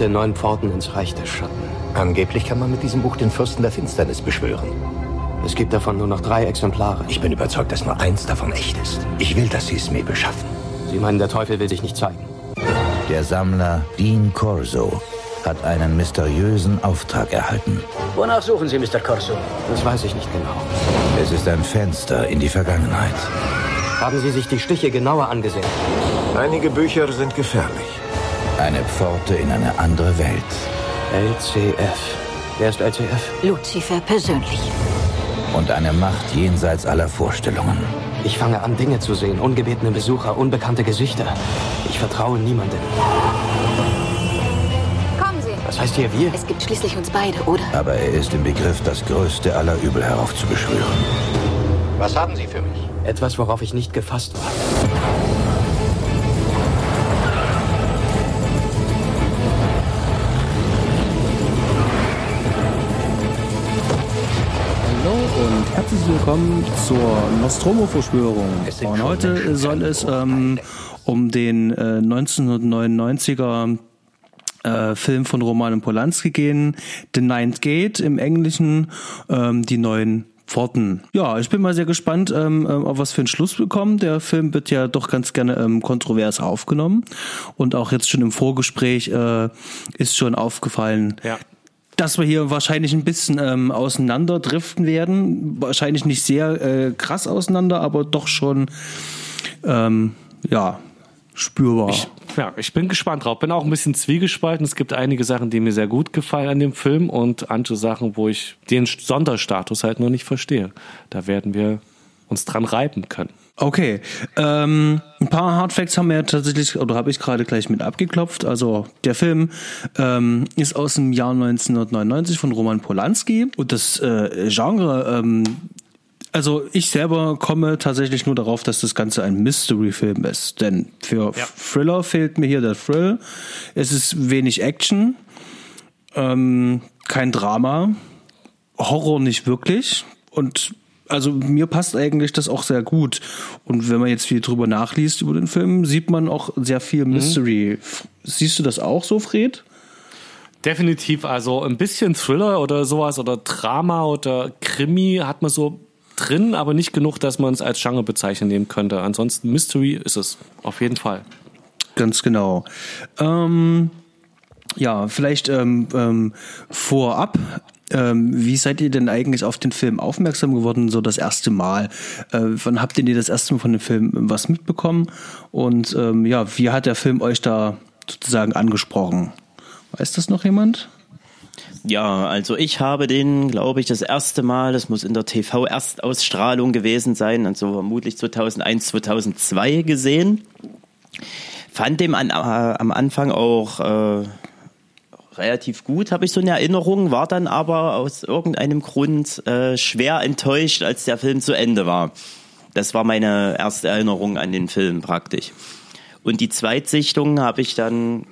der neun Pforten ins Reich der Schatten. Angeblich kann man mit diesem Buch den Fürsten der Finsternis beschwören. Es gibt davon nur noch drei Exemplare. Ich bin überzeugt, dass nur eins davon echt ist. Ich will, dass Sie es mir beschaffen. Sie meinen, der Teufel will sich nicht zeigen? Der Sammler Dean Corso hat einen mysteriösen Auftrag erhalten. Wonach suchen Sie, Mr. Corso? Das weiß ich nicht genau. Es ist ein Fenster in die Vergangenheit. Haben Sie sich die Stiche genauer angesehen? Einige Bücher sind gefährlich. Eine Pforte in eine andere Welt. LCF. Wer ist LCF? Lucifer persönlich. Und eine Macht jenseits aller Vorstellungen. Ich fange an, Dinge zu sehen. Ungebetene Besucher, unbekannte Gesichter. Ich vertraue niemandem. Kommen Sie. Was heißt hier wir? Es gibt schließlich uns beide, oder? Aber er ist im Begriff, das größte aller Übel heraufzubeschwören. Was haben Sie für mich? Etwas, worauf ich nicht gefasst war. Herzlich willkommen zur Nostromo-Verschwörung. Und heute soll es ähm, um den äh, 1999er äh, Film von Roman Polanski gehen, The Ninth Gate im Englischen, ähm, die neuen Pforten. Ja, ich bin mal sehr gespannt, ähm, ähm, auf was für einen Schluss wir kommen. Der Film wird ja doch ganz gerne ähm, kontrovers aufgenommen. Und auch jetzt schon im Vorgespräch äh, ist schon aufgefallen, Ja. Dass wir hier wahrscheinlich ein bisschen ähm, auseinanderdriften werden. Wahrscheinlich nicht sehr äh, krass auseinander, aber doch schon ähm, ja spürbar. Ich, ja, ich bin gespannt drauf. Bin auch ein bisschen zwiegespalten. Es gibt einige Sachen, die mir sehr gut gefallen an dem Film und andere Sachen, wo ich den Sonderstatus halt nur nicht verstehe. Da werden wir uns dran reiben können. Okay, ähm, ein paar Hardfacts haben wir ja tatsächlich, oder habe ich gerade gleich mit abgeklopft. Also der Film ähm, ist aus dem Jahr 1999 von Roman Polanski und das äh, Genre, ähm, also ich selber komme tatsächlich nur darauf, dass das Ganze ein Mystery-Film ist. Denn für Ja. Thriller fehlt mir hier der Thrill. Es ist wenig Action, ähm, kein Drama, Horror nicht wirklich und also mir passt eigentlich das auch sehr gut. Und wenn man jetzt viel drüber nachliest über den Film, sieht man auch sehr viel Mystery. Siehst du das auch so, Fred? Definitiv, also ein bisschen Thriller oder sowas oder Drama oder Krimi hat man so drin, aber nicht genug, dass man es als Genre bezeichnen nehmen könnte. Ansonsten Mystery ist es auf jeden Fall. Ganz genau. Ähm, ja, vielleicht ähm, ähm, vorab. Ähm, wie seid ihr denn eigentlich auf den Film aufmerksam geworden, so das erste Mal? Äh, wann habt ihr das erste Mal von dem Film was mitbekommen? Und ähm, ja, wie hat der Film euch da sozusagen angesprochen? Weiß das noch jemand? Ja, also ich habe den, glaube ich, das erste Mal, das muss in der TV-Erstausstrahlung gewesen sein, also vermutlich 2001, 2002 gesehen. Fand dem an, äh, am Anfang auch äh, relativ gut, habe ich so eine Erinnerung, war dann aber aus irgendeinem Grund äh, schwer enttäuscht, als der Film zu Ende war. Das war meine erste Erinnerung an den Film praktisch. Und die Zweitsichtung habe ich dann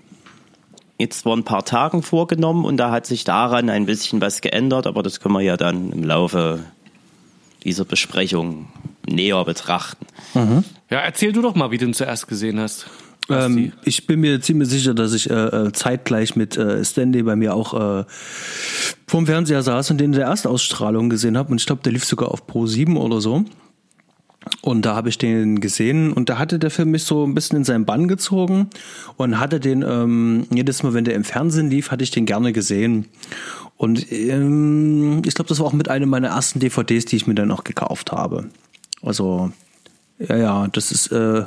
jetzt vor ein paar Tagen vorgenommen und da hat sich daran ein bisschen was geändert, aber das können wir ja dann im Laufe dieser Besprechung näher betrachten. Ja, erzähl du doch mal, wie du ihn zuerst gesehen hast. Ähm, ich bin mir ziemlich sicher, dass ich äh, äh, zeitgleich mit äh, Stanley bei mir auch äh, vorm Fernseher saß und den in der Erstausstrahlung gesehen habe. Und ich glaube, der lief sogar auf Pro 7 oder so. Und da habe ich den gesehen und da hatte der Film mich so ein bisschen in seinen Bann gezogen und hatte den ähm, jedes Mal, wenn der im Fernsehen lief, hatte ich den gerne gesehen. Und ähm, ich glaube, das war auch mit einem meiner ersten DVDs, die ich mir dann auch gekauft habe. Also ja, ja, das ist äh,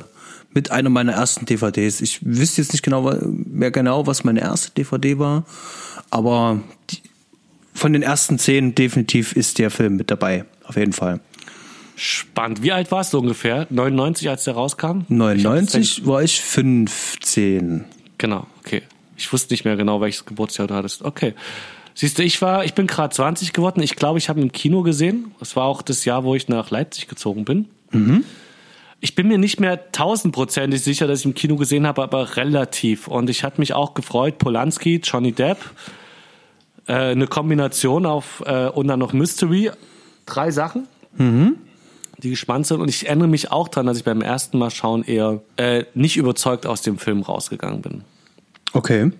mit einer meiner ersten DVDs. Ich wüsste jetzt nicht genau mehr genau, was meine erste DVD war, aber die, von den ersten zehn definitiv ist der Film mit dabei, auf jeden Fall. Spannend. Wie alt warst du ungefähr? 99, als der rauskam? 99 war ich 15. Genau, okay. Ich wusste nicht mehr genau, welches Geburtsjahr du hattest. Okay. Siehst du, ich war, ich bin gerade 20 geworden. Ich glaube, ich habe ihn im Kino gesehen. Das war auch das Jahr, wo ich nach Leipzig gezogen bin. Ich bin mir nicht mehr tausendprozentig sicher, dass ich im Kino gesehen habe, aber relativ. Und ich hatte mich auch gefreut. Polanski, Johnny Depp, äh, eine Kombination auf äh, und dann noch Mystery. Drei Sachen die gespannt sind. Und ich erinnere mich auch daran, dass ich beim ersten Mal schauen eher äh, nicht überzeugt aus dem Film rausgegangen bin. Okay.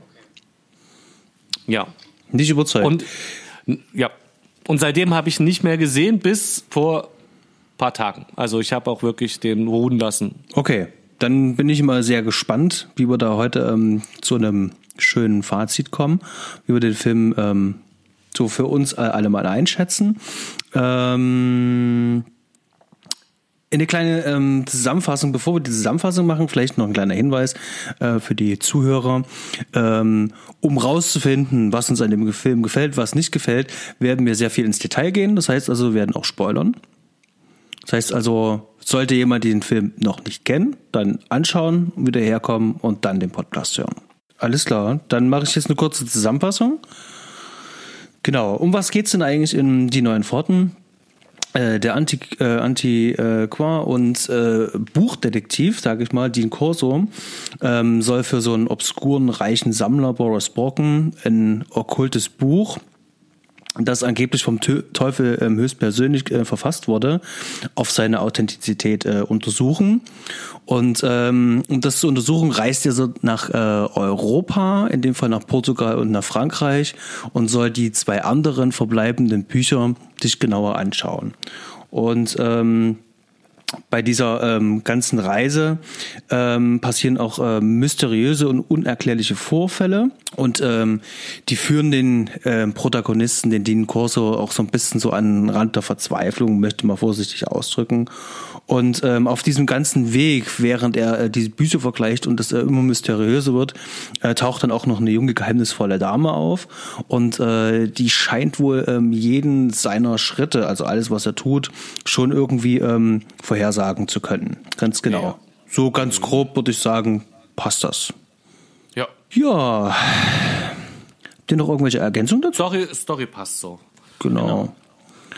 Ja. Nicht überzeugt. Und ja. Und seitdem habe ich nicht mehr gesehen bis vor paar Tagen. Also ich habe auch wirklich den ruhen lassen. Okay, dann bin ich mal sehr gespannt, wie wir da heute ähm, zu einem schönen Fazit kommen, wie wir den Film ähm, so für uns alle mal einschätzen. Ähm, eine kleine ähm, Zusammenfassung, bevor wir die Zusammenfassung machen, vielleicht noch ein kleiner Hinweis äh, für die Zuhörer. Ähm, um rauszufinden, was uns an dem Film gefällt, was nicht gefällt, werden wir sehr viel ins Detail gehen. Das heißt also, wir werden auch spoilern. Das heißt also, sollte jemand den Film noch nicht kennen, dann anschauen, wieder herkommen und dann den Podcast hören. Alles klar, dann mache ich jetzt eine kurze Zusammenfassung. Genau, um was geht's denn eigentlich in Die Neuen Pforten? Äh, der Anti, äh, Antiquar und äh, Buchdetektiv, sage ich mal, Dean Corso, ähm, soll für so einen obskuren, reichen Sammler, Boris Brocken, ein okkultes Buch das angeblich vom Teufel ähm, höchstpersönlich äh, verfasst wurde, auf seine Authentizität äh, untersuchen. Und ähm, um das zu untersuchen, reist er so nach äh, Europa, in dem Fall nach Portugal und nach Frankreich und soll die zwei anderen verbleibenden Bücher sich genauer anschauen. Und ähm, bei dieser ähm, ganzen Reise ähm, passieren auch ähm, mysteriöse und unerklärliche Vorfälle und ähm, die führen den ähm, Protagonisten, den Dean Corso, auch so ein bisschen so an den Rand der Verzweiflung, möchte mal vorsichtig ausdrücken. Und ähm, auf diesem ganzen Weg, während er äh, diese Bücher vergleicht und es äh, immer mysteriöser wird, äh, taucht dann auch noch eine junge, geheimnisvolle Dame auf. Und äh, die scheint wohl ähm, jeden seiner Schritte, also alles, was er tut, schon irgendwie ähm, vorhersagen zu können. Ganz genau. Ja. So ganz grob würde ich sagen, passt das. Ja. Ja. Habt ihr noch irgendwelche Ergänzungen dazu? Story, Story passt so. Genau.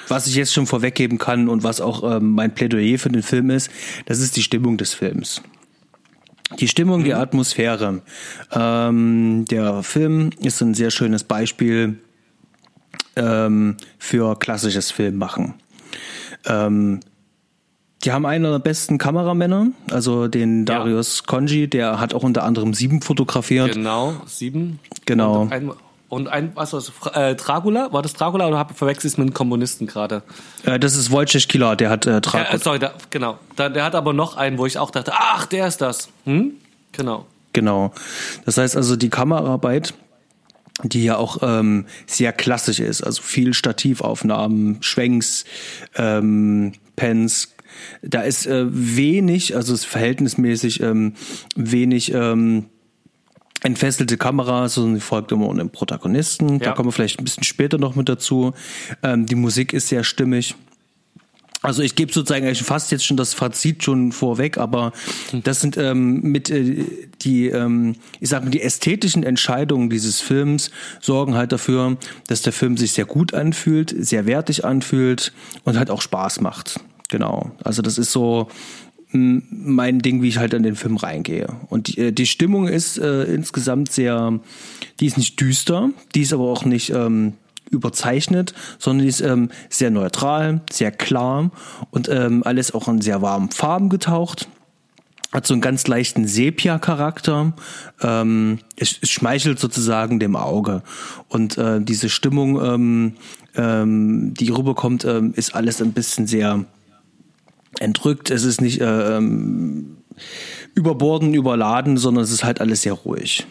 Was ich jetzt schon vorweggeben kann und was auch ähm, mein Plädoyer für den Film ist, das ist die Stimmung des Films. Die Stimmung, die Atmosphäre. Ähm, der Film ist ein sehr schönes Beispiel ähm, für klassisches Filmmachen. Ähm, die haben einen der besten Kameramänner, also den Darius Konji, der hat auch unter anderem sieben fotografiert. Genau, sieben. Genau. Und ein, und ein was war's? Äh, Dracula? War das Dracula oder verwechsel ich es mit einem Komponisten gerade? Äh, das ist Wojciech Killer, der hat äh, Äh, Dracula. sorry, da, genau. Da, der hat aber noch einen, wo ich auch dachte, ach, der ist das. Hm? Genau. Genau. Das heißt also, die Kameraarbeit, die ja auch ähm, sehr klassisch ist, also viel Stativaufnahmen, Schwenks, ähm, Pens, da ist äh, wenig, also es ist verhältnismäßig ähm, wenig ähm, entfesselte Kamera, sondern die folgt immer einem Protagonisten. Da Ja. kommen wir vielleicht ein bisschen später noch mit dazu. Ähm, die Musik ist sehr stimmig. Also ich gebe sozusagen eigentlich fast jetzt schon das Fazit schon vorweg, aber das sind ähm, mit äh, die, ähm, ich sag mal, die ästhetischen Entscheidungen dieses Films sorgen halt dafür, dass der Film sich sehr gut anfühlt, sehr wertig anfühlt und halt auch Spaß macht. Genau. Also das ist so mein Ding, wie ich halt an den Film reingehe. Und die, äh, die Stimmung ist äh, insgesamt sehr, die ist nicht düster, die ist aber auch nicht ähm, überzeichnet, sondern die ist ähm, sehr neutral, sehr klar und ähm, alles auch in sehr warmen Farben getaucht. Hat so einen ganz leichten Sepia-Charakter. Ähm, es, es schmeichelt sozusagen dem Auge. Und äh, diese Stimmung, ähm, ähm, die rüberkommt, ähm, ist alles ein bisschen sehr entrückt. Es ist nicht äh, ähm, überborden, überladen, sondern es ist halt alles sehr ruhig.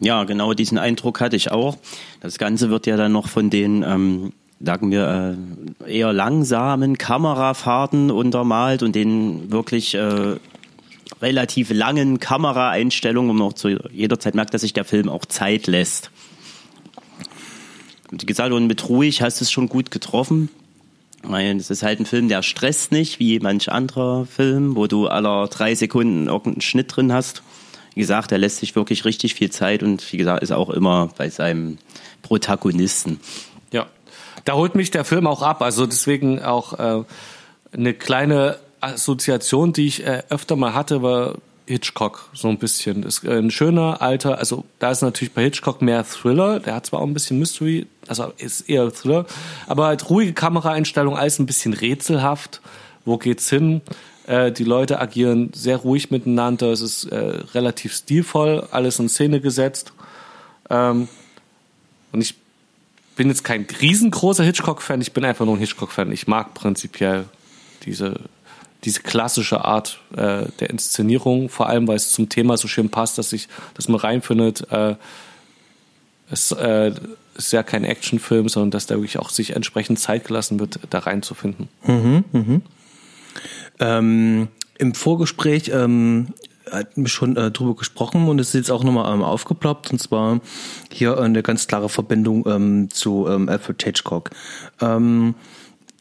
Ja, genau diesen Eindruck hatte ich auch. Das Ganze wird ja dann noch von den, ähm, sagen wir, äh, eher langsamen Kamerafahrten untermalt und den wirklich äh, relativ langen Kameraeinstellungen, um auch zu jeder Zeit merkt, dass sich der Film auch Zeit lässt. Wie gesagt, und mit ruhig hast du es schon gut getroffen. Weil es ist halt ein Film, der stresst nicht, wie manch anderer Film, wo du aller drei Sekunden irgendeinen Schnitt drin hast. Wie gesagt, er lässt sich wirklich richtig viel Zeit und wie gesagt, ist auch immer bei seinem Protagonisten. Ja. Da holt mich der Film auch ab. Also deswegen auch äh, eine kleine Assoziation, die ich äh, öfter mal hatte, war Hitchcock so ein bisschen. Ist äh, ein schöner alter, also da ist natürlich bei Hitchcock mehr Thriller. Der hat zwar auch ein bisschen Mystery, also ist eher Thriller, aber halt ruhige Kameraeinstellung, alles ein bisschen rätselhaft. Wo geht's hin? Äh, die Leute agieren sehr ruhig miteinander. Es ist äh, relativ stilvoll, alles in Szene gesetzt. Ähm, Und ich bin jetzt kein riesengroßer Hitchcock-Fan, ich bin einfach nur ein Hitchcock-Fan. Ich mag prinzipiell diese, diese klassische Art äh, der Inszenierung, vor allem weil es zum Thema so schön passt, dass ich, dass man reinfindet, äh, es äh, ist ja kein Actionfilm, sondern dass da wirklich auch sich entsprechend Zeit gelassen wird, da reinzufinden. Ähm, Im Vorgespräch ähm, hatten wir schon äh, drüber gesprochen und es ist jetzt auch nochmal ähm, aufgeploppt und zwar hier eine ganz klare Verbindung ähm, zu ähm, Alfred Hitchcock. Ähm,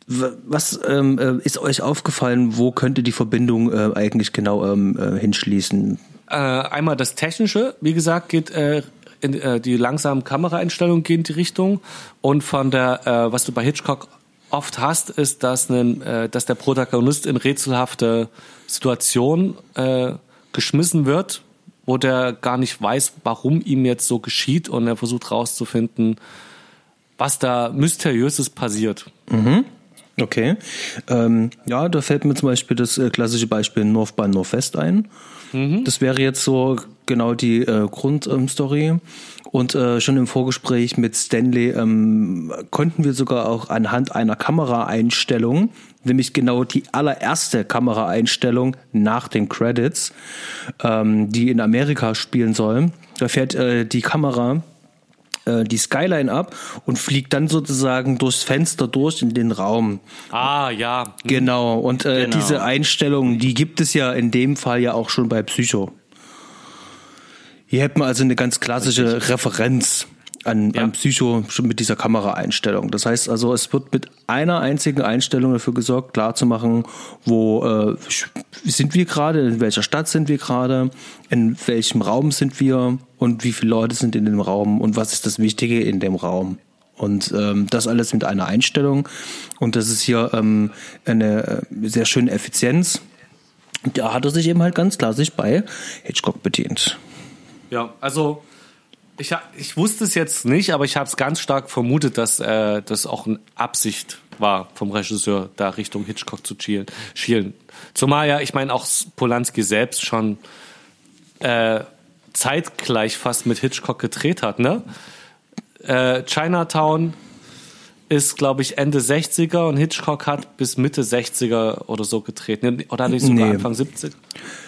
was ähm, äh, ist euch aufgefallen? Wo könnte die Verbindung äh, eigentlich genau ähm, äh, hinschließen? Äh, einmal das Technische, wie gesagt, geht äh, in, äh, die langsamen Kameraeinstellungen gehen in die Richtung und von der, äh, was du bei Hitchcock oft hast, ist, dass, ein, äh, dass der Protagonist in rätselhafte Situationen äh, geschmissen wird, wo der gar nicht weiß, warum ihm jetzt so geschieht und er versucht rauszufinden, was da mysteriöses passiert. Okay. Ähm, ja, da fällt mir zum Beispiel das äh, klassische Beispiel North by Northwest ein. Das wäre jetzt so genau die äh, Grundstory. Und äh, schon im Vorgespräch mit Stanley ähm, konnten wir sogar auch anhand einer Kameraeinstellung, nämlich genau die allererste Kameraeinstellung nach den Credits, ähm, die in Amerika spielen soll, da fährt äh, die Kamera äh, die Skyline ab und fliegt dann sozusagen durchs Fenster durch in den Raum. Ah, ja. Genau. Und äh, Genau. diese Einstellung, die gibt es ja in dem Fall ja auch schon bei Psycho. Hier hätten wir also eine ganz klassische Referenz an, Ja. an Psycho mit dieser Kameraeinstellung. Das heißt also, es wird mit einer einzigen Einstellung dafür gesorgt, klarzumachen, wo äh, sind wir gerade, in welcher Stadt sind wir gerade, in welchem Raum sind wir und wie viele Leute sind in dem Raum und was ist das Wichtige in dem Raum. Und ähm, das alles mit einer Einstellung. Und das ist hier ähm, eine äh, sehr schöne Effizienz. Da hat er sich eben halt ganz klar sich bei Hitchcock bedient. Ja, also ich, ich wusste es jetzt nicht, aber ich habe es ganz stark vermutet, dass äh, das auch eine Absicht war vom Regisseur, da Richtung Hitchcock zu schielen. Zumal ja, ich meine, auch Polanski selbst schon äh, zeitgleich fast mit Hitchcock gedreht hat, ne? Äh, Chinatown ist, glaube ich, Ende 60er und Hitchcock hat bis Mitte 60er oder so getreten. Oder hat nicht sogar Nee. Anfang 70,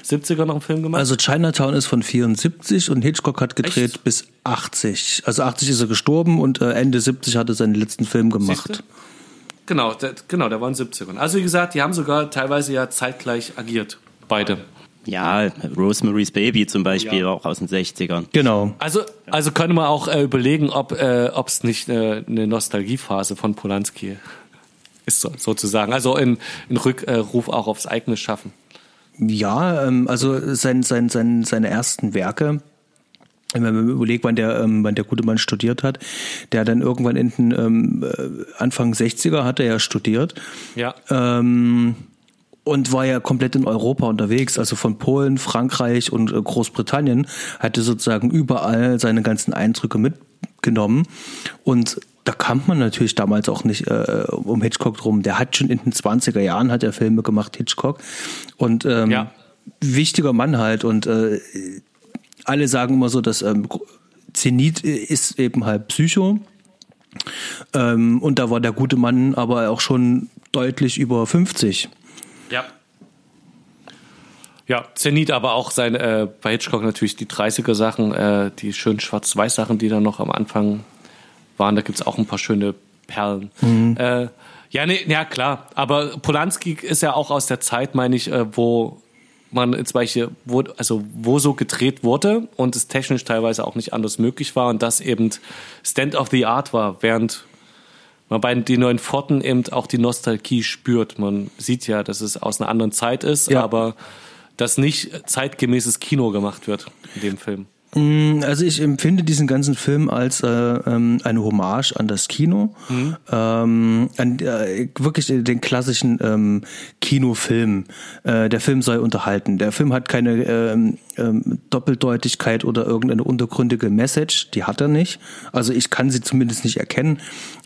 70er noch einen Film gemacht? Also Chinatown ist von 74 und Hitchcock hat gedreht Echt? bis 80. Also 80 ist er gestorben und äh, Ende 70 hat er seinen letzten Film gemacht. Siehste? Genau, der, genau, der war in den 70ern. Also wie gesagt, die haben sogar teilweise ja zeitgleich agiert. Beide. Ja, Rosemary's Baby zum Beispiel, Ja. auch aus den 60ern. Genau. Also, also könnte man auch äh, überlegen, ob äh, es nicht äh, eine Nostalgiephase von Polanski ist, so, sozusagen. Also in, in Rückruf auch aufs eigene Schaffen. Ja, ähm, also sein, sein, sein, seine ersten Werke, wenn man überlegt, wann der, ähm, wann der gute Mann studiert hat, der dann irgendwann in den ähm, äh, Anfang 60er hat er ja studiert. Ja. Ähm, und war ja komplett in Europa unterwegs, also von Polen, Frankreich und äh, Großbritannien, hatte sozusagen überall seine ganzen Eindrücke mitgenommen. Und da kam man natürlich damals auch nicht äh, um Hitchcock drum. Der hat schon in den 20er Jahren hat er Filme gemacht, Hitchcock. Und ähm, Ja. wichtiger Mann halt. Und äh, alle sagen immer so, dass ähm, Zenit ist eben halt Psycho. Ähm, und da war der gute Mann aber auch schon deutlich über 50. Ja. Zenit, aber auch sein, äh, bei Hitchcock natürlich die 30er-Sachen, äh, die schönen Schwarz-Weiß-Sachen, die dann noch am Anfang waren. Da gibt's auch ein paar schöne Perlen. Äh, ja, nee, ja, klar. Aber Polanski ist ja auch aus der Zeit, meine ich, äh, wo man zum Beispiel, wo, also wo so gedreht wurde und es technisch teilweise auch nicht anders möglich war und das eben Stand of the Art war, während man bei den neuen Pforten eben auch die Nostalgie spürt. Man sieht ja, dass es aus einer anderen Zeit ist, Ja. aber dass nicht zeitgemäßes Kino gemacht wird in dem Film. Also ich empfinde diesen ganzen Film als äh, ähm, eine Hommage an das Kino, ähm, an äh, wirklich den klassischen ähm, Kinofilm. Äh, der Film soll unterhalten. Der Film hat keine ähm, ähm, Doppeldeutigkeit oder irgendeine untergründige Message. Die hat er nicht. Also ich kann sie zumindest nicht erkennen.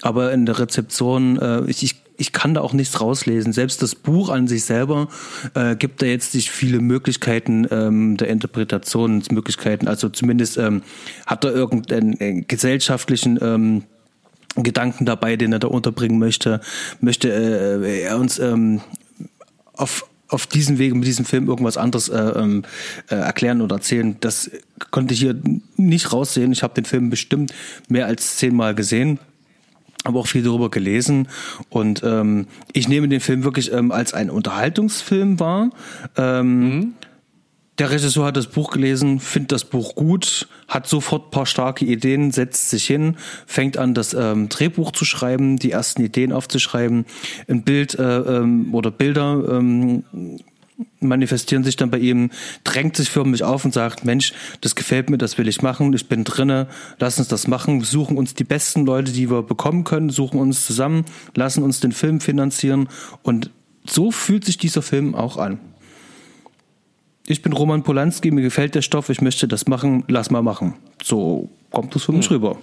Aber in der Rezeption, äh, ich, ich ich kann da auch nichts rauslesen. Selbst das Buch an sich selber äh, gibt da jetzt nicht viele Möglichkeiten ähm, der Interpretationsmöglichkeiten. Also zumindest ähm, hat er irgendeinen äh, gesellschaftlichen ähm, Gedanken dabei, den er da unterbringen möchte. Möchte äh, er uns ähm, auf auf diesem Weg mit diesem Film irgendwas anderes äh, ähm, äh, erklären oder erzählen. Das konnte ich hier nicht raussehen. Ich habe den Film bestimmt mehr als zehnmal gesehen aber auch viel darüber gelesen und ähm, ich nehme den Film wirklich ähm, als einen Unterhaltungsfilm wahr. Ähm, mhm. Der Regisseur hat das Buch gelesen, findet das Buch gut, hat sofort paar starke Ideen, setzt sich hin, fängt an, das ähm, Drehbuch zu schreiben, die ersten Ideen aufzuschreiben, ein Bild äh, ähm, oder Bilder ähm, manifestieren sich dann bei ihm, drängt sich für mich auf und sagt, Mensch, das gefällt mir, das will ich machen, ich bin drinne, lass uns das machen, suchen uns die besten Leute, die wir bekommen können, suchen uns zusammen, lassen uns den Film finanzieren und so fühlt sich dieser Film auch an. Ich bin Roman Polanski, mir gefällt der Stoff, ich möchte das machen, lass mal machen. So kommt es für mich hm. rüber.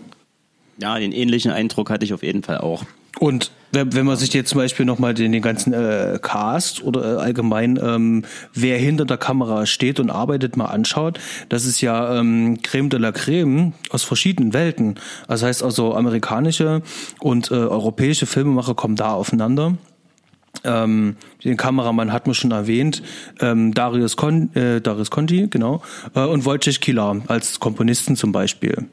Ja, den ähnlichen Eindruck hatte ich auf jeden Fall auch. Und wenn, wenn man sich jetzt zum Beispiel nochmal den, den ganzen äh, Cast oder äh, allgemein, ähm, wer hinter der Kamera steht und arbeitet, mal anschaut, das ist ja ähm, Creme de la Creme aus verschiedenen Welten. Das heißt also, amerikanische und äh, europäische Filmemacher kommen da aufeinander. Ähm, den Kameramann hat man schon erwähnt, ähm, Darius, Con, äh, Darius Conti, genau, äh, und Wojciech Kilar als Komponisten zum Beispiel.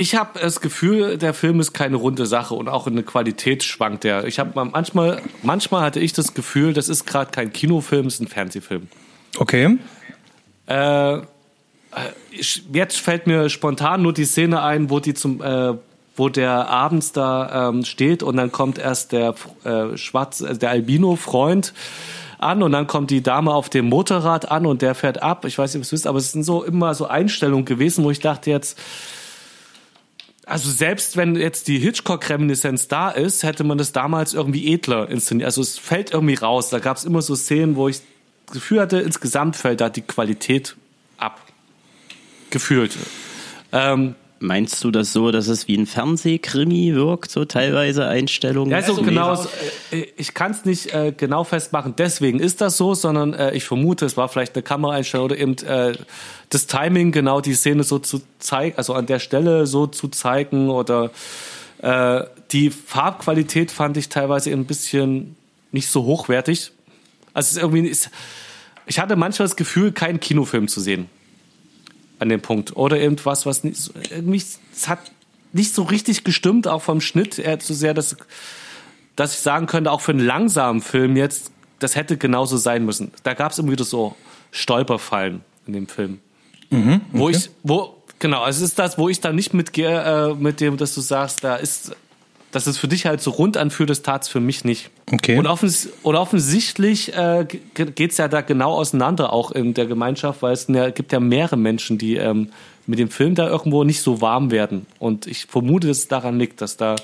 Ich habe das Gefühl, der Film ist keine runde Sache und auch in der Qualität schwankt der. Ich habe manchmal, manchmal hatte ich das Gefühl, das ist gerade kein Kinofilm, es ist ein Fernsehfilm. Okay. Äh, jetzt fällt mir spontan nur die Szene ein, wo die zum, äh, wo der abends da ähm, steht und dann kommt erst der äh, Schwarz, äh, der Albino-Freund an und dann kommt die Dame auf dem Motorrad an und der fährt ab. Ich weiß nicht, ob ihr es wisst, aber es sind so immer so Einstellungen gewesen, wo ich dachte jetzt, also selbst wenn jetzt die Hitchcock-Reminiszenz da ist, hätte man das damals irgendwie edler inszeniert. Also es fällt irgendwie raus. Da gab es immer so Szenen, wo ich das Gefühl hatte, insgesamt fällt da die Qualität ab. Gefühlt. Ähm, Meinst du das so, dass es wie ein Fernsehkrimi wirkt, so teilweise Einstellungen? Ja, so also genau. So, äh, ich kann es nicht äh, genau festmachen, deswegen ist das so, sondern äh, ich vermute, es war vielleicht eine Kameraeinstellung oder eben äh, das Timing, genau die Szene so zu zeigen, also an der Stelle so zu zeigen oder äh, die Farbqualität fand ich teilweise ein bisschen nicht so hochwertig. Also es ist irgendwie, ist, ich hatte manchmal das Gefühl, keinen Kinofilm zu sehen an dem Punkt. Oder irgendwas, was nicht, irgendwie, es hat nicht so richtig gestimmt, auch vom Schnitt eher zu sehr, dass, dass ich sagen könnte, auch für einen langsamen Film jetzt, das hätte genauso sein müssen. Da gab es immer wieder so Stolperfallen in dem Film. Mhm, okay. Wo ich, wo, genau, also es ist das, wo ich dann nicht mitgehe, äh, mit dem, dass du sagst, da ist dass es für dich halt so rund anfühlt, das tat es für mich nicht. Okay. Und, offens und offensichtlich äh, geht es ja da genau auseinander, auch in der Gemeinschaft, weil es ja, gibt ja mehrere Menschen, die ähm, mit dem Film da irgendwo nicht so warm werden. Und ich vermute, dass es daran liegt, dass da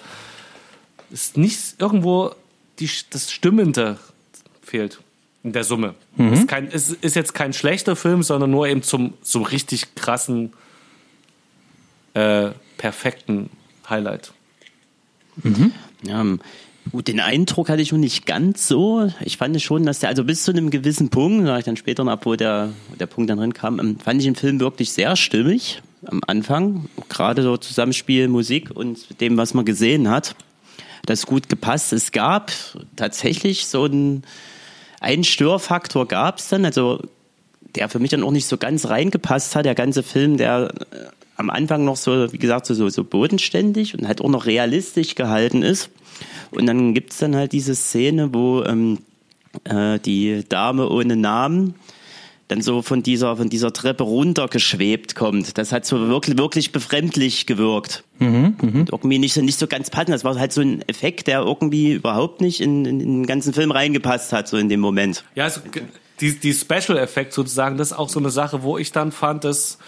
es nicht irgendwo die, das Stimmende fehlt in der Summe. Mhm. Es, ist kein, es ist jetzt kein schlechter Film, sondern nur eben zum so richtig krassen, äh, perfekten Highlight. Mhm. Ja, Gut, den Eindruck hatte ich schon nicht ganz so. Ich fand schon, dass der, also bis zu einem gewissen Punkt, sage ich dann später noch, wo der, der Punkt dann drin kam, ähm, fand ich den Film wirklich sehr stimmig am Anfang. Gerade so Zusammenspiel Musik und dem, was man gesehen hat. Das gut gepasst. Es gab tatsächlich so einen, einen Störfaktor gab es dann, also der für mich dann auch nicht so ganz reingepasst hat. Der ganze Film, der äh, am Anfang noch so, wie gesagt, so, so bodenständig und halt auch noch realistisch gehalten ist. Und dann gibt's dann halt diese Szene, wo ähm, äh, die Dame ohne Namen dann so von dieser, von dieser Treppe runtergeschwebt kommt. Das hat so wirklich, wirklich befremdlich gewirkt. Mhm, mh. Irgendwie nicht so, nicht so ganz passend. Das war halt so ein Effekt, der irgendwie überhaupt nicht in, in, in den ganzen Film reingepasst hat, so in dem Moment. Ja, also, die, die Special-Effekt sozusagen, das ist auch so eine Sache, wo ich dann fand, dass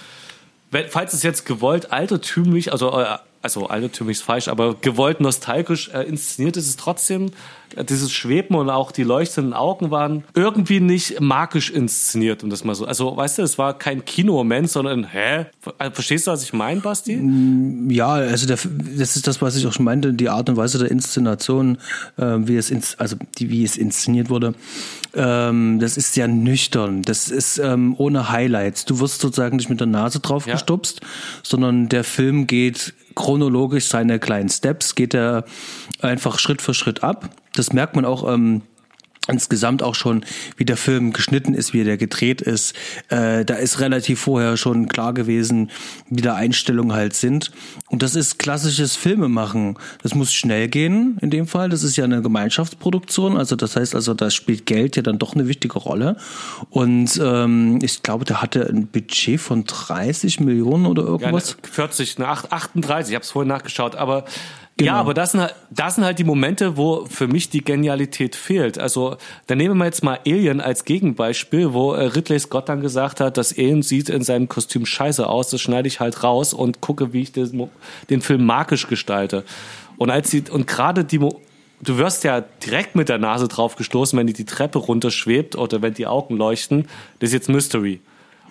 falls es jetzt gewollt altertümlich, also äh, also altertümlich ist falsch, aber gewollt nostalgisch äh, inszeniert ist es trotzdem. Dieses Schweben und auch die leuchtenden Augen waren irgendwie nicht magisch inszeniert, um das mal so. Also, weißt du, es war kein Kinomoment, sondern, hä? Äh, Verstehst du, was ich meine, Basti? Ja, also der, das ist das, was ich auch schon meinte, die Art und Weise der Inszenation, äh, wie es ins, also die, wie es inszeniert wurde. Ähm, das ist sehr nüchtern. Das ist ähm, ohne Highlights. Du wirst sozusagen nicht mit der Nase drauf Ja. gestupst, sondern der Film geht chronologisch seine kleinen Steps, geht er einfach Schritt für Schritt ab. Das merkt man auch ähm, insgesamt auch schon, wie der Film geschnitten ist, wie der gedreht ist. Äh, da ist relativ vorher schon klar gewesen, wie da Einstellungen halt sind. Und das ist klassisches Filmemachen. Das muss schnell gehen in dem Fall. Das ist ja eine Gemeinschaftsproduktion. Also das heißt, also da spielt Geld ja dann doch eine wichtige Rolle. Und ähm, ich glaube, der hatte ein Budget von 30 Millionen oder Ja, ne, irgendwas. 40, ne, 8, 38, ich habe es vorhin nachgeschaut, aber Genau. ja, aber das sind, halt, das sind halt die Momente, wo für mich die Genialität fehlt. Also, dann nehmen wir jetzt mal Alien als Gegenbeispiel, wo äh, Ridley Scott dann gesagt hat, das Alien sieht in seinem Kostüm scheiße aus, das schneide ich halt raus und gucke, wie ich den, den Film magisch gestalte. Und als sie, und gerade die, Mo- du wirst ja direkt mit der Nase drauf gestoßen, wenn die die Treppe runterschwebt oder wenn die Augen leuchten, das ist jetzt Mystery.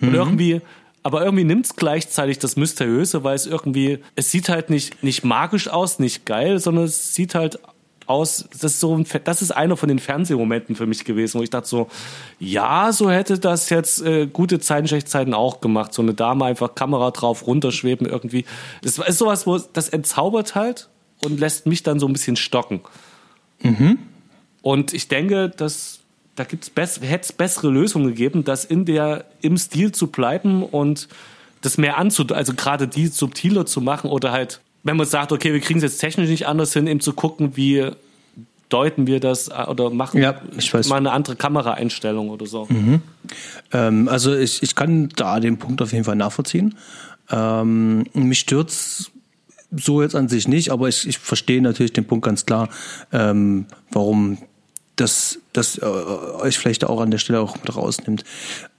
Und irgendwie, aber irgendwie nimmt's gleichzeitig das Mysteriöse, weil es irgendwie, es sieht halt nicht, nicht magisch aus, nicht geil, sondern es sieht halt aus, das ist so ein, das ist einer von den Fernsehmomenten für mich gewesen, wo ich dachte so, ja, so hätte das jetzt äh, gute Zeiten, schlechte Zeiten auch gemacht. So eine Dame einfach Kamera drauf, runterschweben irgendwie. Das ist sowas, wo das entzaubert halt und lässt mich dann so ein bisschen stocken. Und ich denke, dass da gibt's bess hätte es bessere Lösungen gegeben, das in der im Stil zu bleiben und das mehr anzu, also gerade die subtiler zu machen oder halt, wenn man sagt, okay, wir kriegen es jetzt technisch nicht anders hin, eben zu gucken, wie deuten wir das äh, oder machen Ja, mal eine andere Kameraeinstellung oder so. Ähm, also ich, ich kann da den Punkt auf jeden Fall nachvollziehen. Ähm, mich stört's so jetzt an sich nicht, aber ich, ich verstehe natürlich den Punkt ganz klar, ähm, warum das, das äh, euch vielleicht auch an der Stelle auch mit rausnimmt.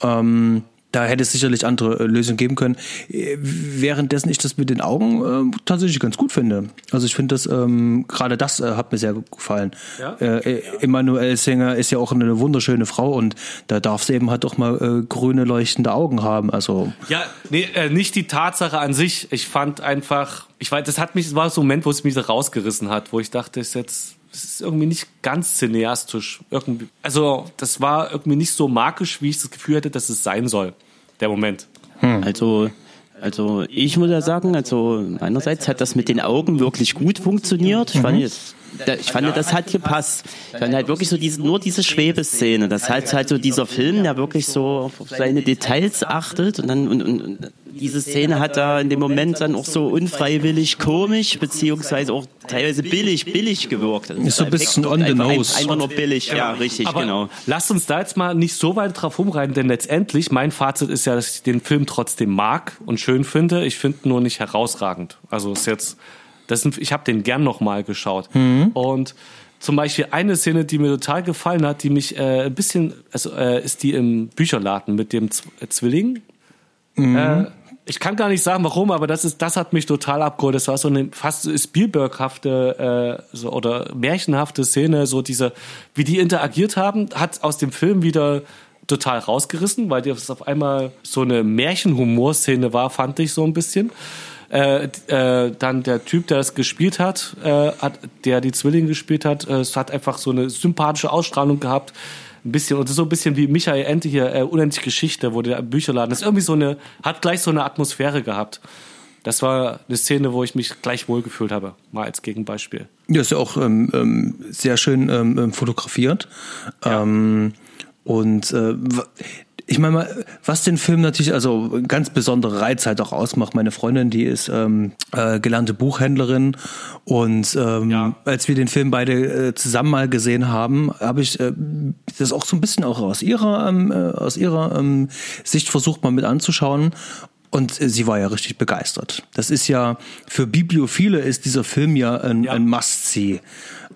Ähm, da hätte es sicherlich andere äh, Lösungen geben können. Äh, Währenddessen ich das mit den Augen äh, tatsächlich ganz gut finde. Also ich finde das, ähm, gerade das äh, hat mir sehr gut gefallen. Ja? Äh, Emanuel Singer ist ja auch eine wunderschöne Frau und da darf sie eben halt auch mal äh, grüne leuchtende Augen haben. Also Ja, nee, äh, nicht die Tatsache an sich. Ich fand einfach, ich weiß, das hat mich, das war so ein Moment, wo es mich so rausgerissen hat, wo ich dachte, ist jetzt, es ist irgendwie nicht ganz cineastisch. Irgendwie, also, das war irgendwie nicht so magisch, wie ich das Gefühl hatte, dass es sein soll. Der Moment. Also, also ich muss ja sagen, also einerseits hat das mit den Augen wirklich gut funktioniert. Ich fand, das, da- ich fand, das hat gepasst. Ich fand halt wirklich so diese, nur diese Schwebeszene. Das heißt halt so dieser Film, der wirklich so auf seine Details achtet und dann und, und, und diese Szene hat da in dem Moment dann auch so unfreiwillig komisch beziehungsweise auch teilweise billig, billig gewirkt. Also Ist so ein der bisschen on the einfach, nose. Einfach nur billig, ja, richtig, Aber genau. lasst uns da jetzt mal nicht so weit drauf rumreiten, denn letztendlich, mein Fazit ist ja, dass ich den Film trotzdem mag und schön finde. Ich finde ihn nur nicht herausragend. Also ist jetzt, das sind, ich habe den gern nochmal geschaut. Und zum Beispiel eine Szene, die mir total gefallen hat, die mich äh, ein bisschen, also äh, ist die im Bücherladen mit dem Z äh, Zwilling. Äh, ich kann gar nicht sagen, warum, aber das ist, das hat mich total abgeholt. Das war so eine fast Spielberghafte äh, so, oder märchenhafte Szene, so diese, wie die interagiert haben, hat aus dem Film wieder total rausgerissen, weil das auf einmal so eine Märchenhumor-Szene war, fand ich so ein bisschen. Äh, äh, dann der Typ, der es gespielt hat, äh, hat, der die Zwillinge gespielt hat, äh, hat einfach so eine sympathische Ausstrahlung gehabt. Ein bisschen, und so ein bisschen wie Michael Ente hier, äh, Unendliche Geschichte, wo der Bücherladen ist. Irgendwie so eine, hat gleich so eine Atmosphäre gehabt. Das war eine Szene, wo ich mich gleich wohlgefühlt habe, mal als Gegenbeispiel. Ja, ist ja auch ähm, ähm, sehr schön ähm, ähm, fotografiert. Ähm, und äh, ich meine mal, was den Film natürlich, also ganz besondere Reiz halt auch ausmacht. Meine Freundin, die ist ähm, äh, gelernte Buchhändlerin und ähm, Ja. als wir den Film beide äh, zusammen mal gesehen haben, habe ich äh, das auch so ein bisschen auch aus ihrer ähm, äh, aus ihrer ähm, Sicht versucht mal mit anzuschauen. Und sie war ja richtig begeistert. Das ist ja, für Bibliophile ist dieser Film ja ein, Ja. ein Must-See.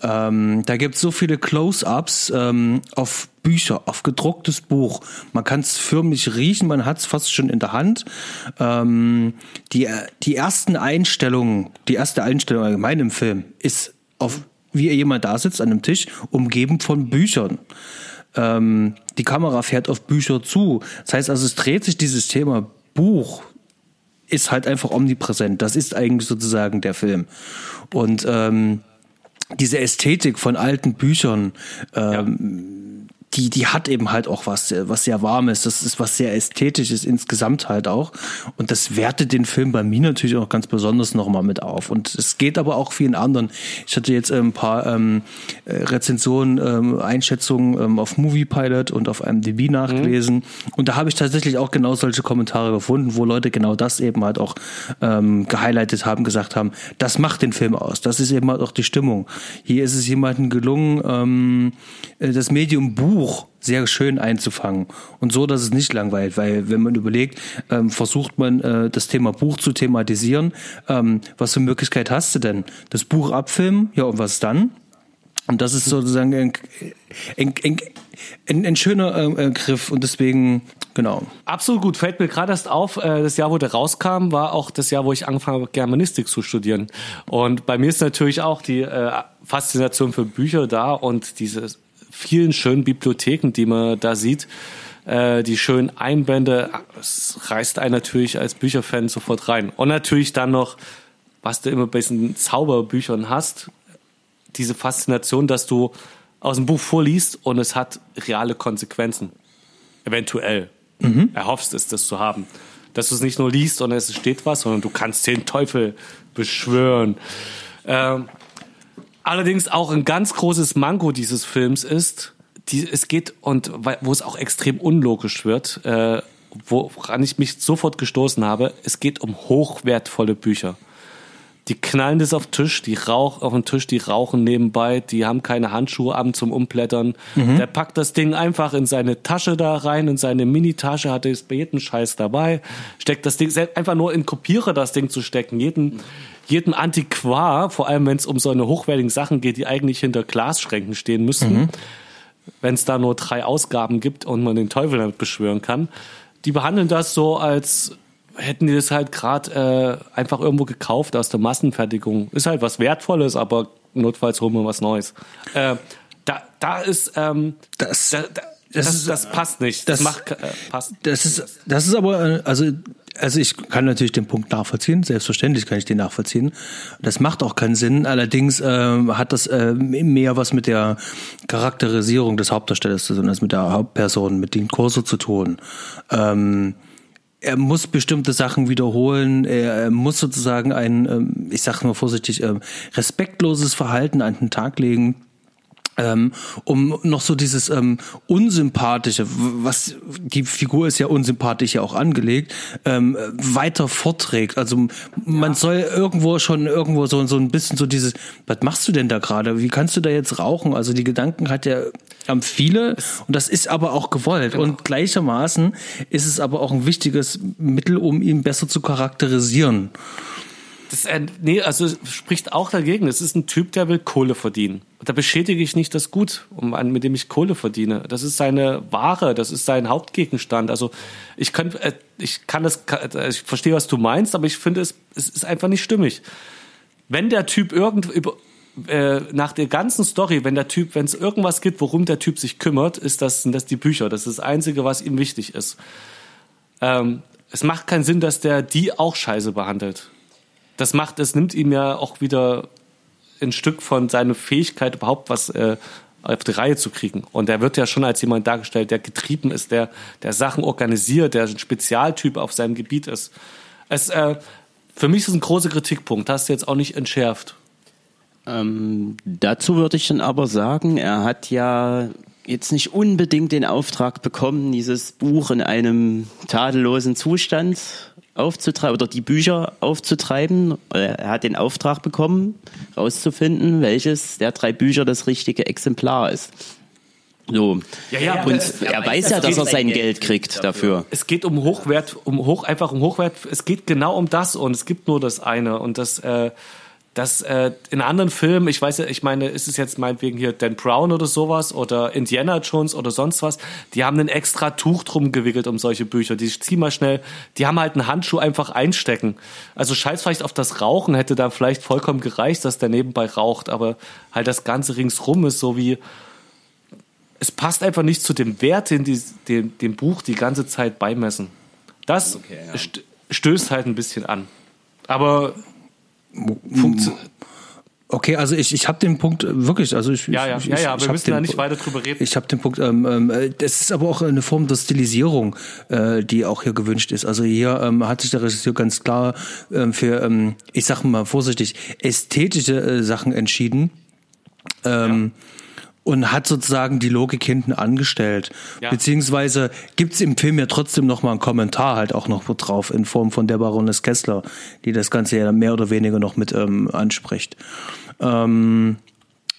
Ähm, da gibt's so viele Close-Ups ähm, auf Bücher, auf gedrucktes Buch. Man kann es förmlich riechen, man hat es fast schon in der Hand. Ähm, die, die ersten Einstellungen, die erste Einstellung allgemein im Film ist auf, wie jemand da sitzt an einem Tisch, umgeben von Büchern. Ähm, die Kamera fährt auf Bücher zu. Das heißt also, es dreht sich dieses Thema Buch ist halt einfach omnipräsent. Das ist eigentlich sozusagen der Film. Und ähm, diese Ästhetik von alten Büchern, ähm, die, die hat eben halt auch was, was sehr warmes. Das ist was sehr ästhetisches insgesamt halt auch. Und das wertet den Film bei mir natürlich auch ganz besonders nochmal mit auf. Und es geht aber auch vielen anderen. Ich hatte jetzt ein paar ähm, Rezensionen, ähm, Einschätzungen ähm, auf Movie Pilot und auf IMDb nachgelesen. Mhm. Und da habe ich tatsächlich auch genau solche Kommentare gefunden, wo Leute genau das eben halt auch ähm, gehighlightet haben, gesagt haben, das macht den Film aus. Das ist eben halt auch die Stimmung. Hier ist es jemandem gelungen, ähm, das Medium Buch Buch sehr schön einzufangen und so, dass es nicht langweilt, weil wenn man überlegt, ähm, versucht man äh, das Thema Buch zu thematisieren, ähm, was für Möglichkeit hast du denn? Das Buch abfilmen, ja und was dann? Und das ist sozusagen ein, ein, ein, ein, schöner äh, Griff und deswegen Genau. Absolut gut. Fällt mir gerade erst auf, äh, das Jahr, wo der rauskam, war auch das Jahr, wo ich angefangen habe, Germanistik zu studieren. Und bei mir ist natürlich auch die äh, Faszination für Bücher da und dieses vielen schönen Bibliotheken, die man da sieht. Äh, die schönen Einbände, es reißt einen natürlich als Bücherfan sofort rein. Und natürlich dann noch, was du immer bei diesen Zauberbüchern hast, diese Faszination, dass du aus dem Buch vorliest und es hat reale Konsequenzen. Eventuell. Mhm. Erhoffst es, das zu haben. Dass du es nicht nur liest und es steht was, sondern du kannst den Teufel beschwören. Ähm, Allerdings auch ein ganz großes Manko dieses Films ist, die, es geht und wo es auch extrem unlogisch wird, äh, woran ich mich sofort gestoßen habe, es geht um hochwertvolle Bücher. Die knallen das auf Tisch, die rauch auf den Tisch, die rauchen nebenbei, die haben keine Handschuhe an zum Umblättern. Mhm. Der packt das Ding einfach in seine Tasche da rein, in seine Mini-Tasche, hat es bei jedem Scheiß dabei, steckt das Ding einfach nur in Kopierer das Ding zu stecken, jeden jedem Antiquar, vor allem wenn es um so eine hochwertigen Sachen geht, die eigentlich hinter Glasschränken stehen müssten, mhm. wenn es da nur drei Ausgaben gibt und man den Teufel damit beschwören kann, die behandeln das so, als hätten die das halt gerade äh, einfach irgendwo gekauft aus der Massenfertigung. Ist halt was Wertvolles, aber notfalls holen wir was Neues. Äh, da, da ist ähm, das, da, da, das, das, das, passt nicht. Das, das macht, äh, passt. Das ist, das ist aber, äh, also also ich kann natürlich den Punkt nachvollziehen, selbstverständlich kann ich den nachvollziehen. Das macht auch keinen Sinn. Allerdings äh, hat das äh, mehr was mit der Charakterisierung des Hauptdarstellers zu tun, als mit der Hauptperson, mit dem Kurso zu tun. Ähm, er muss bestimmte Sachen wiederholen, er, muss sozusagen ein, ähm, ich sage mal vorsichtig, ähm, respektloses Verhalten an den Tag legen ähm, um noch so dieses ähm, unsympathische, was die Figur ist ja unsympathisch ja auch angelegt, ähm, weiter vorträgt. Also man ja. soll irgendwo schon irgendwo so so ein bisschen so dieses, was machst du denn da gerade? Wie kannst du da jetzt rauchen? Also die Gedanken hat ja haben viele und das ist aber auch gewollt genau. und gleichermaßen ist es aber auch ein wichtiges Mittel, um ihn besser zu charakterisieren. Das, äh, nee, also spricht auch dagegen. Es ist ein Typ, der will Kohle verdienen. Da beschädige ich nicht das Gut, um, mit dem ich Kohle verdiene. Das ist seine Ware, das ist sein Hauptgegenstand. Also ich kann, äh, ich kann das, äh, ich verstehe, was du meinst, aber ich finde, es, es ist einfach nicht stimmig. Wenn der Typ irgend über, äh, nach der ganzen Story, wenn der Typ, wenn es irgendwas gibt, worum der Typ sich kümmert, ist das, sind das die Bücher. Das ist das Einzige, was ihm wichtig ist. Ähm, es macht keinen Sinn, dass der die auch scheiße behandelt das macht, es nimmt ihm ja auch wieder ein Stück von seiner Fähigkeit, überhaupt was äh, auf die Reihe zu kriegen. Und er wird ja schon als jemand dargestellt, der getrieben ist, der, der Sachen organisiert, der ein Spezialtyp auf seinem Gebiet ist. Es, äh, für mich ist ein großer Kritikpunkt. Hast du jetzt auch nicht entschärft. Ähm, dazu würde ich dann aber sagen, er hat ja jetzt nicht unbedingt den Auftrag bekommen, dieses Buch in einem tadellosen Zustand aufzutreiben oder die Bücher aufzutreiben. Er hat den Auftrag bekommen, herauszufinden, welches der drei Bücher das richtige Exemplar ist. So. Ja, ja, und er, er weiß ja, dass er sein Geld kriegt dafür. Es geht um Hochwert, um hoch, einfach um Hochwert. Es geht genau um das und es gibt nur das eine und das, äh, dass äh, in anderen Filmen, ich weiß ja, ich meine, ist es jetzt meinetwegen hier Dan Brown oder sowas oder Indiana Jones oder sonst was, die haben ein extra Tuch drum gewickelt um solche Bücher. Die zieh mal schnell, die haben halt einen Handschuh einfach einstecken. Also scheiß vielleicht auf das Rauchen hätte da vielleicht vollkommen gereicht, dass der nebenbei raucht, aber halt das Ganze ringsrum ist so wie, es passt einfach nicht zu dem Wert, den die, dem, dem Buch die ganze Zeit beimessen. Das Okay, ja. st stößt halt ein bisschen an. Aber Okay, also ich, ich habe den Punkt äh, wirklich, also ich Ja, ja, ich, ja, ja, ich wir hab müssen den da nicht weiter drüber reden. Ich habe den Punkt, ähm, ähm, äh, das ist aber auch eine Form der Stilisierung, äh, die auch hier gewünscht ist. Also hier ähm, hat sich der Regisseur ganz klar ähm, für, ähm, ich sag mal vorsichtig, ästhetische äh, Sachen entschieden. Ähm, Und hat sozusagen die Logik hinten angestellt. Ja. Beziehungsweise gibt's im Film ja trotzdem noch mal einen Kommentar halt auch noch drauf in Form von der Baroness Kessler, die das Ganze ja mehr oder weniger noch mit ähm, anspricht. Ähm,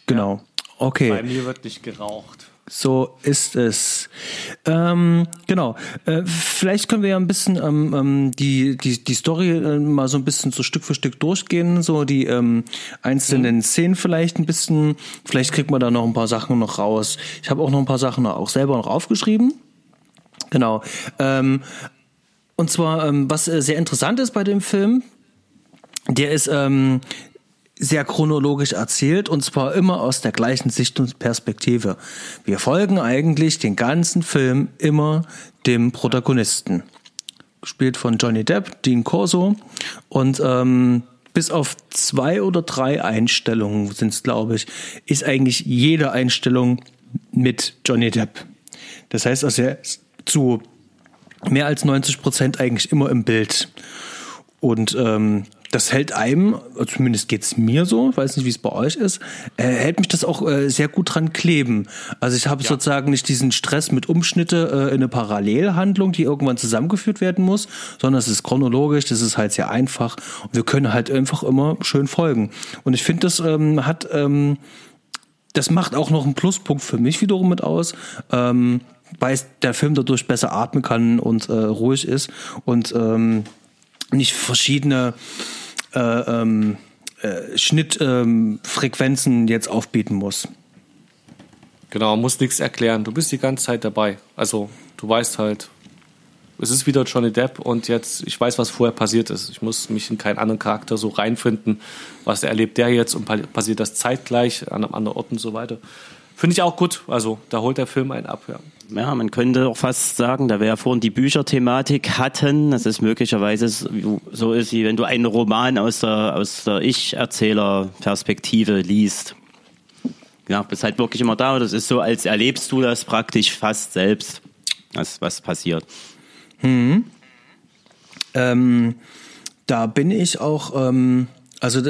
genau. Okay. Bei mir wird nicht geraucht. So ist es. Ähm, genau. Äh, vielleicht können wir ja ein bisschen ähm, ähm, die, die, die Story äh, mal so ein bisschen so Stück für Stück durchgehen, so die ähm, einzelnen Szenen vielleicht ein bisschen. Vielleicht kriegt man da noch ein paar Sachen noch raus. Ich habe auch noch ein paar Sachen auch selber noch aufgeschrieben. Genau. Ähm, und zwar, ähm, was äh, sehr interessant ist bei dem Film, der ist ähm, sehr chronologisch erzählt und zwar immer aus der gleichen Sicht und Perspektive. Wir folgen eigentlich den ganzen Film immer dem Protagonisten. Gespielt von Johnny Depp, Dean Corso und ähm, bis auf zwei oder drei Einstellungen sind es, glaube ich, ist eigentlich jede Einstellung mit Johnny Depp. Das heißt also, er ist zu mehr als 90 Prozent eigentlich immer im Bild. Und ähm, das hält einem, zumindest geht's mir so, ich weiß nicht, wie es bei euch ist, äh, hält mich das auch äh, sehr gut dran kleben. Also ich habe sozusagen nicht diesen Stress mit Umschnitte äh, in eine Parallelhandlung, die irgendwann zusammengeführt werden muss, sondern es ist chronologisch, das ist halt sehr einfach und wir können halt einfach immer schön folgen. Und ich finde, das ähm, hat, ähm, das macht auch noch einen Pluspunkt für mich wiederum mit aus. Ähm, weil der Film dadurch besser atmen kann und äh, ruhig ist und ähm, nicht verschiedene ähm, äh, Schnittfrequenzen ähm, jetzt aufbieten muss. Genau, muss nichts erklären. Du bist die ganze Zeit dabei. Also, du weißt halt, es ist wieder Johnny Depp und jetzt, ich weiß, was vorher passiert ist. Ich muss mich in keinen anderen Charakter so reinfinden. Was erlebt der jetzt und pa- passiert das zeitgleich an einem anderen Ort und so weiter. Finde ich auch gut. Also, da holt der Film einen ab, ja. Ja, man könnte auch fast sagen, da wir ja vorhin die Bücherthematik hatten, dass es möglicherweise so ist, wie wenn du einen Roman aus der, aus der Ich-Erzähler-Perspektive liest. Ja, bist halt wirklich immer da. Das ist so, als erlebst du das praktisch fast selbst, was, was passiert. Ähm, da bin ich auch, ähm, also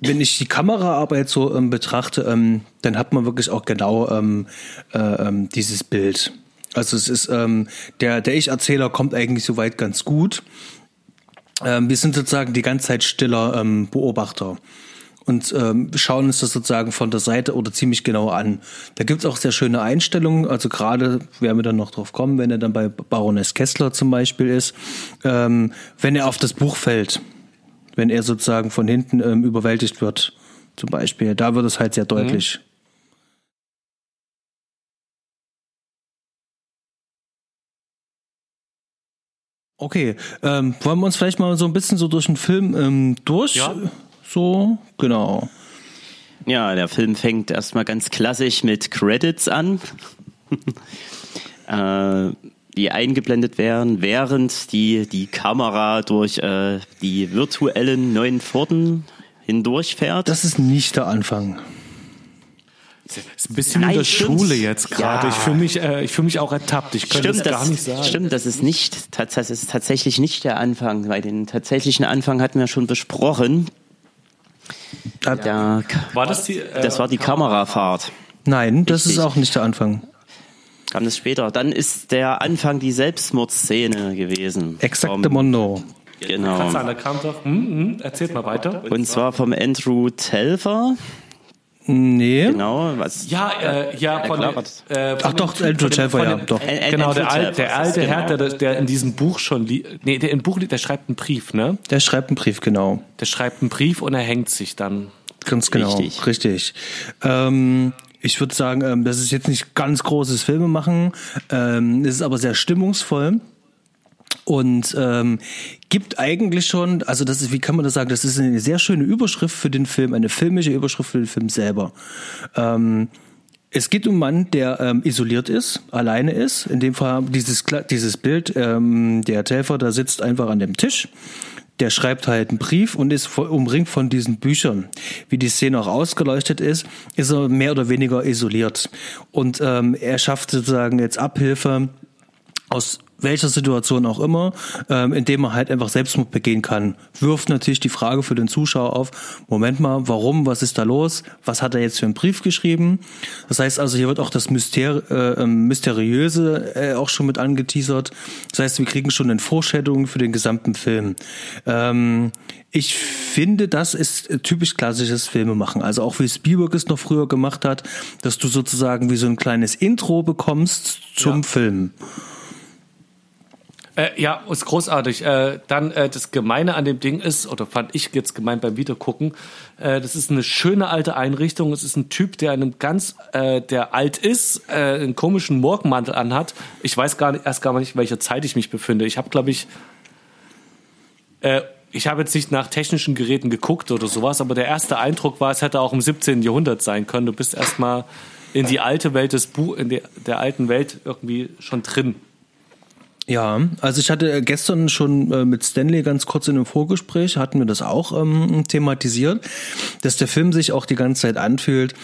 wenn ich die Kameraarbeit so ähm, betrachte, ähm, dann hat man wirklich auch genau ähm, äh, ähm, dieses Bild. Also es ist ähm, der der Ich-Erzähler kommt eigentlich soweit ganz gut. Ähm, wir sind sozusagen die ganze Zeit stiller Beobachter und ähm, schauen uns das sozusagen von der Seite oder ziemlich genau an. Da gibt's auch sehr schöne Einstellungen, also gerade werden wir dann noch drauf kommen, wenn er dann bei Baroness Kessler zum Beispiel ist, ähm, wenn er auf das Buch fällt, wenn er sozusagen von hinten ähm, überwältigt wird, zum Beispiel, da wird es halt sehr deutlich. Okay, ähm, wollen wir uns vielleicht mal so ein bisschen so durch den Film ähm, durch? Ja. So, genau. Ja, der Film fängt erstmal ganz klassisch mit Credits an, äh, die eingeblendet werden, während die, die Kamera durch äh, die virtuellen neuen Pforten hindurchfährt. Das ist nicht der Anfang. Ist ein bisschen Nein, in der stimmt's. Schule jetzt gerade. Ja. Ich fühle mich, äh, ich fühle mich auch ertappt. Ich könnte Stimmt, es gar das, nicht sagen. stimmt, das ist nicht, das ist tatsächlich nicht der Anfang, weil den tatsächlichen Anfang hatten wir schon besprochen. Da, Da, War das die? Äh, das war die Kamerafahrt. Nein, das Richtig. ist auch nicht der Anfang. Kam das später. Dann ist der Anfang die Selbstmordszene gewesen. Exakte Mondo. Genau. Kannst du an der Kante? Hm, hm, erzählt mal weiter. Und zwar vom Andrew Telfer. Nee. Genau, was. Ja, äh, ja, von, äh, von Ach doch, Typ- Andrew von ja, doch. Ä- Genau, der, Al, der alte genau. Herr, der, der in diesem Buch schon, nee, der im Buch, liegt, der schreibt einen Brief, ne? Der schreibt einen Brief, genau. Der schreibt einen Brief und er hängt sich dann. Ganz genau. Richtig. Richtig. Ähm, ich würde sagen, ähm, das ist jetzt nicht ganz großes Filmemachen. Ähm, es ist aber sehr stimmungsvoll. Und ähm, gibt eigentlich schon, also das ist, wie kann man das sagen, das ist eine sehr schöne Überschrift für den Film, eine filmische Überschrift für den Film selber. Ähm, es geht um einen Mann, der ähm, isoliert ist, alleine ist. In dem Fall dieses, dieses Bild, ähm, der Telfer, da sitzt einfach an dem Tisch. Der schreibt halt einen Brief und ist umringt von diesen Büchern. Wie die Szene auch ausgeleuchtet ist, ist er mehr oder weniger isoliert. Und ähm, er schafft sozusagen jetzt Abhilfe aus welcher Situation auch immer, ähm, indem er halt einfach Selbstmord begehen kann. Wirft natürlich die Frage für den Zuschauer auf, Moment mal, warum, was ist da los, was hat er jetzt für einen Brief geschrieben? Das heißt also, hier wird auch das Myster äh, ähm, Mysteriöse äh, auch schon mit angeteasert. Das heißt, wir kriegen schon eine Vorstellung für den gesamten Film. Ähm, ich finde, das ist typisch klassisches Filmemachen. Also auch wie Spielberg es noch früher gemacht hat, dass du sozusagen wie so ein kleines Intro bekommst zum Ja. Film. Äh, ja, ist großartig. Äh, dann äh, das Gemeine an dem Ding ist, oder fand ich jetzt gemein beim Wiedergucken, äh, das ist eine schöne alte Einrichtung. Es ist ein Typ, der einem ganz, äh, der alt ist, äh, einen komischen Morgenmantel anhat. Ich weiß gar nicht, erst gar nicht, in welcher Zeit ich mich befinde. Ich habe, glaube ich, ich habe jetzt nicht nach technischen Geräten geguckt oder sowas, aber der erste Eindruck war, es hätte auch im 17. Jahrhundert sein können. Du bist erstmal in die alte Welt des Buch, in der, der alten Welt irgendwie schon drin. Ja, also ich hatte gestern schon äh, mit Stanley ganz kurz in einem Vorgespräch, hatten wir das auch ähm, thematisiert, dass der Film sich auch die ganze Zeit anfühlt,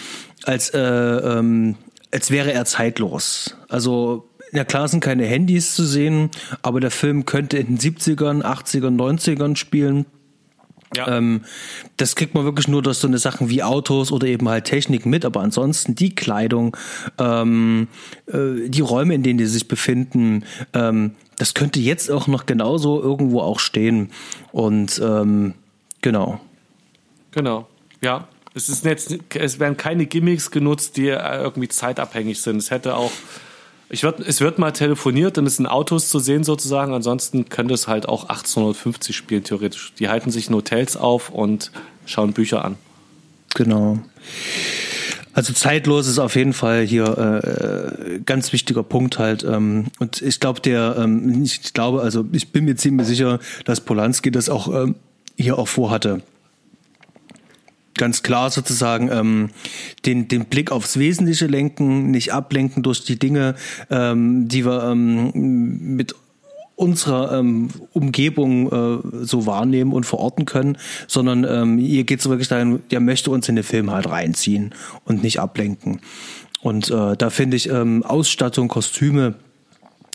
als, äh, ähm, als wäre er zeitlos. Also, ja klar sind keine Handys zu sehen, aber der Film könnte in den 70ern, 80ern, 90ern spielen. Ja. Ähm, das kriegt man wirklich nur durch so eine Sachen wie Autos oder eben halt Technik mit, aber ansonsten die Kleidung, ähm, äh, die Räume, in denen die sich befinden, ähm, das könnte jetzt auch noch genauso irgendwo auch stehen. Und ähm, genau. Genau, ja. Es ist jetzt, es werden keine Gimmicks genutzt, die irgendwie zeitabhängig sind. Es hätte auch, ich würd, es wird mal telefoniert, dann ist in Autos zu sehen sozusagen. Ansonsten könnte es halt auch 1850 spielen theoretisch. Die halten sich in Hotels auf und schauen Bücher an. Genau. Also zeitlos ist auf jeden Fall hier äh, ganz wichtiger Punkt halt. Ähm, und ich glaube, der, ähm, ich glaube, also ich bin mir ziemlich sicher, dass Polanski das auch ähm, hier auch vorhatte. Ganz klar sozusagen ähm, den, den Blick aufs Wesentliche lenken, nicht ablenken durch die Dinge, ähm, die wir ähm, mit unserer ähm, Umgebung äh, so wahrnehmen und verorten können, sondern ähm, hier geht es wirklich dahin, der möchte uns in den Film halt reinziehen und nicht ablenken. Und äh, da finde ich ähm, Ausstattung, Kostüme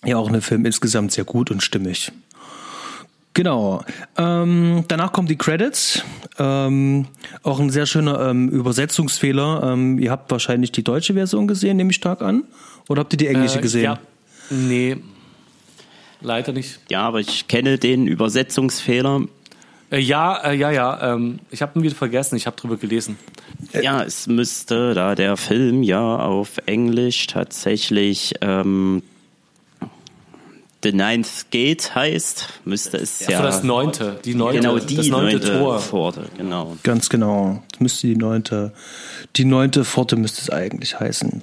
ja auch in dem Film insgesamt sehr gut und stimmig. Genau. Ähm, danach kommen die Credits. Ähm, auch ein sehr schöner ähm, Übersetzungsfehler. Ähm, ihr habt wahrscheinlich die deutsche Version gesehen, nehme ich stark an. Oder habt ihr die englische Äh, gesehen? Ja. Nee, leider nicht. Ja, aber ich kenne den Übersetzungsfehler. Äh, ja, äh, ja, ja. Ähm, ich habe ihn wieder vergessen. Ich habe drüber gelesen. Ja, es müsste, da der Film ja auf Englisch tatsächlich ähm, The Ninth Gate heißt, müsste es ja, Für das neunte, die neunte, genau die das neunte, neunte Tor. Pforte, genau. Ganz genau. Das müsste die neunte, die neunte Pforte müsste es eigentlich heißen.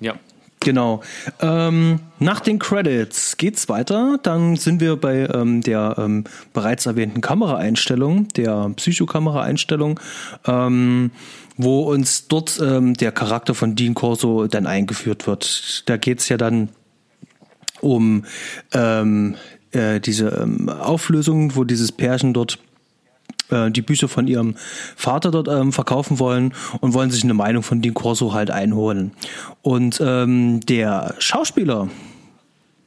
Ja. Genau. Ähm, nach den Credits geht's weiter. Dann sind wir bei ähm, der ähm, bereits erwähnten Kameraeinstellung, der Psychokameraeinstellung, ähm, wo uns dort ähm, der Charakter von Dean Corso dann eingeführt wird. Da geht's ja dann um ähm, äh, diese ähm, Auflösung, wo dieses Pärchen dort äh, die Bücher von ihrem Vater dort ähm, verkaufen wollen und wollen sich eine Meinung von Dean Corso halt einholen. Und ähm, der Schauspieler,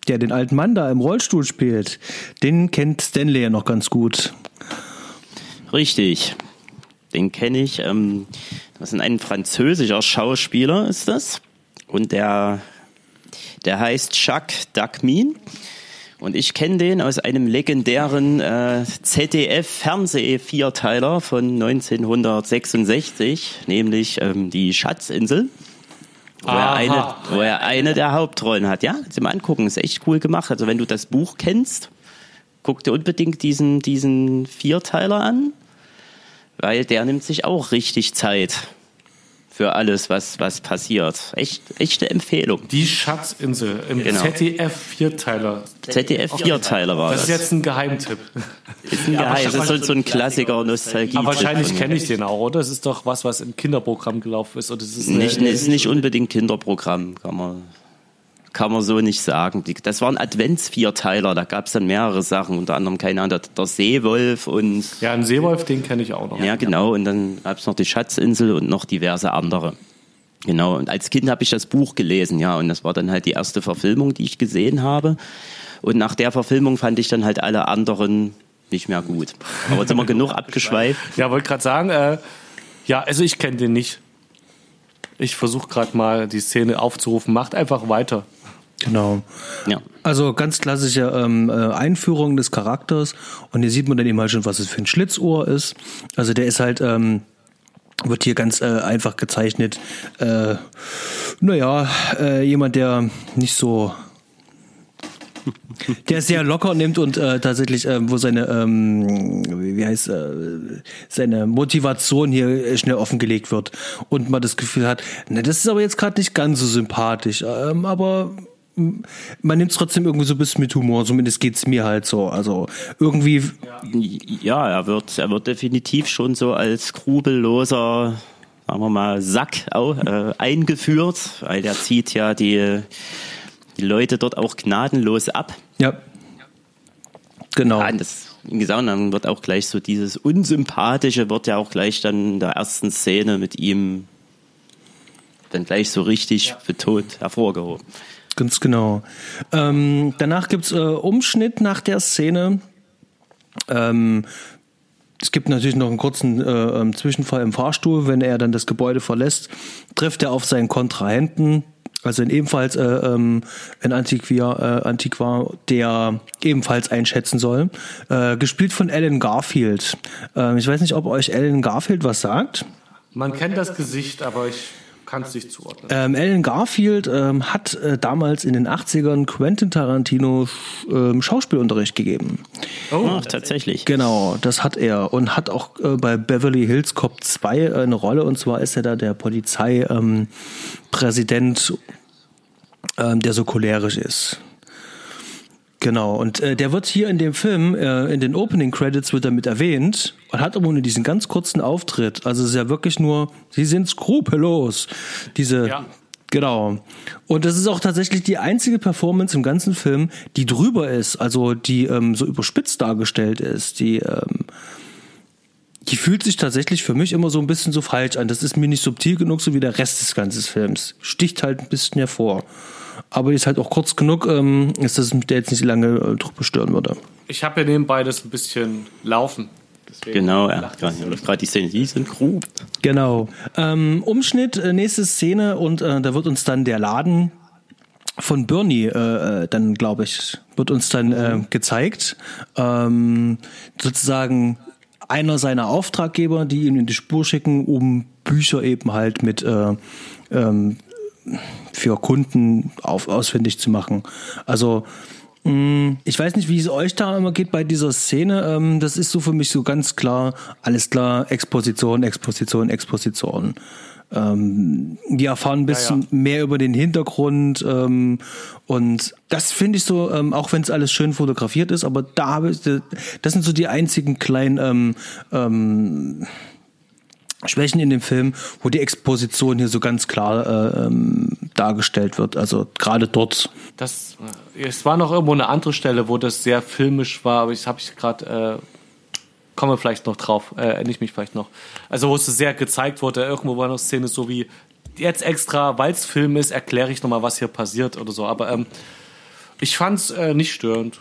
der den alten Mann da im Rollstuhl spielt, den kennt Stanley ja noch ganz gut. Richtig. Den kenne ich. Ähm, das ist ein französischer Schauspieler, ist das. Und der, der heißt Jacques Dacmin. Und ich kenne den aus einem legendären äh, ZDF-Fernseh-Vierteiler von 1966, nämlich ähm, die Schatzinsel. Wo er, eine, wo er eine der Hauptrollen hat. Ja, zum Angucken ist echt cool gemacht. Also wenn du das Buch kennst, guck dir unbedingt diesen, diesen Vierteiler an, weil der nimmt sich auch richtig Zeit für alles, was, was passiert. Echt, echte Empfehlung. Die Schatzinsel im Genau. ZDF-Vierteiler. ZDF-Vierteiler war Das das. ist jetzt ein Geheimtipp. Ist ein Geheim. Das ist so, so ein Klassiker, Nostalgie. Aber wahrscheinlich kenne ich den auch, oder? Das ist doch was, was im Kinderprogramm gelaufen ist. Oder das ist Nicht, ist nicht unbedingt Kinderprogramm, kann man, kann man so nicht sagen. Die- Das waren Advents-Vierteiler, da gab es dann mehrere Sachen, unter anderem, keine Ahnung, der, der Seewolf und Ja, ein Seewolf, den kenne ich auch noch. ja, genau, und dann gab es noch die Schatzinsel und noch diverse andere. Genau, und als Kind habe ich das Buch gelesen, ja, und das war dann halt die erste Verfilmung, die ich gesehen habe. Und nach der Verfilmung fand ich dann halt alle anderen nicht mehr gut. Aber jetzt sind wir genug abgeschweift. Ja, wollte gerade sagen, äh, ja, also ich kenne den nicht. Ich versuche gerade mal die Szene aufzurufen. Macht einfach weiter. Genau. Ja. Also ganz klassische ähm, äh, Einführung des Charakters und hier sieht man dann eben halt schon, was es für ein Schlitzohr ist. Also der ist halt, ähm, wird hier ganz äh, einfach gezeichnet. Äh, naja, äh, jemand, der nicht so der es sehr locker nimmt und äh, tatsächlich, äh, wo seine, ähm, wie heißt, äh, seine Motivation hier äh, schnell offengelegt wird und man das Gefühl hat, na, das ist aber jetzt gerade nicht ganz so sympathisch, ähm, aber man nimmt es trotzdem irgendwie so ein bisschen mit Humor, zumindest geht's mir halt so. Also irgendwie, Ja, er wird, er wird definitiv schon so als skrupelloser, sagen wir mal, Sack auch, äh, eingeführt, weil der zieht ja die, die Leute dort auch gnadenlos ab. ja. Genau. Ja, und das, wie gesagt, dann wird auch gleich so dieses Unsympathische wird ja auch gleich dann in der ersten Szene mit ihm dann gleich so richtig betont hervorgehoben. Ganz genau. Ähm, danach gibt's äh, Umschnitt nach der Szene. Ähm, es gibt natürlich noch einen kurzen äh, ähm, Zwischenfall im Fahrstuhl. Wenn er dann das Gebäude verlässt, trifft er auf seinen Kontrahenten, also in ebenfalls äh, ähm, ein Antiquar, äh, Antiquar, der ebenfalls einschätzen soll. Äh, gespielt von Alan Garfield. Ähm, ich weiß nicht, ob euch Alan Garfield was sagt. Man kennt das Gesicht, aber ich kann es nicht zuordnen. Ähm, Alan Garfield ähm, hat äh, damals in den 80ern Quentin Tarantino ähm, Schauspielunterricht gegeben. Oh, Ach, tatsächlich. Genau, das hat er und hat auch äh, bei Beverly Hills Cop 2 äh, eine Rolle und zwar ist er da der Polizeipräsident, ähm, Präsident, ähm, der so cholerisch ist. Genau, und äh, der wird hier in dem Film, äh, in den Opening Credits wird er mit erwähnt und hat aber nur diesen ganz kurzen Auftritt. Also es ist ja wirklich nur, sie sind skrupellos. Diese, Ja. genau. Und das ist auch tatsächlich die einzige Performance im ganzen Film, die drüber ist, also die ähm, so überspitzt dargestellt ist, die ähm, die fühlt sich tatsächlich für mich immer so ein bisschen so falsch an. Das ist mir nicht subtil genug, so wie der Rest des ganzen Films. Sticht halt ein bisschen hervor. Aber die ist halt auch kurz genug, ähm, ist das der jetzt nicht lange äh, drüber stören würde. Ich habe ja nebenbei das ein bisschen laufen. Deswegen Genau, ja. Gerade die Szene, die sind grob. Genau. Ähm, Umschnitt, äh, nächste Szene und äh, da wird uns dann der Laden von Bernie, äh, äh, dann glaube ich, wird uns dann äh, gezeigt. Ähm, sozusagen einer seiner Auftraggeber, die ihn in die Spur schicken, um Bücher eben halt mit äh, ähm, für Kunden auf, ausfindig zu machen. Also mh, ich weiß nicht, wie es euch da immer geht bei dieser Szene. Ähm, das ist so für mich so ganz klar, alles klar, Exposition, Exposition, Exposition. Ähm, die erfahren ein bisschen ja. mehr über den Hintergrund ähm, und das finde ich so, ähm, auch wenn es alles schön fotografiert ist, aber da habe ich, das sind so die einzigen kleinen ähm, ähm, Schwächen in dem Film, wo die Exposition hier so ganz klar äh, ähm, dargestellt wird. Also gerade dort. Das, äh, es war noch irgendwo eine andere Stelle, wo das sehr filmisch war, aber ich habe ich gerade, äh, komme vielleicht noch drauf, äh, erinnere ich mich vielleicht noch. Also wo es sehr gezeigt wurde, irgendwo war noch Szene so wie, jetzt extra, weil es Film ist, erkläre ich nochmal, was hier passiert oder so. Aber ähm, ich fand es äh, nicht störend.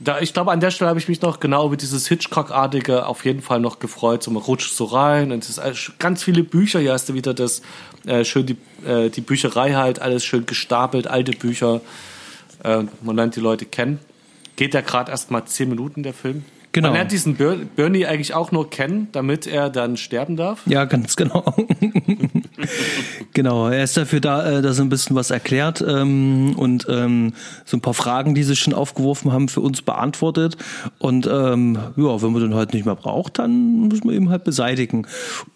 Da, ich glaube, an der Stelle habe ich mich noch genau über dieses Hitchcock-artige auf jeden Fall noch gefreut. So, man rutscht so rein und es ist alles- ganz viele Bücher. Hier hast du wieder das, äh, schön die, äh, die Bücherei halt, alles schön gestapelt, alte Bücher. Äh, man lernt die Leute kennen. geht ja gerade erst mal zehn Minuten, der Film. Genau. Man lernt diesen Ber Bernie eigentlich auch nur kennen, damit er dann sterben darf. Ja, ganz genau. genau, er ist dafür da, äh, dass er ein bisschen was erklärt ähm, und ähm, so ein paar Fragen, die sich schon aufgeworfen haben, für uns beantwortet. Und ähm, ja, wenn man den halt nicht mehr braucht, dann muss man ihn halt beseitigen.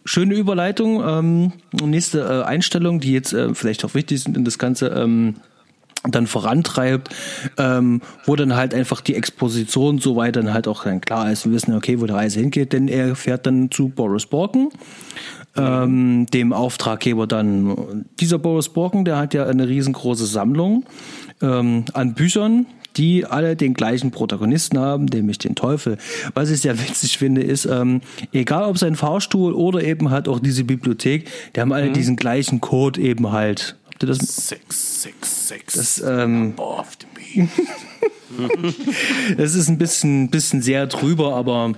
Schöne Überleitung. Ähm, nächste äh, Einstellung, die jetzt äh, vielleicht auch wichtig sind in das Ganze. Dann vorantreibt, ähm, wo dann halt einfach die Exposition soweit dann halt auch dann klar ist, wir wissen, okay, wo die Reise hingeht, denn er fährt dann zu Boris Borken, ähm, dem Auftraggeber dann. Dieser Boris Borken, der hat ja eine riesengroße Sammlung ähm, an Büchern, die alle den gleichen Protagonisten haben, nämlich den Teufel. Was ich sehr witzig finde, ist, ähm, egal ob sein Fahrstuhl oder eben halt auch diese Bibliothek, die haben alle diesen gleichen Code eben halt. Ihr das? Six, six, six. Das, ähm, Above the. Das ist ein bisschen, bisschen sehr drüber, aber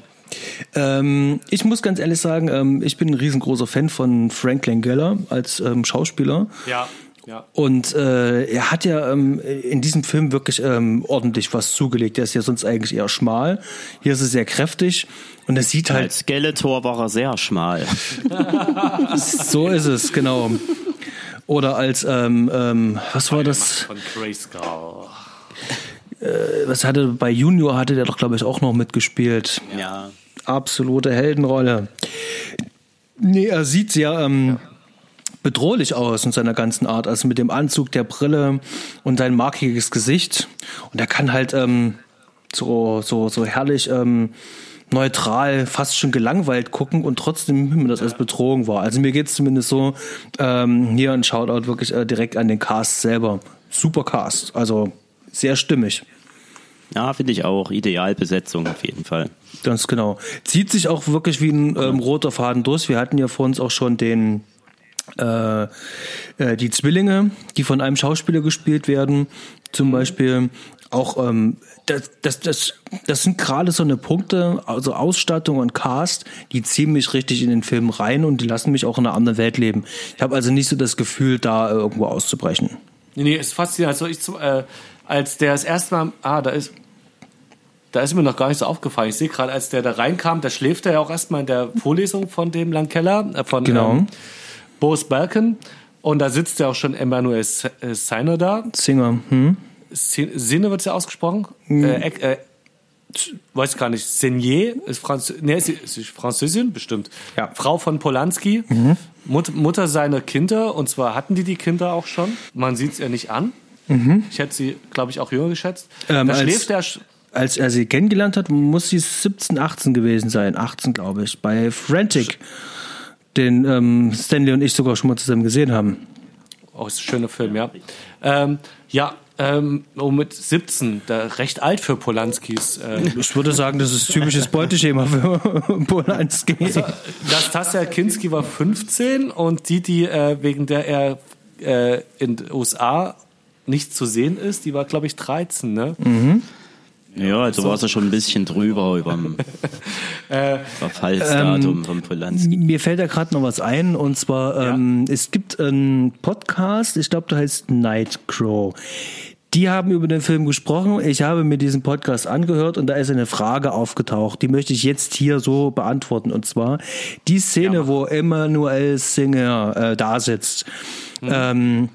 ähm, ich muss ganz ehrlich sagen, ähm, ich bin ein riesengroßer Fan von Frank Langella als ähm, Schauspieler. Ja, ja. Und äh, er hat ja ähm, in diesem Film wirklich ähm, ordentlich was zugelegt. Der ist ja sonst eigentlich eher schmal. Hier ist es sehr kräftig. Und es sieht halt, Als Skeletor war er sehr schmal. so ist es, genau. Oder als, ähm, ähm, was war das? Von Grayskull. Was hatte bei Junior hatte der doch, glaube ich, auch noch mitgespielt. Ja. absolute Heldenrolle. Nee, er sieht sehr ähm, bedrohlich aus in seiner ganzen Art, also mit dem Anzug, der Brille und sein markiges Gesicht. Und er kann halt ähm, so, so, so herrlich ähm, neutral, fast schon gelangweilt gucken und trotzdem man das als Bedrohung wahr. Also mir geht's zumindest so, ähm, hier ein Shoutout wirklich äh, direkt an den Cast selber. Super Cast, also sehr stimmig. Ja, finde ich auch. Idealbesetzung auf jeden Fall. Ganz genau. Zieht sich auch wirklich wie ein ähm, roter Faden durch. Wir hatten ja vor uns auch schon den äh, äh, die Zwillinge, die von einem Schauspieler gespielt werden, zum Beispiel. Auch ähm, das, das, das, das sind gerade so eine Punkte, also Ausstattung und Cast, die ziehen mich richtig in den Film rein und die lassen mich auch in einer anderen Welt leben. Ich habe also nicht so das Gefühl, da irgendwo auszubrechen. Nee, nee, ist faszinierend. Also ich zum, äh, als der das erste Mal, ah, da ist, da ist mir noch gar nicht so aufgefallen. Ich sehe gerade, als der da reinkam, da schläft er ja auch erstmal in der Vorlesung von dem Langkeller, äh, von Genau. ähm, Boris Balken. Und da sitzt ja auch schon Emmanuel äh, Seiner da. Singer, hm? Sin- Sinne wird ja ausgesprochen. Äh, Eck- äh, weiß gar nicht. Senier ist, Franz nee, sie ist Französin, bestimmt. Ja. Frau von Polanski. Mut Mutter seiner Kinder. Und zwar hatten die die Kinder auch schon. Man sieht es ihr nicht an. Ich hätte sie, glaube ich, auch jünger geschätzt. Ähm, da als- schläft. Sch- Als er sie kennengelernt hat, muss sie 17, 18 gewesen sein. 18, glaube ich. Bei Frantic, den ähm, Stanley und ich sogar schon mal zusammen gesehen haben. Oh, ist ein schöner Film, ja. Ähm, ja, ähm, oh, mit 17, da recht alt für Polanskis. Äh, Ich würde sagen, das ist typisches Beuteschema für Polanski. Das Tasja Kinski war 15 und die, die äh, wegen der er äh, in den USA nicht zu sehen ist, die war, glaube ich, 13, ne? Ja, also war er schon ein bisschen drüber über dem Verfallsdatum von Polanski. Mir fällt da gerade noch was ein und zwar ähm, es gibt einen Podcast, ich glaube, der heißt Nightcrow. Die haben über den Film gesprochen. Ich habe mir diesen Podcast angehört und da ist eine Frage aufgetaucht. Die möchte ich jetzt hier so beantworten. Und zwar die Szene, wo Emmanuel Singer äh, da sitzt. Ähm,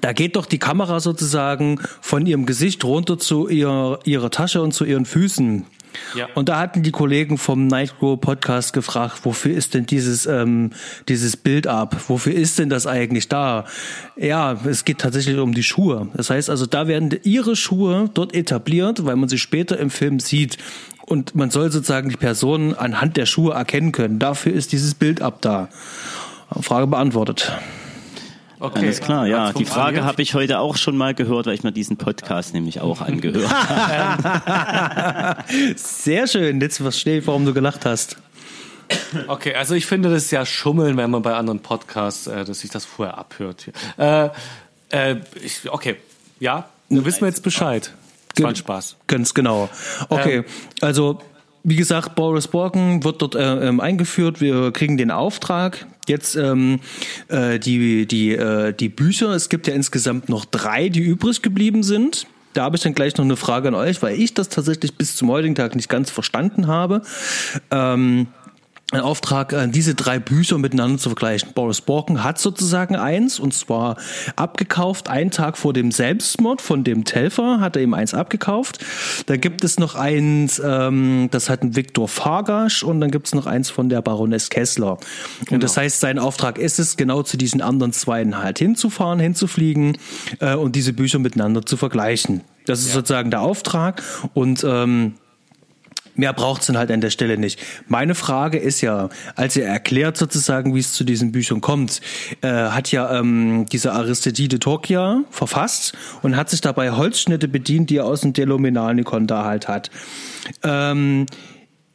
da geht doch die Kamera sozusagen von ihrem Gesicht runter zu ihr, ihrer Tasche und zu ihren Füßen. Ja. Und da hatten die Kollegen vom Nightgrow Podcast gefragt, wofür ist denn dieses, ähm, dieses Bild ab? Wofür ist denn das eigentlich da? Ja, es geht tatsächlich um die Schuhe. Das heißt also, da werden ihre Schuhe dort etabliert, weil man sie später im Film sieht. Und man soll sozusagen die Personen anhand der Schuhe erkennen können. Dafür ist dieses Bild ab da. Frage beantwortet. Okay. Alles klar, ja. Die Frage habe ich heute auch schon mal gehört, weil ich mir diesen Podcast nämlich auch angehört habe. Sehr schön. Jetzt verstehe ich, warum du gelacht hast. Okay, also ich finde das ist ja Schummeln, wenn man bei anderen Podcasts, äh, dass sich das vorher abhört. Äh, äh, ich, okay, ja, dann wissen wir jetzt Bescheid. Es war ein Spaß. Ganz genau. Okay, also wie gesagt, Boris Borken wird dort äh, ähm, eingeführt. Wir kriegen den Auftrag. Jetzt ähm, äh, die die äh, die Bücher. Es gibt ja insgesamt noch drei, die übrig geblieben sind. Da habe ich dann gleich noch eine Frage an euch, weil ich das tatsächlich bis zum heutigen Tag nicht ganz verstanden habe. Ähm, ein Auftrag, äh, diese drei Bücher miteinander zu vergleichen. Boris Borken hat sozusagen eins, und zwar abgekauft, einen Tag vor dem Selbstmord von dem Telfer, hat er ihm eins abgekauft. Da gibt es noch eins, ähm, das hat ein Viktor Fargasch, und dann gibt es noch eins von der Baroness Kessler. Und das heißt, sein Auftrag ist es, genau zu diesen anderen zweien halt hinzufahren, hinzufliegen äh, und diese Bücher miteinander zu vergleichen. Das ist sozusagen der Auftrag. Und ähm, Mehr braucht's dann halt an der Stelle nicht. Meine Frage ist ja, als er erklärt sozusagen, wie es zu diesen Büchern kommt, äh, hat ja ähm, dieser Aristide Tokia verfasst und hat sich dabei Holzschnitte bedient, die er aus dem Deluminalikon da halt hat. Ähm,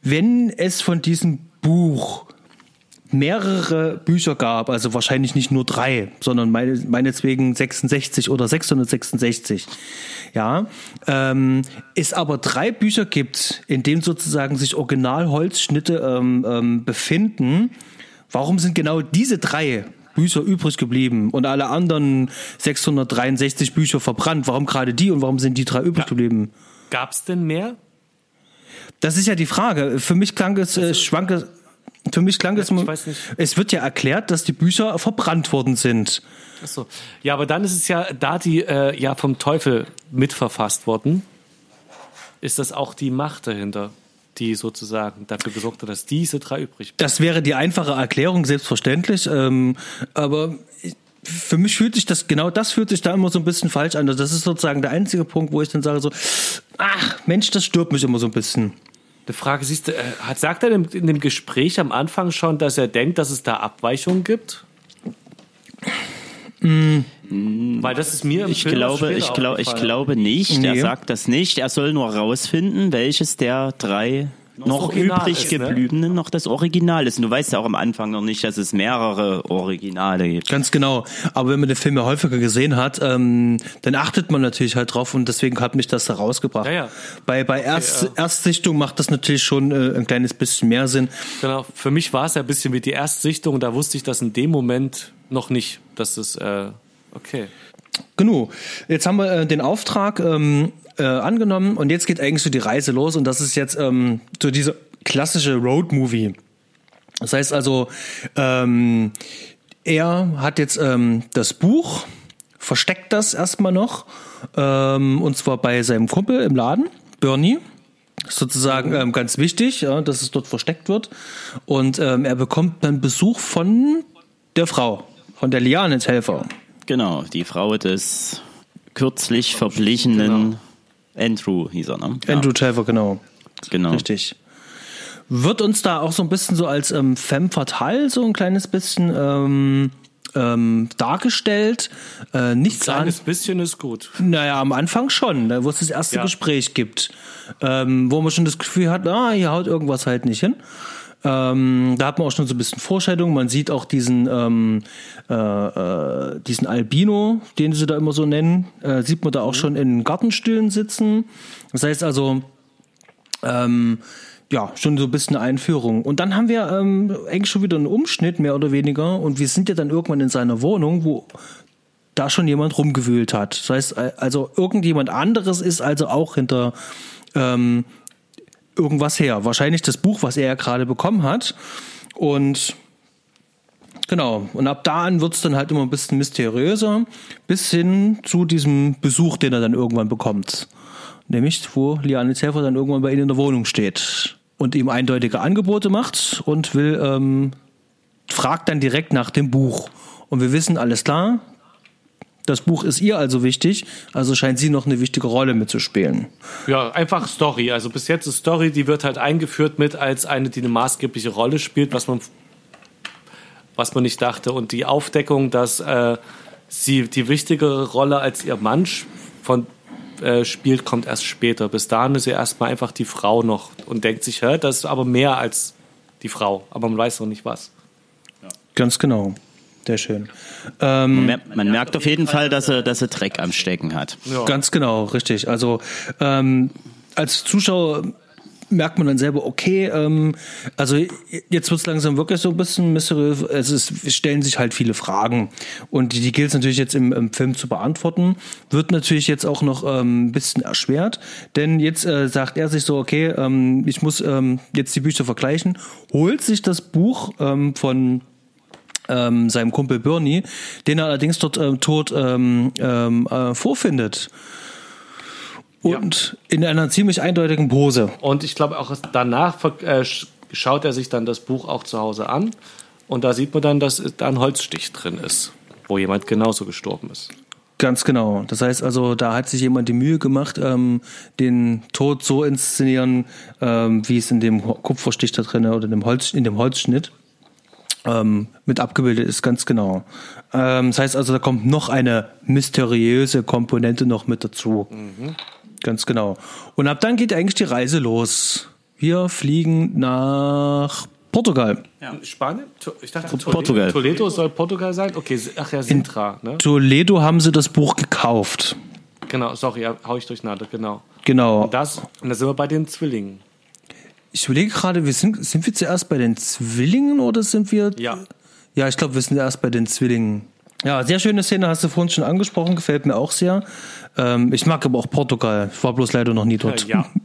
wenn es von diesem Buch mehrere Bücher gab, also wahrscheinlich nicht nur drei, sondern meine, meinetwegen 66 oder 666, ja, ähm, es aber drei Bücher gibt, in denen sozusagen sich Originalholzschnitte ähm, ähm, befinden, warum sind genau diese drei Bücher übrig geblieben und alle anderen 663 Bücher verbrannt? Warum gerade die und warum sind die drei übrig geblieben? Gab's denn mehr? Das ist ja die Frage. Für mich klang es, äh, schwank es, für mich klang es, ich weiß nicht. es wird ja erklärt, dass die Bücher verbrannt worden sind. Achso. Ja, aber dann ist es ja, da die äh, ja vom Teufel mitverfasst worden, ist das auch die Macht dahinter, die sozusagen dafür gesorgt hat, dass diese drei übrig bleiben. Das wäre die einfache Erklärung, selbstverständlich. Ähm, aber für mich fühlt sich das, genau das fühlt sich da immer so ein bisschen falsch an. Also Das ist sozusagen der einzige Punkt, wo ich dann sage so, ach Mensch, das stört mich immer so ein bisschen. Eine Frage, siehst du, äh, hat, sagt er in, in dem Gespräch am Anfang schon, dass er denkt, dass es da Abweichungen gibt? Weil das ist mir im Ich Film glaube, ich, glaub, ich glaube nicht. Nee. Er sagt das nicht. Er soll nur rausfinden, welches der drei noch Original übrig ist, ne? gebliebenen noch das Original ist. Und du weißt ja auch am Anfang noch nicht, dass es mehrere Originale gibt. Ganz genau. Aber wenn man den Film ja häufiger gesehen hat, ähm, dann achtet man natürlich halt drauf und deswegen hat mich das da rausgebracht. Ja, ja. Bei, bei Erst, Erstsichtung macht das natürlich schon äh, ein kleines bisschen mehr Sinn. Genau, für mich war es ja ein bisschen wie die Erstsichtung. Da wusste ich das in dem Moment noch nicht, dass es, äh, okay. Genug. Jetzt haben wir äh, den Auftrag ähm, äh, angenommen und jetzt geht eigentlich so die Reise los und das ist jetzt ähm, so diese klassische Road-Movie. Das heißt also, ähm, er hat jetzt ähm, das Buch, versteckt das erstmal noch ähm, und zwar bei seinem Kumpel im Laden, Bernie. Sozusagen ähm, ganz wichtig, ja, dass es dort versteckt wird. Und ähm, er bekommt dann Besuch von der Frau, von der Lianes-Helfer. Genau, die Frau des kürzlich verblichenen Andrew hieß er, ne? Andrew Trevor, genau. genau. Richtig. Wird uns da auch so ein bisschen so als ähm, femme fatale so ein kleines bisschen ähm, ähm, dargestellt. Äh, nichts an. Kleines bisschen ist gut. Naja, am Anfang schon, ne, wo es das erste Ja. Gespräch gibt, ähm, wo man schon das Gefühl hat, ah, hier haut irgendwas halt nicht hin. Ähm, da hat man auch schon so ein bisschen Vorstellung. Man sieht auch diesen, ähm, äh, äh, diesen Albino, den sie da immer so nennen, äh, sieht man da auch schon in Gartenstühlen sitzen. Das heißt also, ähm, ja, schon so ein bisschen eine Einführung. Und dann haben wir ähm, eigentlich schon wieder einen Umschnitt, mehr oder weniger. Und wir sind ja dann irgendwann in seiner Wohnung, wo da schon jemand rumgewühlt hat. Das heißt, also irgendjemand anderes ist also auch hinter ähm, irgendwas her. Wahrscheinlich das Buch, was er ja gerade bekommen hat. Und genau, und ab da an wird's dann halt immer ein bisschen mysteriöser, bis hin zu diesem Besuch, den er dann irgendwann bekommt. Nämlich, wo Liane Helfer dann irgendwann bei ihnen in der Wohnung steht und ihm eindeutige Angebote macht und will, ähm, fragt dann direkt nach dem Buch. Und wir wissen, alles klar, das Buch ist ihr also wichtig, also scheint sie noch eine wichtige Rolle mitzuspielen. Ja, einfach Story. Also bis jetzt ist Story, die wird halt eingeführt mit als eine, die eine maßgebliche Rolle spielt, was man, was man nicht dachte. Und die Aufdeckung, dass äh, sie die wichtigere Rolle als ihr Mann von, äh, spielt, kommt erst später. Bis dahin ist sie erstmal einfach die Frau noch und denkt sich, hä, das ist aber mehr als die Frau. Aber man weiß noch nicht was. Ganz genau. Sehr schön. Man, mer man merkt auf jeden Fall, dass er, dass er Dreck am Stecken hat. Ganz genau, richtig. Also ähm, als Zuschauer merkt man dann selber, okay, ähm, also jetzt wird es langsam wirklich so ein bisschen mysteriös. Es, ist, es stellen sich halt viele Fragen und die, die gilt es natürlich jetzt im, im Film zu beantworten. Wird natürlich jetzt auch noch ähm, ein bisschen erschwert, denn jetzt äh, sagt er sich so, okay, ähm, ich muss ähm, jetzt die Bücher vergleichen, holt sich das Buch ähm, von ähm, seinem Kumpel Bernie, den er allerdings dort ähm, tot ähm, ähm, äh, vorfindet. Und in einer ziemlich eindeutigen Pose. Und ich glaube auch danach äh, sch- schaut er sich dann das Buch auch zu Hause an. Und da sieht man dann, dass da ein Holzstich drin ist, wo jemand genauso gestorben ist. Ganz genau. Das heißt also, da hat sich jemand die Mühe gemacht, ähm, den Tod so inszenieren, ähm, wie es in dem Kupferstich da drin oder in dem, Holz, in dem Holzschnitt ähm, mit abgebildet ist, ganz genau. Ähm, das heißt also, da kommt noch eine mysteriöse Komponente noch mit dazu. Ganz genau. Und ab dann geht eigentlich die Reise los. Wir fliegen nach Portugal. Spanien? To- Ich dachte, Portugal. Toledo soll Portugal sein? Okay, ach ja, Sintra. Ne? Toledo haben sie das Buch gekauft. Genau, sorry, ja, hau ich durcheinander, genau. Genau. Und das, und da sind wir bei den Zwillingen. Ich überlege gerade, wir sind, sind wir zuerst bei den Zwillingen oder sind wir. Ja. Ja, ich glaube, wir sind erst bei den Zwillingen. Ja, sehr schöne Szene, hast du vorhin schon angesprochen, gefällt mir auch sehr. Ähm, ich mag aber auch Portugal. Ich war bloß leider noch nie dort. Ja.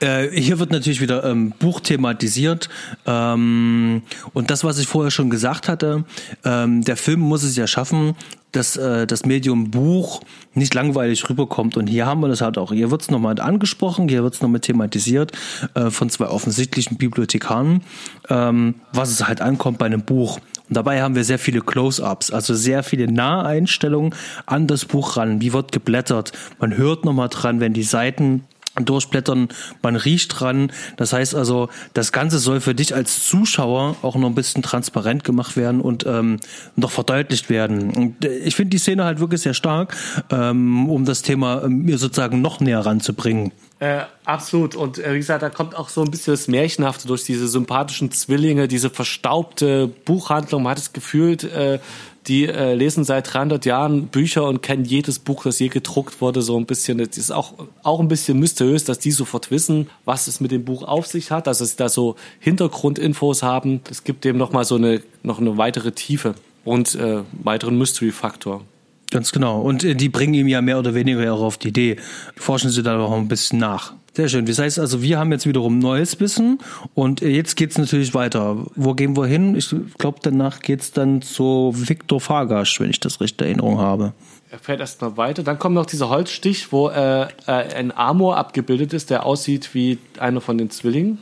Äh, hier wird natürlich wieder ähm, Buch thematisiert. Ähm, und das, was ich vorher schon gesagt hatte, ähm, der Film muss es ja schaffen, dass äh, das Medium Buch nicht langweilig rüberkommt. Und hier haben wir das halt auch. Hier wird es nochmal angesprochen, hier wird es nochmal thematisiert äh, von zwei offensichtlichen Bibliothekaren, ähm, was es halt ankommt bei einem Buch. Und dabei haben wir sehr viele Close-ups, also sehr viele Naheinstellungen an das Buch ran. Wie wird geblättert? Man hört nochmal dran, wenn die Seiten durchblättern, man riecht dran. Das heißt also, das Ganze soll für dich als Zuschauer auch noch ein bisschen transparent gemacht werden und ähm, noch verdeutlicht werden. Und äh, ich finde die Szene halt wirklich sehr stark, ähm, um das Thema ähm, mir sozusagen noch näher ranzubringen. Äh, absolut. Und äh, wie gesagt, da kommt auch so ein bisschen das Märchenhafte durch diese sympathischen Zwillinge, diese verstaubte Buchhandlung. Man hat das Gefühl, äh, die äh, lesen seit 300 Jahren Bücher und kennen jedes Buch, das je gedruckt wurde. So ein bisschen, das ist auch, auch ein bisschen mysteriös, dass die sofort wissen, was es mit dem Buch auf sich hat, dass es da so Hintergrundinfos haben. Das gibt dem nochmal so eine, noch eine weitere Tiefe und äh, weiteren Mystery-Faktor. Ganz genau. Und äh, die bringen ihm ja mehr oder weniger auch auf die Idee. Forschen sie da auch ein bisschen nach. Sehr schön. Das heißt also, wir haben jetzt wiederum neues Wissen und jetzt geht's natürlich weiter. Wo gehen wir hin? Ich glaube, danach geht's dann zu Viktor Fagasch, wenn ich das recht in Erinnerung habe. Er fährt erstmal weiter. Dann kommt noch dieser Holzstich, wo äh, äh, ein Amor abgebildet ist, der aussieht wie einer von den Zwillingen.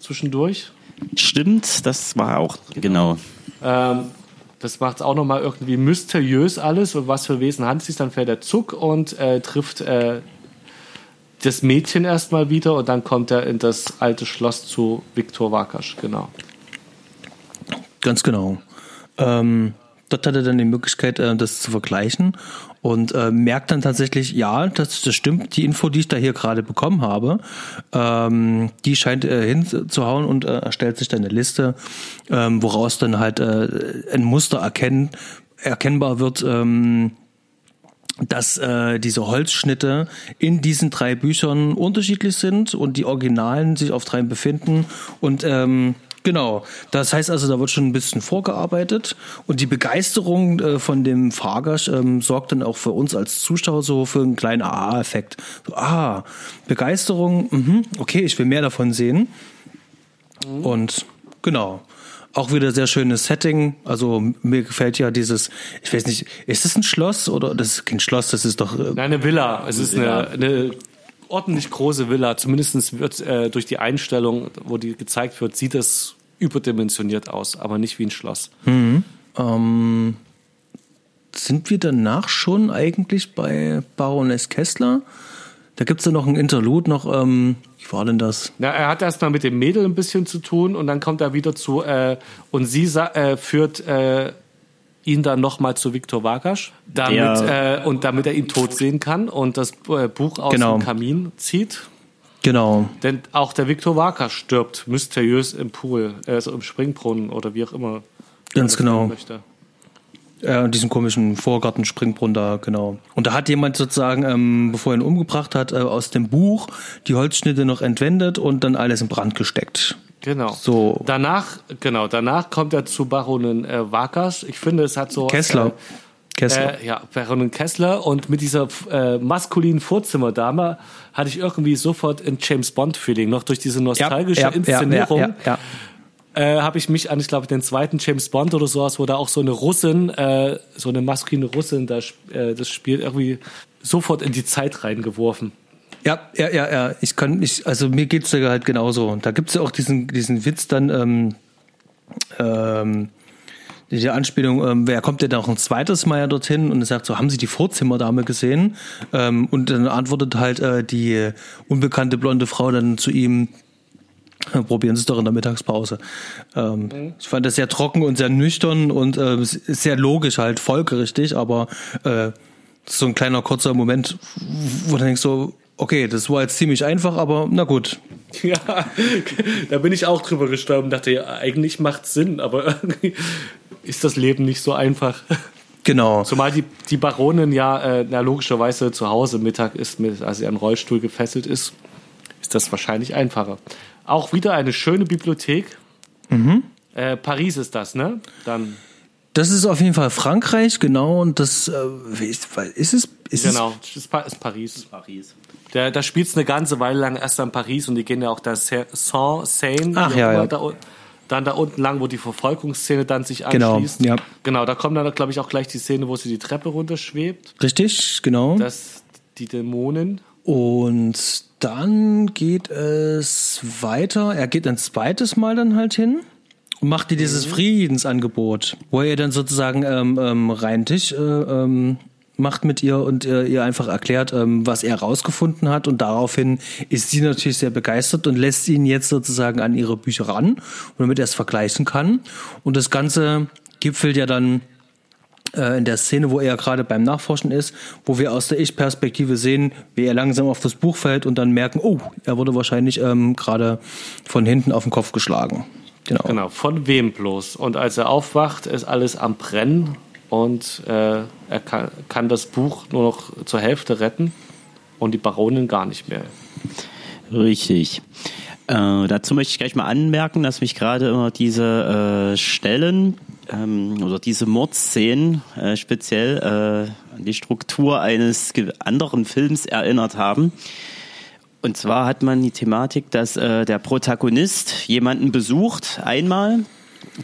Zwischendurch. Stimmt, das war auch, genau. Ähm, das macht es auch nochmal irgendwie mysteriös alles. Und was für Wesen handelt es sich? Dann fährt er Zuck und äh, trifft äh, das Mädchen erstmal wieder. Und dann kommt er in das alte Schloss zu Viktor Wakasch. Genau. Ganz genau. Ähm, dort hat er dann die Möglichkeit, äh, das zu vergleichen und äh, merkt dann tatsächlich, ja, das, das stimmt, die Info, die ich da hier gerade bekommen habe, ähm, die scheint äh, hinzuhauen und äh, erstellt sich dann eine Liste, ähm, woraus dann halt äh, ein Muster erkennen, erkennbar wird, ähm, dass äh, diese Holzschnitte in diesen drei Büchern unterschiedlich sind und die Originalen sich auf dreien befinden und ähm, Genau, das heißt also, da wird schon ein bisschen vorgearbeitet und die Begeisterung äh, von dem Fahrgast ähm, sorgt dann auch für uns als Zuschauer so für einen kleinen Aha-Effekt. So, ah, Begeisterung, mhm, okay, ich will mehr davon sehen. Und genau, auch wieder sehr schönes Setting. Also mir gefällt ja dieses, ich weiß nicht, ist das ein Schloss oder das ist kein Schloss, das ist doch. Äh, Nein, eine Villa. Es ist eine, eine ordentlich große Villa. Zumindest wird äh, durch die Einstellung, wo die gezeigt wird, sieht es überdimensioniert aus, aber nicht wie ein Schloss. Ähm, sind wir danach schon eigentlich bei Baroness Kessler? Da gibt's ja noch ein Interlude, noch, ähm, wie war denn das? Na, er hat erstmal mit dem Mädel ein bisschen zu tun und dann kommt er wieder zu, äh, und sie äh, führt äh, ihn dann nochmal zu Viktor Wagasch, damit, Der- äh, und damit er ihn tot sehen kann und das äh, Buch aus Genau. dem Kamin zieht. Genau. Denn auch der Viktor Wagasch stirbt mysteriös im Pool, also im Springbrunnen oder wie auch immer. Ganz genau. nennen Möchte. Äh, diesen komischen Vorgarten-Springbrunnen da, genau. Und da hat jemand sozusagen, ähm, bevor er ihn umgebracht hat, äh, aus dem Buch die Holzschnitte noch entwendet und dann alles in Brand gesteckt. Genau. So. Danach, genau, danach kommt er zu Baronin äh, Vakas. Ich finde, es hat so. Kessler. Äh, Kessler. Äh, ja, Baronin Kessler und mit dieser äh, maskulinen Vorzimmerdame hatte ich irgendwie sofort ein James Bond-Feeling, noch durch diese nostalgische ja, ja, Inszenierung. Ja, ja, Äh, habe ich mich an, ich glaube, den zweiten James Bond oder sowas, wo da auch so eine Russin, äh, so eine maskuline Russin da äh, das spielt, irgendwie sofort in die Zeit reingeworfen. Ja, ja, ja, ja. Ich kann, ich, also mir geht's ja halt genauso. Da gibt's ja auch diesen, diesen Witz dann, ähm, ähm, die Anspielung, ähm, wer kommt denn noch ein zweites Mal ja dorthin und sagt so, haben Sie die Vorzimmerdame gesehen? Ähm, und dann antwortet halt äh, die unbekannte blonde Frau dann zu ihm, probieren Sie es doch in der Mittagspause. Ähm, Ich fand das sehr trocken und sehr nüchtern und äh, sehr logisch halt, folgerichtig, aber äh, so ein kleiner kurzer Moment, wo du denkst so, okay, das war jetzt ziemlich einfach, aber na gut. Ja, da bin ich auch drüber gestorben, dachte, ja, eigentlich macht Sinn, aber irgendwie ist das Leben nicht so einfach. Genau. Zumal die, die Baronin ja äh, na, logischerweise zu Hause Mittag ist, mit, als sie an Rollstuhl gefesselt ist, ist das wahrscheinlich einfacher. Auch wieder eine schöne Bibliothek. Äh, Paris ist das, ne? Dann, Das ist auf jeden Fall Frankreich, genau, und das äh, ist, ist es ist genau, das ist, Pa- ist Paris. Paris. Der, da spielt es eine ganze Weile lang erst an Paris und die gehen ja auch da Saint-Seine, Ach, ja, ja. Da, dann da unten lang, wo die Verfolgungsszene dann sich Genau, anschließt. ja. Genau, da kommt dann, glaube ich, auch gleich die Szene, wo sie die Treppe runterschwebt. es richtig, genau. Das, die Dämonen. Und dann geht es weiter. Er geht ein zweites Mal dann halt hin und macht dir dieses Friedensangebot, wo er dann sozusagen ähm, ähm, rein Tisch äh, ähm, macht mit ihr und äh, ihr einfach erklärt, ähm, was er rausgefunden hat. Und daraufhin ist sie natürlich sehr begeistert und lässt ihn jetzt sozusagen an ihre Bücher ran, damit er es vergleichen kann. Und das Ganze gipfelt ja dann äh, in der Szene, wo er gerade beim Nachforschen ist, wo wir aus der Ich-Perspektive sehen, wie er langsam auf das Buch fällt und dann merken, oh, er wurde wahrscheinlich ähm, gerade von hinten auf den Kopf geschlagen. Genau. Genau, von wem bloß? Und als er aufwacht, ist alles am Brennen und äh, er kann, kann das Buch nur noch zur Hälfte retten und die Baronin gar nicht mehr. Richtig. Äh, dazu möchte ich gleich mal anmerken, dass mich gerade immer diese äh, Stellen ähm, oder diese Mordszenen äh, speziell äh, an die Struktur eines anderen Films erinnert haben. Und zwar hat man die Thematik, dass äh, der Protagonist jemanden besucht, einmal,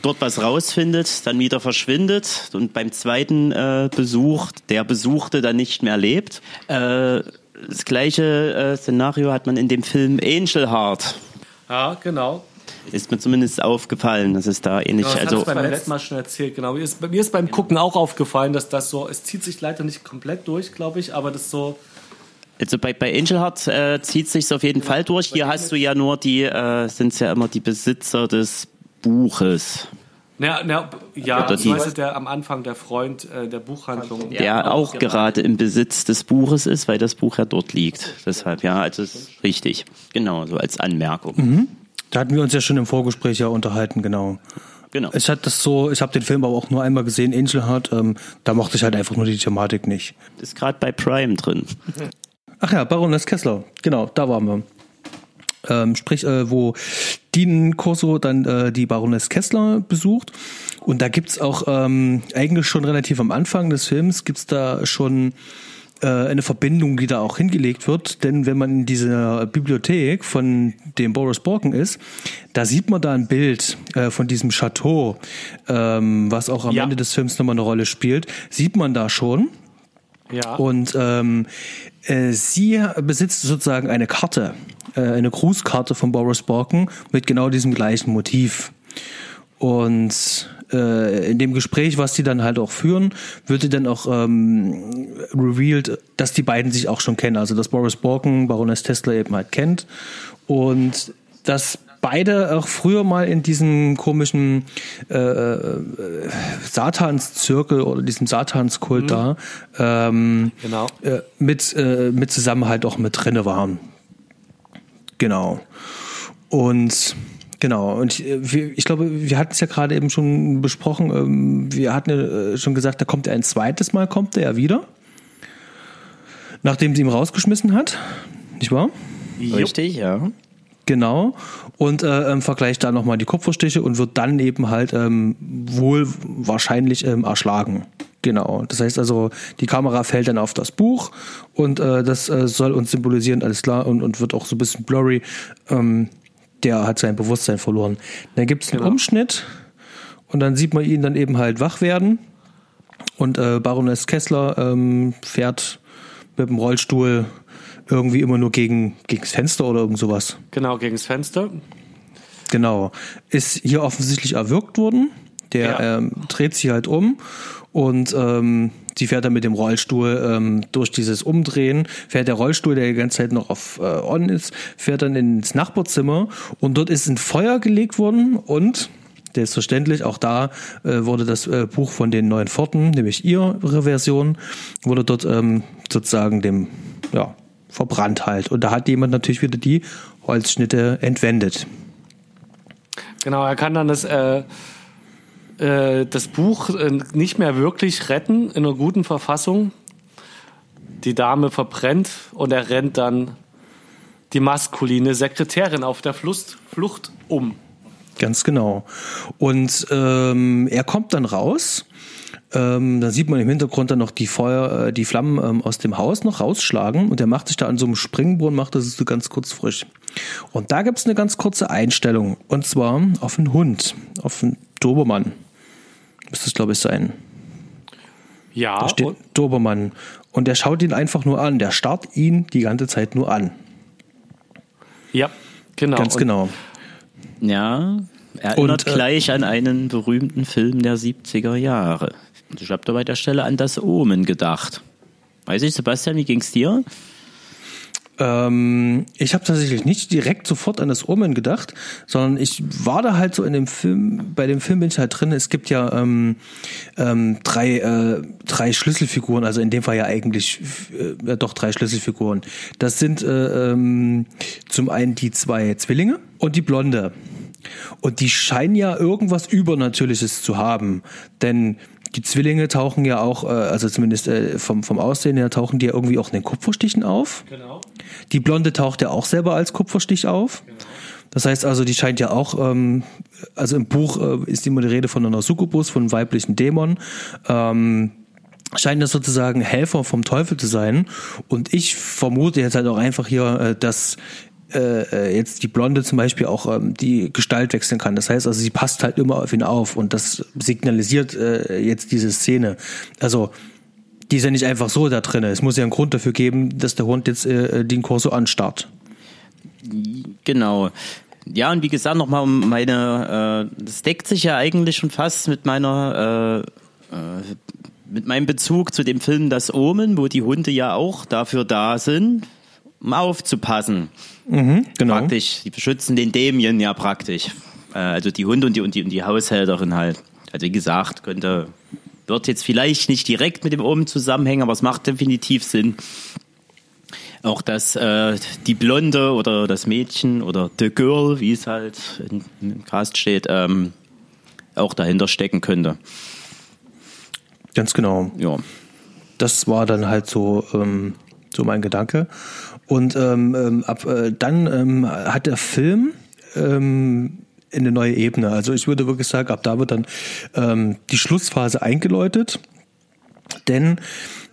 dort was rausfindet, dann wieder verschwindet und beim zweiten äh, Besuch der Besuchte dann nicht mehr lebt. Äh, das gleiche äh, Szenario hat man in dem Film Angel Heart. Ja, genau. Ist mir zumindest aufgefallen, dass es da ähnlich, Ja, das also beim letzten Mal schon erzählt, genau. Mir ist, mir ist beim Gucken auch aufgefallen, dass das so, es zieht sich leider nicht komplett durch, glaube ich, aber das so, Also bei, bei Angel Heart äh, zieht sich auf jeden Fall durch. Hier hast du ja nur die, äh, sind ja immer die Besitzer des Buches, na, na, ja, Oder die- beziehungsweise der am Anfang der Freund äh, der Buchhandlung. der auch gerade im Besitz des Buches ist, weil das Buch ja dort liegt. Deshalb, ja, also ist richtig. Genau, so als Anmerkung. Da hatten wir uns ja schon im Vorgespräch ja unterhalten, genau. Genau. Ich hatte das so, ich habe den Film aber auch nur einmal gesehen, Angel Heart, ähm, da mochte ich halt einfach nur die Thematik nicht. Ist gerade bei Prime drin. Ach ja, Baroness Kessler, genau, da waren wir. Ähm, sprich, äh, wo Dean Corso dann äh, die Baroness Kessler besucht. Und da gibt's auch ähm, eigentlich schon relativ am Anfang des Films gibt's da schon eine Verbindung, die da auch hingelegt wird. Denn wenn man in dieser Bibliothek von dem Boris Borken ist, da sieht man da ein Bild äh, von diesem Chateau, ähm, was auch am Ja. Ende des Films nochmal eine Rolle spielt. Sieht man da schon. Ja. Und ähm, äh, sie besitzt sozusagen eine Karte, äh, eine Grußkarte von Boris Borken mit genau diesem gleichen Motiv. Und äh, in dem Gespräch, was die dann halt auch führen, wird dann auch ähm, revealed, dass die beiden sich auch schon kennen. Also dass Boris Borken Baroness Tesla eben halt kennt und dass beide auch früher mal in diesem komischen äh, äh, Satanszirkel oder diesem Satanskult da ähm, Genau. äh, mit, äh, mit zusammen halt auch mit drinne waren. Genau. Und Genau, und ich, äh, wir, ich glaube, wir hatten es ja gerade eben schon besprochen. ähm, Wir hatten ja äh, schon gesagt, da kommt er ein zweites Mal, kommt er ja wieder. Nachdem sie ihn rausgeschmissen hat, nicht wahr? Richtig, ja. Genau. Und äh, ähm, vergleicht da nochmal die Kupferstiche und wird dann eben halt ähm, wohl wahrscheinlich ähm, erschlagen. Genau. Das heißt also, die Kamera fällt dann auf das Buch und äh, das äh, soll uns symbolisieren, alles klar, und, und wird auch so ein bisschen blurry. Ähm, der hat sein Bewusstsein verloren. Dann gibt es einen Genau. Umschnitt und dann sieht man ihn dann eben halt wach werden. Und äh, Baroness Kessler ähm, fährt mit dem Rollstuhl irgendwie immer nur gegen, gegen das Fenster oder irgend sowas. Genau, gegen das Fenster. Genau. Ist hier offensichtlich erwürgt worden. Der Ja. ähm, dreht sich halt um und ähm, sie fährt dann mit dem Rollstuhl ähm, durch dieses Umdrehen, fährt der Rollstuhl, der die ganze Zeit noch auf äh, on ist, fährt dann ins Nachbarzimmer. Und dort ist ein Feuer gelegt worden und selbstverständlich auch da äh, wurde das äh, Buch von den neuen Pforten, nämlich ihre Version, wurde dort ähm, sozusagen dem ja verbrannt halt. Und da hat jemand natürlich wieder die Holzschnitte entwendet. Genau, er kann dann das, äh, äh, das Buch äh, nicht mehr wirklich retten in einer guten Verfassung. Die Dame verbrennt und er rennt dann die maskuline Sekretärin auf der Flucht, Flucht um. Ganz genau. Und ähm, er kommt dann raus. Ähm, da sieht man im Hintergrund dann noch die Feuer, äh, die Flammen ähm, aus dem Haus noch rausschlagen und er macht sich da an so einem Springbrunnen, macht das so ganz kurz frisch. Und da gibt's eine ganz kurze Einstellung und zwar auf einen Hund, auf einen Dobermann. Müsste es, glaube ich, sein. Ja, Da steht und, Dobermann. Und der schaut ihn einfach nur an. Der starrt ihn die ganze Zeit nur an. ja genau. Ganz Und genau. Ja, erinnert Und, äh, gleich an einen berühmten Film der 70er Jahre. Und Ich habe da bei der Stelle an das Omen gedacht. Weiß ich, Sebastian, wie ging's dir? Ähm, ich habe tatsächlich nicht direkt sofort an das Omen gedacht, sondern ich war da halt so in dem Film, bei dem Film bin ich halt drin, es gibt ja ähm, ähm, drei, äh, drei Schlüsselfiguren, also in dem Fall ja eigentlich äh, doch drei Schlüsselfiguren. Das sind äh, ähm, zum einen die zwei Zwillinge und die Blonde. Und die scheinen ja irgendwas Übernatürliches zu haben, denn die Zwillinge tauchen ja auch, äh, also zumindest äh, vom, vom Aussehen her, tauchen die ja irgendwie auch in den Kupferstichen auf. Genau. Die Blonde taucht ja auch selber als Kupferstich auf. Das heißt also, die scheint ja auch, ähm, also im Buch äh, ist immer die Rede von einer Succubus, von einem weiblichen Dämon. Ähm, scheinen das sozusagen Helfer vom Teufel zu sein. Und ich vermute jetzt halt auch einfach hier, äh, dass äh, jetzt die Blonde zum Beispiel auch ähm, die Gestalt wechseln kann. Das heißt also, sie passt halt immer auf ihn auf und das signalisiert äh, jetzt diese Szene. Also die ist ja nicht einfach so da drin. Es muss ja einen Grund dafür geben, dass der Hund jetzt äh, den Corso anstarrt. Genau. Ja, und wie gesagt, nochmal meine, äh, das deckt sich ja eigentlich schon fast mit meiner, äh, äh, mit meinem Bezug zu dem Film Das Omen, wo die Hunde ja auch dafür da sind, um aufzupassen. Genau. Praktisch, die beschützen den Dämien ja praktisch. Äh, also die Hunde und die, und die, und die Haushälterin halt. Also wie gesagt, könnte, wird jetzt vielleicht nicht direkt mit dem Omen zusammenhängen, aber es macht definitiv Sinn. Auch dass äh, die Blonde oder das Mädchen oder The Girl, wie es halt in, im Cast steht, ähm, auch dahinter stecken könnte. Ganz genau. Ja. Das war dann halt so, ähm, so mein Gedanke. Und ähm, ähm, ab äh, dann ähm, hat der Film ähm, eine neue Ebene. Also ich würde wirklich sagen, ab da wird dann ähm, die Schlussphase eingeläutet. Denn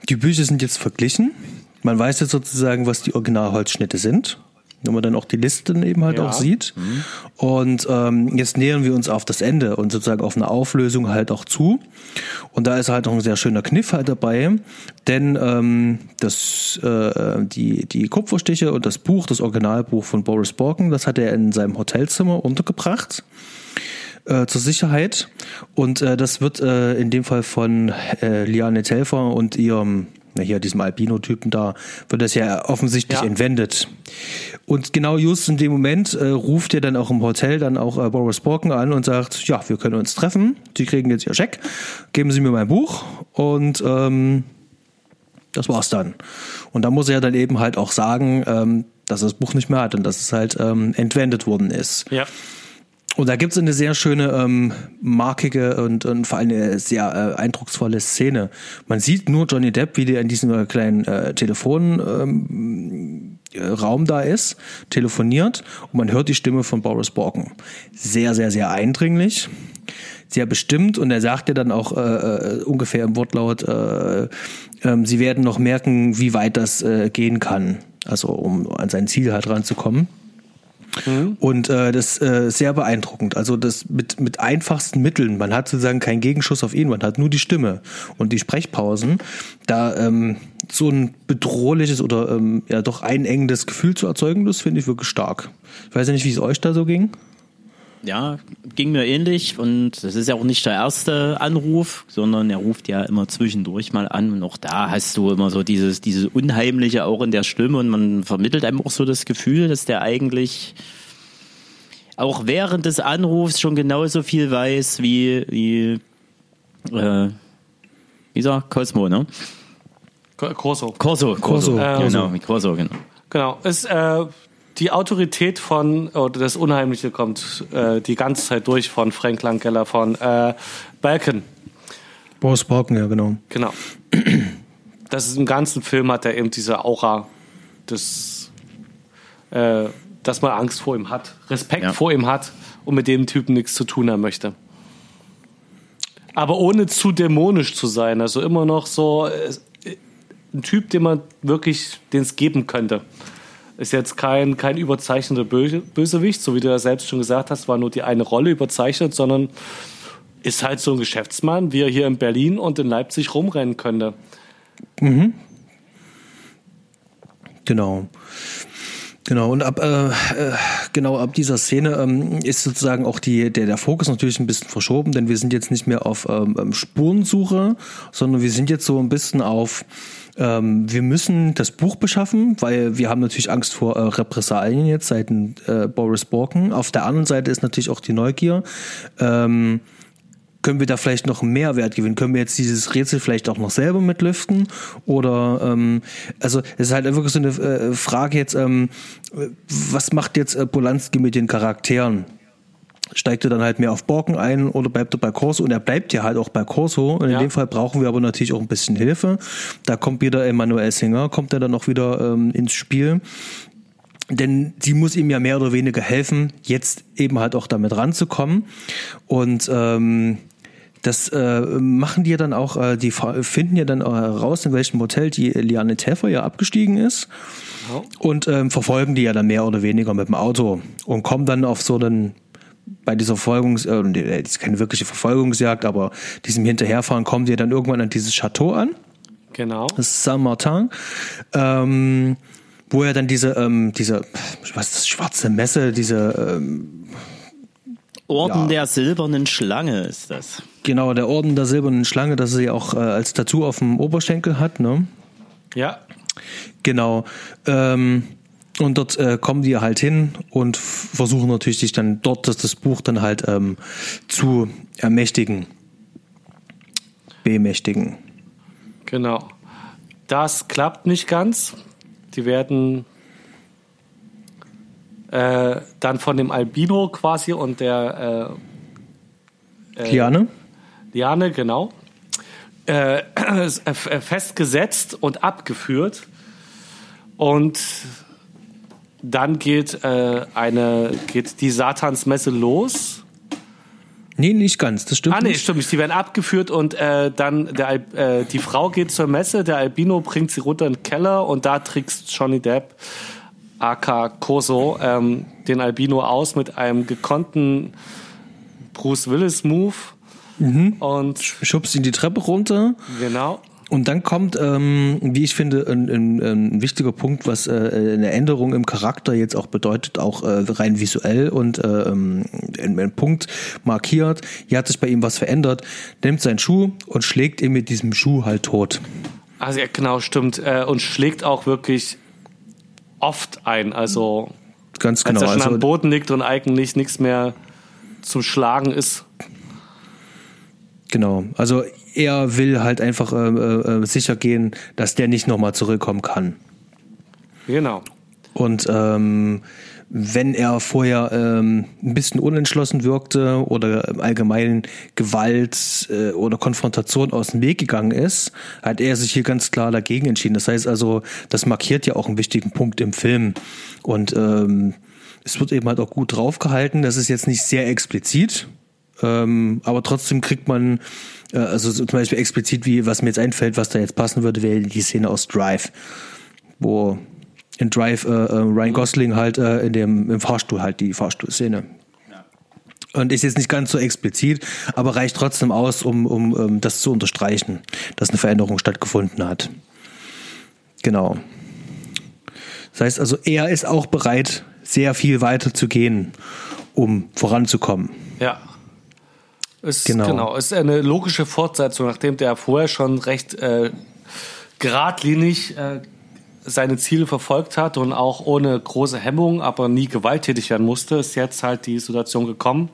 die Bücher sind jetzt verglichen. Man weiß jetzt sozusagen, was die Originalholzschnitte sind. Wenn man dann auch die Listen eben halt Ja. auch sieht. Und ähm, jetzt nähern wir uns auf das Ende und sozusagen auf eine Auflösung halt auch zu. Und da ist halt noch ein sehr schöner Kniff halt dabei, denn ähm, das, äh, die, die Kupferstiche und das Buch, das Originalbuch von Boris Borken, das hat er in seinem Hotelzimmer untergebracht äh, zur Sicherheit. Und äh, das wird äh, in dem Fall von äh, Liane Telfer und ihrem, hier, diesem Albino-Typen da, wird das ja offensichtlich Ja. entwendet. Und genau just in dem Moment äh, ruft er dann auch im Hotel dann auch äh, Boris Borken an und sagt, ja, wir können uns treffen, Sie kriegen jetzt Ihr Scheck, geben Sie mir mein Buch und ähm, das war's dann. Und da muss er dann eben halt auch sagen, ähm, dass er das Buch nicht mehr hat und dass es halt ähm, entwendet worden ist. Ja. Und da gibt es eine sehr schöne, ähm, markige und, und vor allem eine sehr äh, eindrucksvolle Szene. Man sieht nur Johnny Depp, wie der in diesem äh, kleinen äh, Telefonraum äh, Raum da ist, telefoniert und man hört die Stimme von Boris Borken. Sehr, sehr, sehr eindringlich, sehr bestimmt und er sagt ja dann auch äh, äh, ungefähr im Wortlaut, äh, ähm, sie werden noch merken, wie weit das äh, gehen kann, also um an sein Ziel halt ranzukommen. Und äh, das äh, sehr beeindruckend. Also das mit, mit einfachsten Mitteln. Man hat sozusagen keinen Gegenschuss auf ihn, man hat nur die Stimme und die Sprechpausen. Da ähm, so ein bedrohliches oder ähm, ja doch einengendes Gefühl zu erzeugen, das finde ich wirklich stark. Ich weiß ja nicht, wie es euch da so ging. Ja, ging mir ähnlich und das ist ja auch nicht der erste Anruf, sondern er ruft ja immer zwischendurch mal an und auch da hast du immer so dieses, dieses Unheimliche auch in der Stimme und man vermittelt einem auch so das Gefühl, dass der eigentlich auch während des Anrufs schon genauso viel weiß wie, wie äh, wie ist er? Cosmo, ne? Corso. Corso, Corso, Ähm, genau, Corso, genau. Genau. Es, äh, die Autorität von, oder das Unheimliche kommt äh, die ganze Zeit durch von Frank Langella, von äh, Balkan. Boris Borken, ja genau. Genau. Das ist im ganzen Film hat er eben diese Aura des, äh, dass man Angst vor ihm hat, Respekt Ja. vor ihm hat und mit dem Typen nichts zu tun haben möchte. Aber ohne zu dämonisch zu sein. Also immer noch so äh, ein Typ, den man wirklich, den es geben könnte. Ist jetzt kein, kein überzeichneter Böse, Bösewicht, so wie du ja selbst schon gesagt hast, war nur die eine Rolle überzeichnet, sondern ist halt so ein Geschäftsmann, wie er hier in Berlin und in Leipzig rumrennen könnte. Genau. Genau, und ab, äh, äh, genau ab dieser Szene ähm, ist sozusagen auch die, der, der Fokus natürlich ein bisschen verschoben, denn wir sind jetzt nicht mehr auf ähm, ähm, Spurensuche, sondern wir sind jetzt so ein bisschen auf, ähm, wir müssen das Buch beschaffen, weil wir haben natürlich Angst vor äh, Repressalien jetzt seitens äh, Boris Borken. Auf der anderen Seite ist natürlich auch die Neugier. Ähm, können wir da vielleicht noch einen Mehrwert gewinnen? Können wir jetzt dieses Rätsel vielleicht auch noch selber mitlüften? Oder ähm, also es ist halt wirklich so eine äh, Frage jetzt, ähm, was macht jetzt äh, Polanski mit den Charakteren? Steigt er dann halt mehr auf Borken ein oder bleibt er bei Corso? Und er bleibt ja halt auch bei Corso. Und in Ja. dem Fall brauchen wir aber natürlich auch ein bisschen Hilfe. Da kommt wieder Emanuel Singer, kommt er dann auch wieder ähm, ins Spiel. Denn sie muss ihm ja mehr oder weniger helfen, jetzt eben halt auch damit ranzukommen. Und ähm, das äh, machen die ja dann auch, äh, die finden ja dann äh, raus, in welchem Hotel die Liane Täfer ja abgestiegen ist. Und ähm, verfolgen die ja dann mehr oder weniger mit dem Auto und kommen dann auf so einen bei dieser Verfolgungs, äh, nee, das ist keine wirkliche Verfolgungsjagd, aber diesem Hinterherfahren kommen die ja dann irgendwann an dieses Chateau an. Genau. Das ist Saint-Martin, ähm, wo er dann diese, ähm, diese, was ist das, schwarze Messe, diese, ähm, Orden Ja. der silbernen Schlange ist das. genau, der Orden der silbernen Schlange, das sie auch äh, als Tattoo auf dem Oberschenkel hat, ne? Ja. Genau. Ähm, und dort äh, kommen die halt hin und versuchen natürlich sich dann dort das, das Buch dann halt ähm, zu ermächtigen. Bemächtigen. Genau. Das klappt nicht ganz. Die werden äh, dann von dem Albino quasi und der äh, Liane? Liane, genau, äh, äh, festgesetzt und abgeführt. Und dann geht äh, eine geht die Satansmesse los. Nee, nicht ganz. Das stimmt Ah, nee, nicht. stimmt nicht. Die werden abgeführt und äh, dann der, Al- äh, die Frau geht zur Messe, der Albino bringt sie runter in den Keller und da trickst Johnny Depp, aka Corso, ähm, den Albino aus mit einem gekonnten Bruce Willis Move. Und Schubst ihn die Treppe runter. genau. Und dann kommt, ähm, wie ich finde, ein, ein, ein wichtiger Punkt, was äh, eine Änderung im Charakter jetzt auch bedeutet, auch äh, rein visuell und äh, ähm, ein, ein Punkt markiert. Hier hat sich bei ihm was verändert. Nimmt seinen Schuh und schlägt ihn mit diesem Schuh halt tot. Also ja, genau, stimmt. Äh, und schlägt auch wirklich oft ein. Also Ganz als genau. er schon Also, am Boden liegt und eigentlich nichts mehr zum Schlagen ist. genau. Also er will halt einfach äh, äh, sicher gehen, dass der nicht nochmal zurückkommen kann. Genau. Und ähm, wenn er vorher ähm, ein bisschen unentschlossen wirkte oder im Allgemeinen Gewalt äh, oder Konfrontation aus dem Weg gegangen ist, hat er sich hier ganz klar dagegen entschieden. Das heißt also, das markiert ja auch einen wichtigen Punkt im Film. Und ähm, es wird eben halt auch gut draufgehalten. Das ist jetzt nicht sehr explizit, ähm, aber trotzdem kriegt man, äh, also so zum Beispiel explizit, wie was mir jetzt einfällt, was da jetzt passen würde, wäre die Szene aus Drive, wo in Drive äh, äh, Ryan Gosling halt äh, in dem im Fahrstuhl halt die Fahrstuhlszene. Und ist jetzt nicht ganz so explizit, aber reicht trotzdem aus, um, um, um das zu unterstreichen, dass eine Veränderung stattgefunden hat. Genau. Das heißt also, er ist auch bereit, sehr viel weiter zu gehen, um voranzukommen. Ja. Ist, Genau. genau. Ist eine logische Fortsetzung, nachdem der vorher schon recht äh, geradlinig äh, seine Ziele verfolgt hat und auch ohne große Hemmung, aber nie gewalttätig werden musste, ist jetzt halt die Situation gekommen.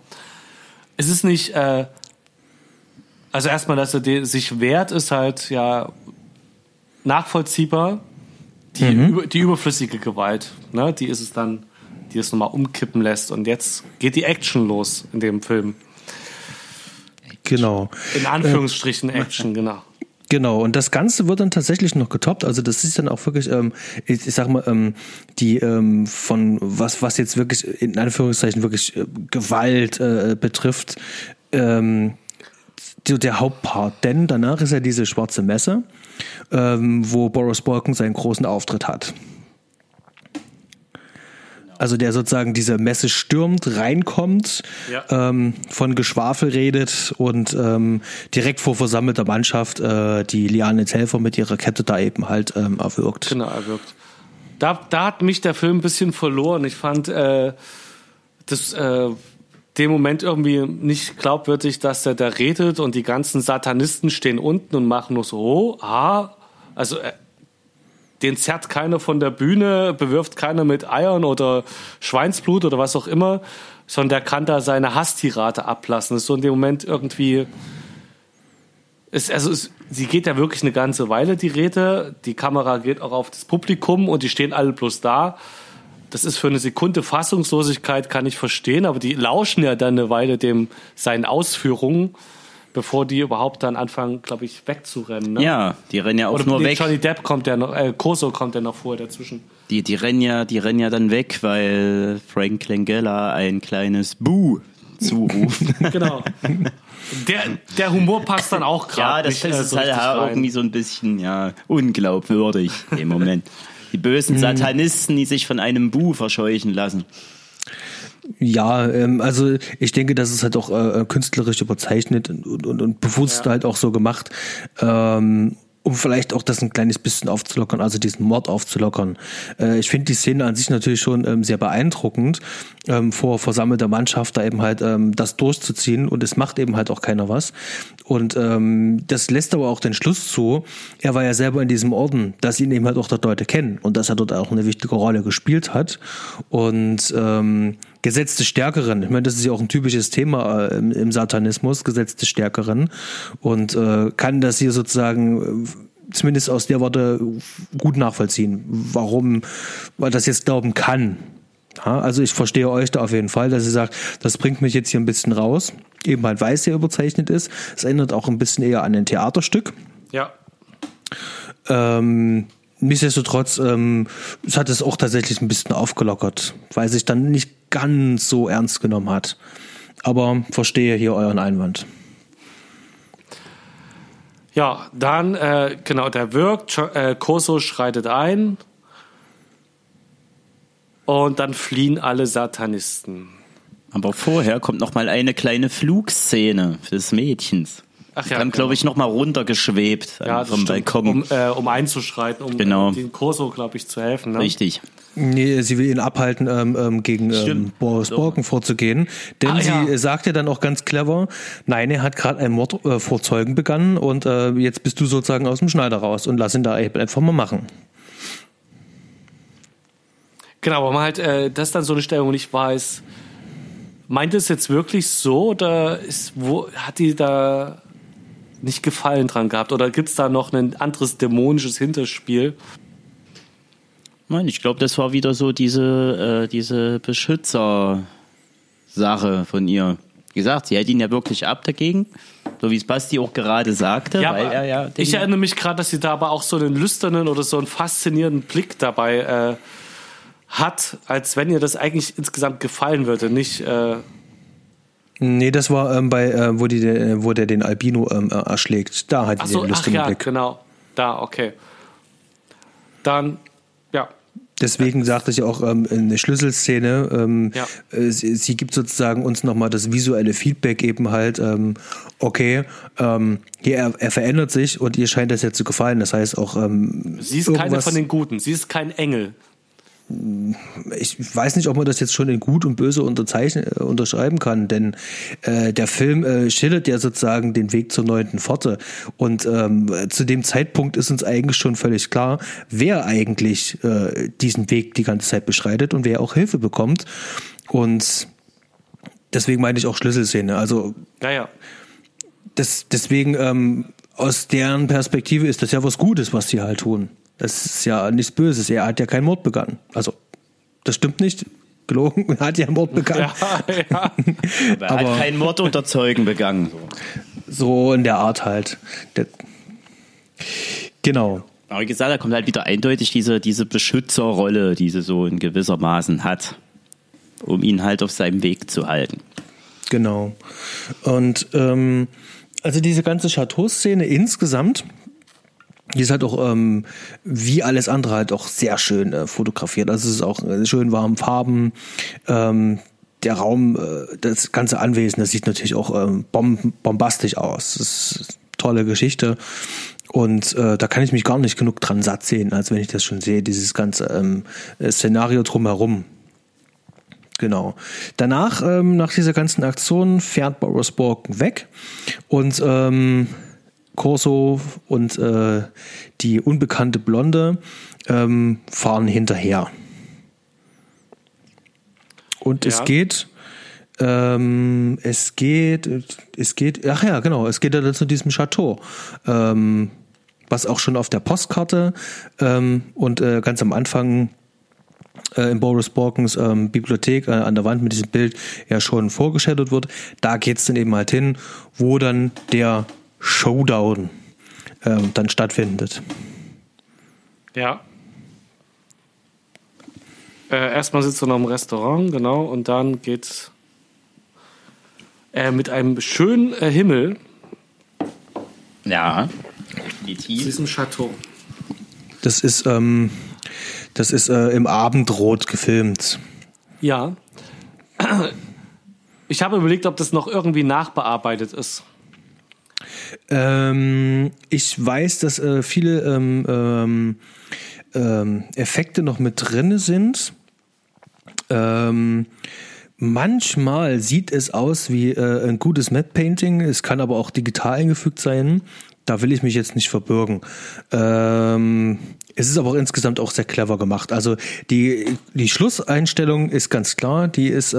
Es ist nicht, äh, also erstmal, dass er sich wehrt, ist halt ja nachvollziehbar. Die, über, die überflüssige Gewalt, ne, die ist es dann, die es nochmal umkippen lässt. Und jetzt geht die Action los in dem Film. Genau. In Anführungsstrichen Action, genau. Genau, und das Ganze wird dann tatsächlich noch getoppt. Also das ist dann auch wirklich, ähm, ich, ich sag mal, ähm, die ähm, von was, was jetzt wirklich in Anführungszeichen wirklich äh, Gewalt äh, betrifft, ähm, der, der Hauptpart. Denn danach ist ja diese schwarze Messe, ähm, wo Boris Balkan seinen großen Auftritt hat. Also der sozusagen diese Messe stürmt, reinkommt, Ja. ähm, von Geschwafel redet und ähm, direkt vor versammelter Mannschaft äh, die Lianes Helfer mit ihrer Kette da eben halt ähm, erwürgt. Genau, er wirkt. Da, da hat mich der Film ein bisschen verloren. Ich fand äh, das äh, dem Moment irgendwie nicht glaubwürdig, dass er da redet und die ganzen Satanisten stehen unten und machen nur so, oh, ah, also äh, den zerrt keiner von der Bühne, bewirft keiner mit Eiern oder Schweinsblut oder was auch immer, sondern der kann da seine Hasstirade ablassen. Das ist so in dem Moment irgendwie es, also es, sie geht ja wirklich eine ganze Weile, die Rede. Die Kamera geht auch auf das Publikum und die stehen alle bloß da. Das ist für eine Sekunde Fassungslosigkeit, kann ich verstehen, aber die lauschen ja dann eine Weile dem seinen Ausführungen, bevor die überhaupt dann anfangen, glaube ich, wegzurennen. Ne? Ja, die rennen ja auch Oder nur nee, weg. Johnny Depp kommt ja noch, äh, Corso kommt ja noch vorher dazwischen. Die, die, rennen ja, die rennen ja dann weg, weil Frank Langella ein kleines Buh zuruft. Genau. der, der Humor passt dann auch ja, gerade. das nicht, äh, ist so halt irgendwie so ein bisschen ja, unglaubwürdig im Moment. Die bösen Satanisten, die sich von einem Bu verscheuchen lassen. Ja, ähm, also ich denke, das ist halt auch äh, künstlerisch überzeichnet und, und, und bewusst halt auch so gemacht, ähm, um vielleicht auch das ein kleines bisschen aufzulockern, also diesen Mord aufzulockern. Äh, ich finde die Szene an sich natürlich schon ähm, sehr beeindruckend, ähm, vor versammelter Mannschaft da eben halt ähm, das durchzuziehen und es macht eben halt auch keiner was. Und ähm, das lässt aber auch den Schluss zu, er war ja selber in diesem Orden, dass ihn eben halt auch dort Leute kennen und dass er dort auch eine wichtige Rolle gespielt hat. Und ähm, Gesetz des Stärkeren, ich meine, das ist ja auch ein typisches Thema äh, im, Satanismus, Gesetz des Stärkeren. Und äh, kann das hier sozusagen zumindest aus der Worte gut nachvollziehen, warum man das jetzt glauben kann. Ja, also ich verstehe euch da auf jeden Fall, dass ihr sagt, das bringt mich jetzt hier ein bisschen raus. Eben halt, weil es sehr überzeichnet ist. Es erinnert auch ein bisschen eher an ein Theaterstück. Ja. Ähm, nichtsdestotrotz, ähm, es hat es auch tatsächlich ein bisschen aufgelockert, weil sich dann nicht ganz so ernst genommen hat. Aber verstehe hier euren Einwand. Ja, dann, äh, genau, der wirkt, äh, Corso schreitet ein und dann fliehen alle Satanisten. Aber vorher kommt noch mal eine kleine Flugszene des Mädchens. Ach ja, Dann, glaube genau. ich, noch mal runtergeschwebt Ja, vom stimmt, Balkon. um, äh, um einzuschreiten, um Genau. äh, den Corso, glaube ich, zu helfen. Ne? Richtig. Nee, sie will ihn abhalten, ähm, ähm, gegen ähm. Boris So. Borken vorzugehen. Denn Ah, sie ja. äh, sagt ja dann auch ganz clever, nein, er hat gerade einen Mord äh, vor Zeugen begangen und äh, jetzt bist du sozusagen aus dem Schneider raus und lass ihn da eben einfach mal machen. Genau, aber man halt, äh, das ist dann so eine Stelle, wo nicht weiß, meint es jetzt wirklich so oder ist, wo, hat die da nicht Gefallen dran gehabt oder gibt es da noch ein anderes dämonisches Hinterspiel? Nein, ich glaube, das war wieder so diese, äh, diese Beschützer-Sache von ihr. Wie gesagt, sie hält ihn ja wirklich ab dagegen, so wie es Basti auch gerade sagte, Ja, weil er ja. ich erinnere mich gerade, dass sie da aber auch so einen lüsternen oder so einen faszinierenden Blick dabei äh, hat, als wenn ihr das eigentlich insgesamt gefallen würde. Nicht, äh, Nee, das war ähm, bei, äh, wo, die, äh, wo der den Albino ähm, äh, erschlägt. Da hat ach die so, den ach lustigen ja, Blick. genau. Da, okay. Dann, Deswegen sagte ich auch ähm, eine Schlüsselszene. Ähm, Ja. äh, sie, sie gibt sozusagen uns nochmal das visuelle Feedback eben halt, ähm, okay, ähm, hier, er, er verändert sich und ihr scheint das jetzt zu gefallen. Das heißt auch, ähm, sie ist keine von den Guten. Sie ist kein Engel. Ich weiß nicht, ob man das jetzt schon in gut und böse unterzeichnen, äh, unterschreiben kann, denn äh, der Film äh, schildert ja sozusagen den Weg zur neunten Pforte. Und ähm, zu dem Zeitpunkt ist uns eigentlich schon völlig klar, wer eigentlich äh, diesen Weg die ganze Zeit beschreitet und wer auch Hilfe bekommt. Und deswegen meine ich auch Schlüsselszene. Also Naja. das, deswegen ähm, aus deren Perspektive ist das ja was Gutes, was sie halt tun. Das ist ja nichts Böses. Er hat ja keinen Mord begangen. Also, das stimmt nicht. Gelogen, er hat ja einen Mord begangen. Ja, ja. er hat aber- keinen Mord unter Zeugen begangen. So in der Art halt. Der, genau. Aber wie gesagt, da kommt halt wieder eindeutig diese, diese Beschützerrolle, die sie so in gewissermaßen hat, um ihn halt auf seinem Weg zu halten. Genau. Und ähm, also diese ganze Chateau-Szene insgesamt, die ist halt auch ähm, wie alles andere halt auch sehr schön äh, fotografiert. Also es ist auch äh, schön warm Farben. Ähm, der Raum, äh, das ganze Anwesen, das sieht natürlich auch ähm, bom bombastisch aus. Das ist eine tolle Geschichte. Und äh, da kann ich mich gar nicht genug dran satt sehen, als wenn ich das schon sehe, dieses ganze ähm, Szenario drumherum. Genau. Danach, ähm, nach dieser ganzen Aktion, fährt Boris Borken weg und ähm, Corso und äh, die unbekannte Blonde ähm, fahren hinterher. Und es Ja. geht, ähm, es geht, es geht, ach ja, genau, es geht ja dann zu diesem Chateau. Ähm, was auch schon auf der Postkarte ähm, und äh, ganz am Anfang äh, in Boris Borkens ähm, Bibliothek äh, an der Wand mit diesem Bild ja schon vorgestellt wird. Da geht's dann eben halt hin, wo dann der Showdown ähm, dann stattfindet. Ja. Äh, erstmal sitzt er noch im Restaurant, genau, und dann geht's äh, mit einem schönen äh, Himmel Ja, zu definitiv. diesem Chateau. Das ist, ähm, das ist äh, im Abendrot gefilmt. Ja. Ich habe überlegt, ob das noch irgendwie nachbearbeitet ist. Ähm, ich weiß, dass äh, viele ähm, ähm, ähm, Effekte noch mit drin sind. Ähm, manchmal sieht es aus wie äh, ein gutes Matte Painting. Es kann aber auch digital eingefügt sein. Da will ich mich jetzt nicht verbürgen. Ähm, es ist aber auch insgesamt auch sehr clever gemacht. Also die, die Schlusseinstellung ist ganz klar. Die ist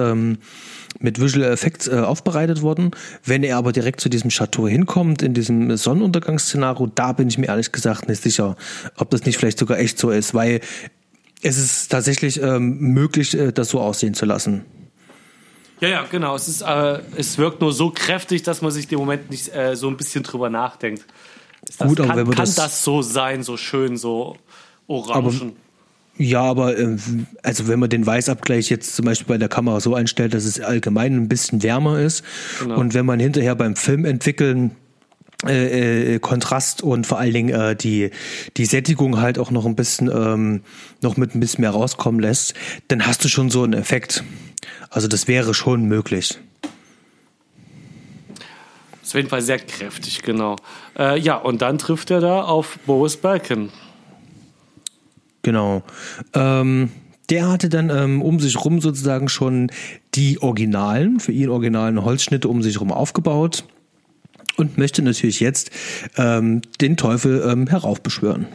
mit Visual Effects äh, aufbereitet worden. Wenn er aber direkt zu diesem Chateau hinkommt, in diesem Sonnenuntergangsszenario, da bin ich mir ehrlich gesagt nicht sicher, ob das nicht vielleicht sogar echt so ist, weil es ist tatsächlich ähm, möglich, äh, das so aussehen zu lassen. Ja, ja, genau. Es, ist, äh, es wirkt nur so kräftig, dass man sich im Moment nicht äh, so ein bisschen drüber nachdenkt. Das, Gut, aber kann, wenn man kann das- das, so sein, so schön, so orangen? Ja, aber ähm, also wenn man den Weißabgleich jetzt zum Beispiel bei der Kamera so einstellt, dass es allgemein ein bisschen wärmer ist Genau. und wenn man hinterher beim Film entwickeln äh, äh, Kontrast und vor allen Dingen äh, die die Sättigung halt auch noch ein bisschen ähm, noch mit ein bisschen mehr rauskommen lässt, dann hast du schon so einen Effekt. Also das wäre schon möglich. Ist auf jeden Fall sehr kräftig, genau. Äh, ja, und dann trifft er da auf Boris Balkan. Genau. Ähm, der hatte dann ähm, um sich rum sozusagen schon die originalen, für ihn originalen Holzschnitte um sich rum aufgebaut und möchte natürlich jetzt ähm, den Teufel ähm, heraufbeschwören.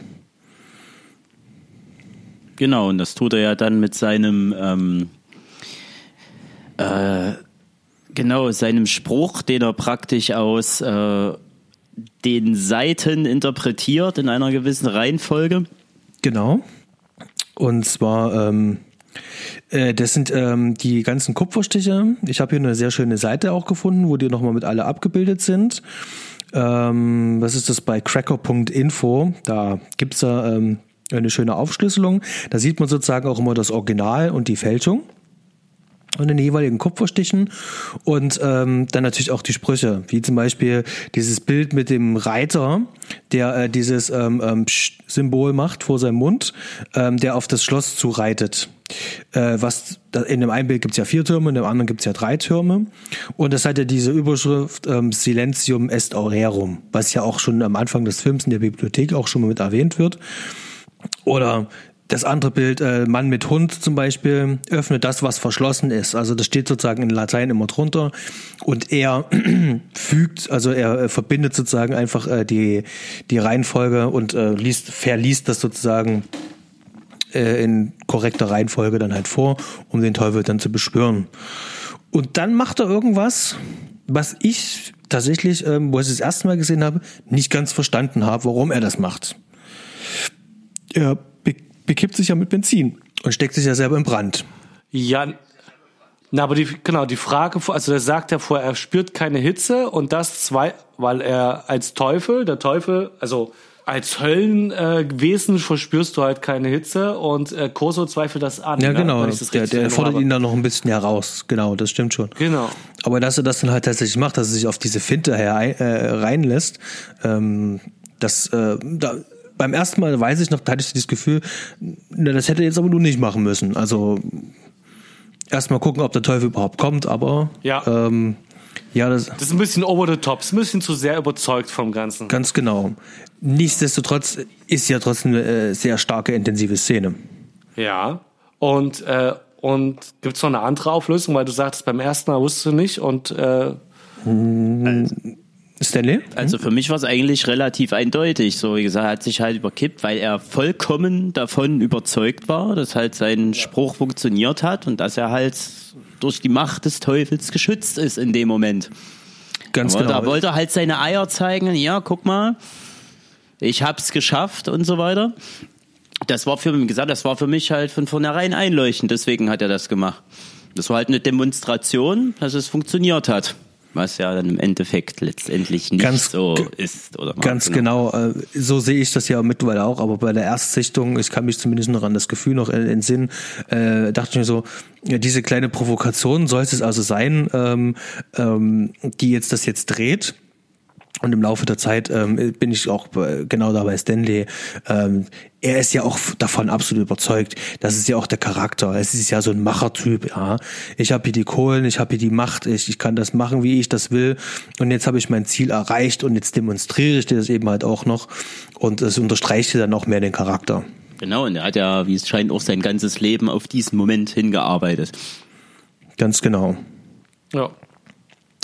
Genau, und das tut er ja dann mit seinem, ähm, äh, genau, seinem Spruch, den er praktisch aus äh, den Seiten interpretiert in einer gewissen Reihenfolge. Genau. Und zwar, ähm, äh, das sind ähm, die ganzen Kupferstiche. Ich habe hier eine sehr schöne Seite auch gefunden, wo die nochmal mit alle abgebildet sind. Ähm, was ist das bei cracker.info? Da gibt's da ähm, eine schöne Aufschlüsselung. Da sieht man sozusagen auch immer das Original und die Fälschung und den jeweiligen Kupferstichen und ähm, dann natürlich auch die Sprüche, wie zum Beispiel dieses Bild mit dem Reiter, der äh, dieses ähm, ähm, Symbol macht vor seinem Mund, ähm, der auf das Schloss zureitet. Äh, was in dem einen Bild gibt's ja vier Türme, in dem anderen gibt's ja drei Türme. Und das hat ja diese Überschrift ähm, Silentium est aurerum, was ja auch schon am Anfang des Films in der Bibliothek auch schon mal mit erwähnt wird. Oder das andere Bild, äh, Mann mit Hund zum Beispiel, öffnet das, was verschlossen ist. Also das steht sozusagen in Latein immer drunter. Und er fügt, also er äh, verbindet sozusagen einfach äh, die, die Reihenfolge und äh, liest, verliest das sozusagen äh, in korrekter Reihenfolge dann halt vor, um den Teufel dann zu beschwören. Und dann macht er irgendwas, was ich tatsächlich, ähm, wo ich es das erste Mal gesehen habe, nicht ganz verstanden habe, warum er das macht. Er bekippt sich ja mit Benzin und steckt sich ja selber in Brand. Ja, na, aber die, genau, die Frage, also der sagt ja vorher, er spürt keine Hitze und das zwei, weil er als Teufel, der Teufel, also als Höllenwesen äh, verspürst du halt keine Hitze und äh, Corso zweifelt das an. Ja, ne? genau. Der, der fordert Erinnerung ihn dann noch ein bisschen heraus. Genau, das stimmt schon. habe. Genau. Aber dass er das dann halt tatsächlich macht, dass er sich auf diese Finte her, äh, reinlässt, ähm, das, äh, da, beim ersten Mal weiß ich noch, da hatte ich das Gefühl, na, das hätte jetzt aber nur nicht machen müssen. Also erstmal gucken, ob der Teufel überhaupt kommt, aber Ja. ähm, ja, das Das ist ein bisschen over the top, ist ein bisschen zu sehr überzeugt vom Ganzen. ganz genau. Nichtsdestotrotz ist ja trotzdem eine äh, sehr starke, intensive Szene. Ja. Und, äh, und gibt es noch eine andere Auflösung, weil du sagtest, beim ersten Mal wusstest du nicht und äh, Stanley? Also für mich war es eigentlich relativ eindeutig. So wie gesagt, er hat sich halt überkippt, weil er vollkommen davon überzeugt war, dass halt sein Spruch funktioniert hat und dass er halt durch die Macht des Teufels geschützt ist in dem Moment. Ganz Aber genau. Da wollte er halt seine Eier zeigen. Ja, guck mal, ich hab's geschafft und so weiter. Das war für mich gesagt, das war für mich halt von vornherein einleuchtend. Deswegen hat er das gemacht. Das war halt eine Demonstration, dass es funktioniert hat. Was ja dann im Endeffekt letztendlich nicht Ganz so ist. Oder Ganz genau, äh, so sehe ich das ja mittlerweile auch, aber bei der Erstsichtung, ich kann mich zumindest noch an das Gefühl noch Sinn, äh, dachte ich mir so, ja, diese kleine Provokation soll es also sein, ähm, ähm, die jetzt das jetzt dreht. Und im Laufe der Zeit ähm, bin ich auch äh, genau da bei Stanley. Ähm, er ist ja auch davon absolut überzeugt. Das ist ja auch der Charakter. Es ist ja so ein Machertyp. Ja, ich habe hier die Kohlen, ich habe hier die Macht, ich, ich kann das machen, wie ich das will. Und jetzt habe ich mein Ziel erreicht und jetzt demonstriere ich dir das eben halt auch noch. Und es unterstreicht dir dann auch mehr den Charakter. Genau, und er hat ja, wie es scheint, auch sein ganzes Leben auf diesen Moment hingearbeitet. Ganz genau. ja.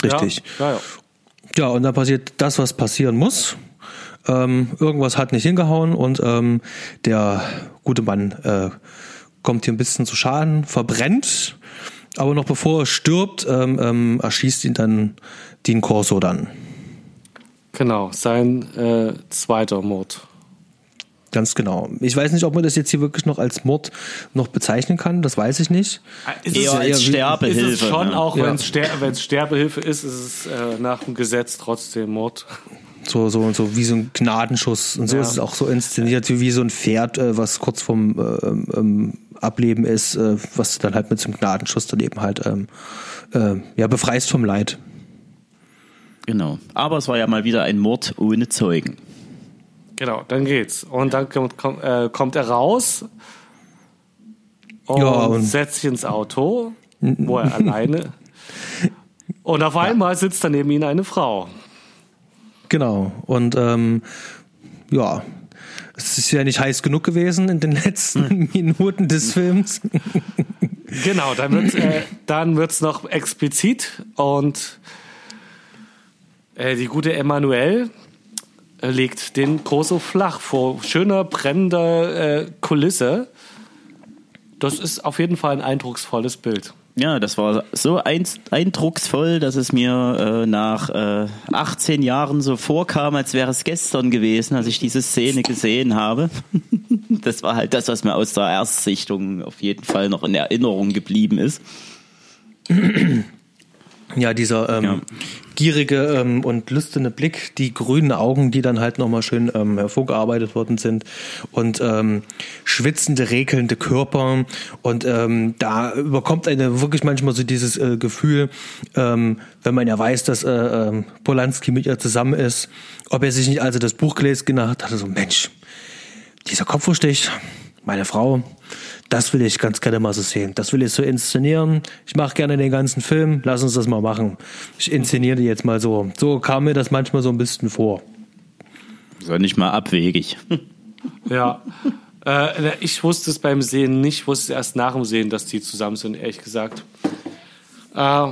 Richtig. Ja, ja, ja. Ja, und dann passiert das, was passieren muss. Ähm, irgendwas hat nicht hingehauen und ähm, der gute Mann äh, kommt hier ein bisschen zu Schaden, verbrennt, aber noch bevor er stirbt, ähm, ähm, erschießt ihn dann Dean Corso dann. Genau, sein äh, zweiter Mord. Ganz genau. Ich weiß nicht, ob man das jetzt hier wirklich noch als Mord noch bezeichnen kann, das weiß ich nicht. Ist Eher als ist Sterbehilfe. es schon, ne? auch Ja. wenn es Ster Sterbehilfe ist, ist es äh, nach dem Gesetz trotzdem Mord. So, so, so wie so ein Gnadenschuss. Und so Ja. ist es auch so inszeniert, wie, wie so ein Pferd, äh, was kurz vom äh, ähm, Ableben ist, äh, was du dann halt mit so einem Gnadenschuss dann eben halt ähm, äh, ja, befreist vom Leid. Genau. Aber es war ja mal wieder ein Mord ohne Zeugen. Genau, dann geht's. Und dann kommt, kommt, äh, kommt er raus und, Ja, und- setzt sich ins Auto, wo er alleine. Und auf einmal sitzt daneben ihn eine Frau. Genau. Und ähm, ja, es ist ja nicht heiß genug gewesen in den letzten Minuten des Films. Genau, dann wird's, äh, dann wird's noch explizit und äh, die gute Emanuelle äh, legt den Grosso flach vor schöner brennender äh, Kulisse. Das ist auf jeden Fall ein eindrucksvolles Bild. Ja, das war so ein, eindrucksvoll, dass es mir äh, nach äh, 18 Jahren so vorkam, als wäre es gestern gewesen, als ich diese Szene gesehen habe. das war halt das, was mir aus der Erstsichtung auf jeden Fall noch in Erinnerung geblieben ist. Ja, dieser ähm, Ja. Gierige ähm, und lüsterne Blick, die grünen Augen, die dann halt nochmal schön ähm, hervorgearbeitet worden sind und ähm, schwitzende, rekelnde Körper und ähm, da überkommt eine wirklich manchmal so dieses äh, Gefühl, ähm, wenn man ja weiß, dass äh, ähm, Polanski mit ihr zusammen ist, ob er sich nicht also das Buch gelesen hat, hatte so Mensch, dieser Kopfverstich, meine Frau, das will ich ganz gerne mal so sehen. Das will ich so inszenieren. Ich mache gerne den ganzen Film. Lass uns das mal machen. Ich inszeniere die jetzt mal so. So kam mir das manchmal so ein bisschen vor. So nicht mal abwegig. Ja. Äh, ich wusste es beim Sehen nicht, ich wusste es erst nach dem Sehen, dass die zusammen sind, ehrlich gesagt. Äh,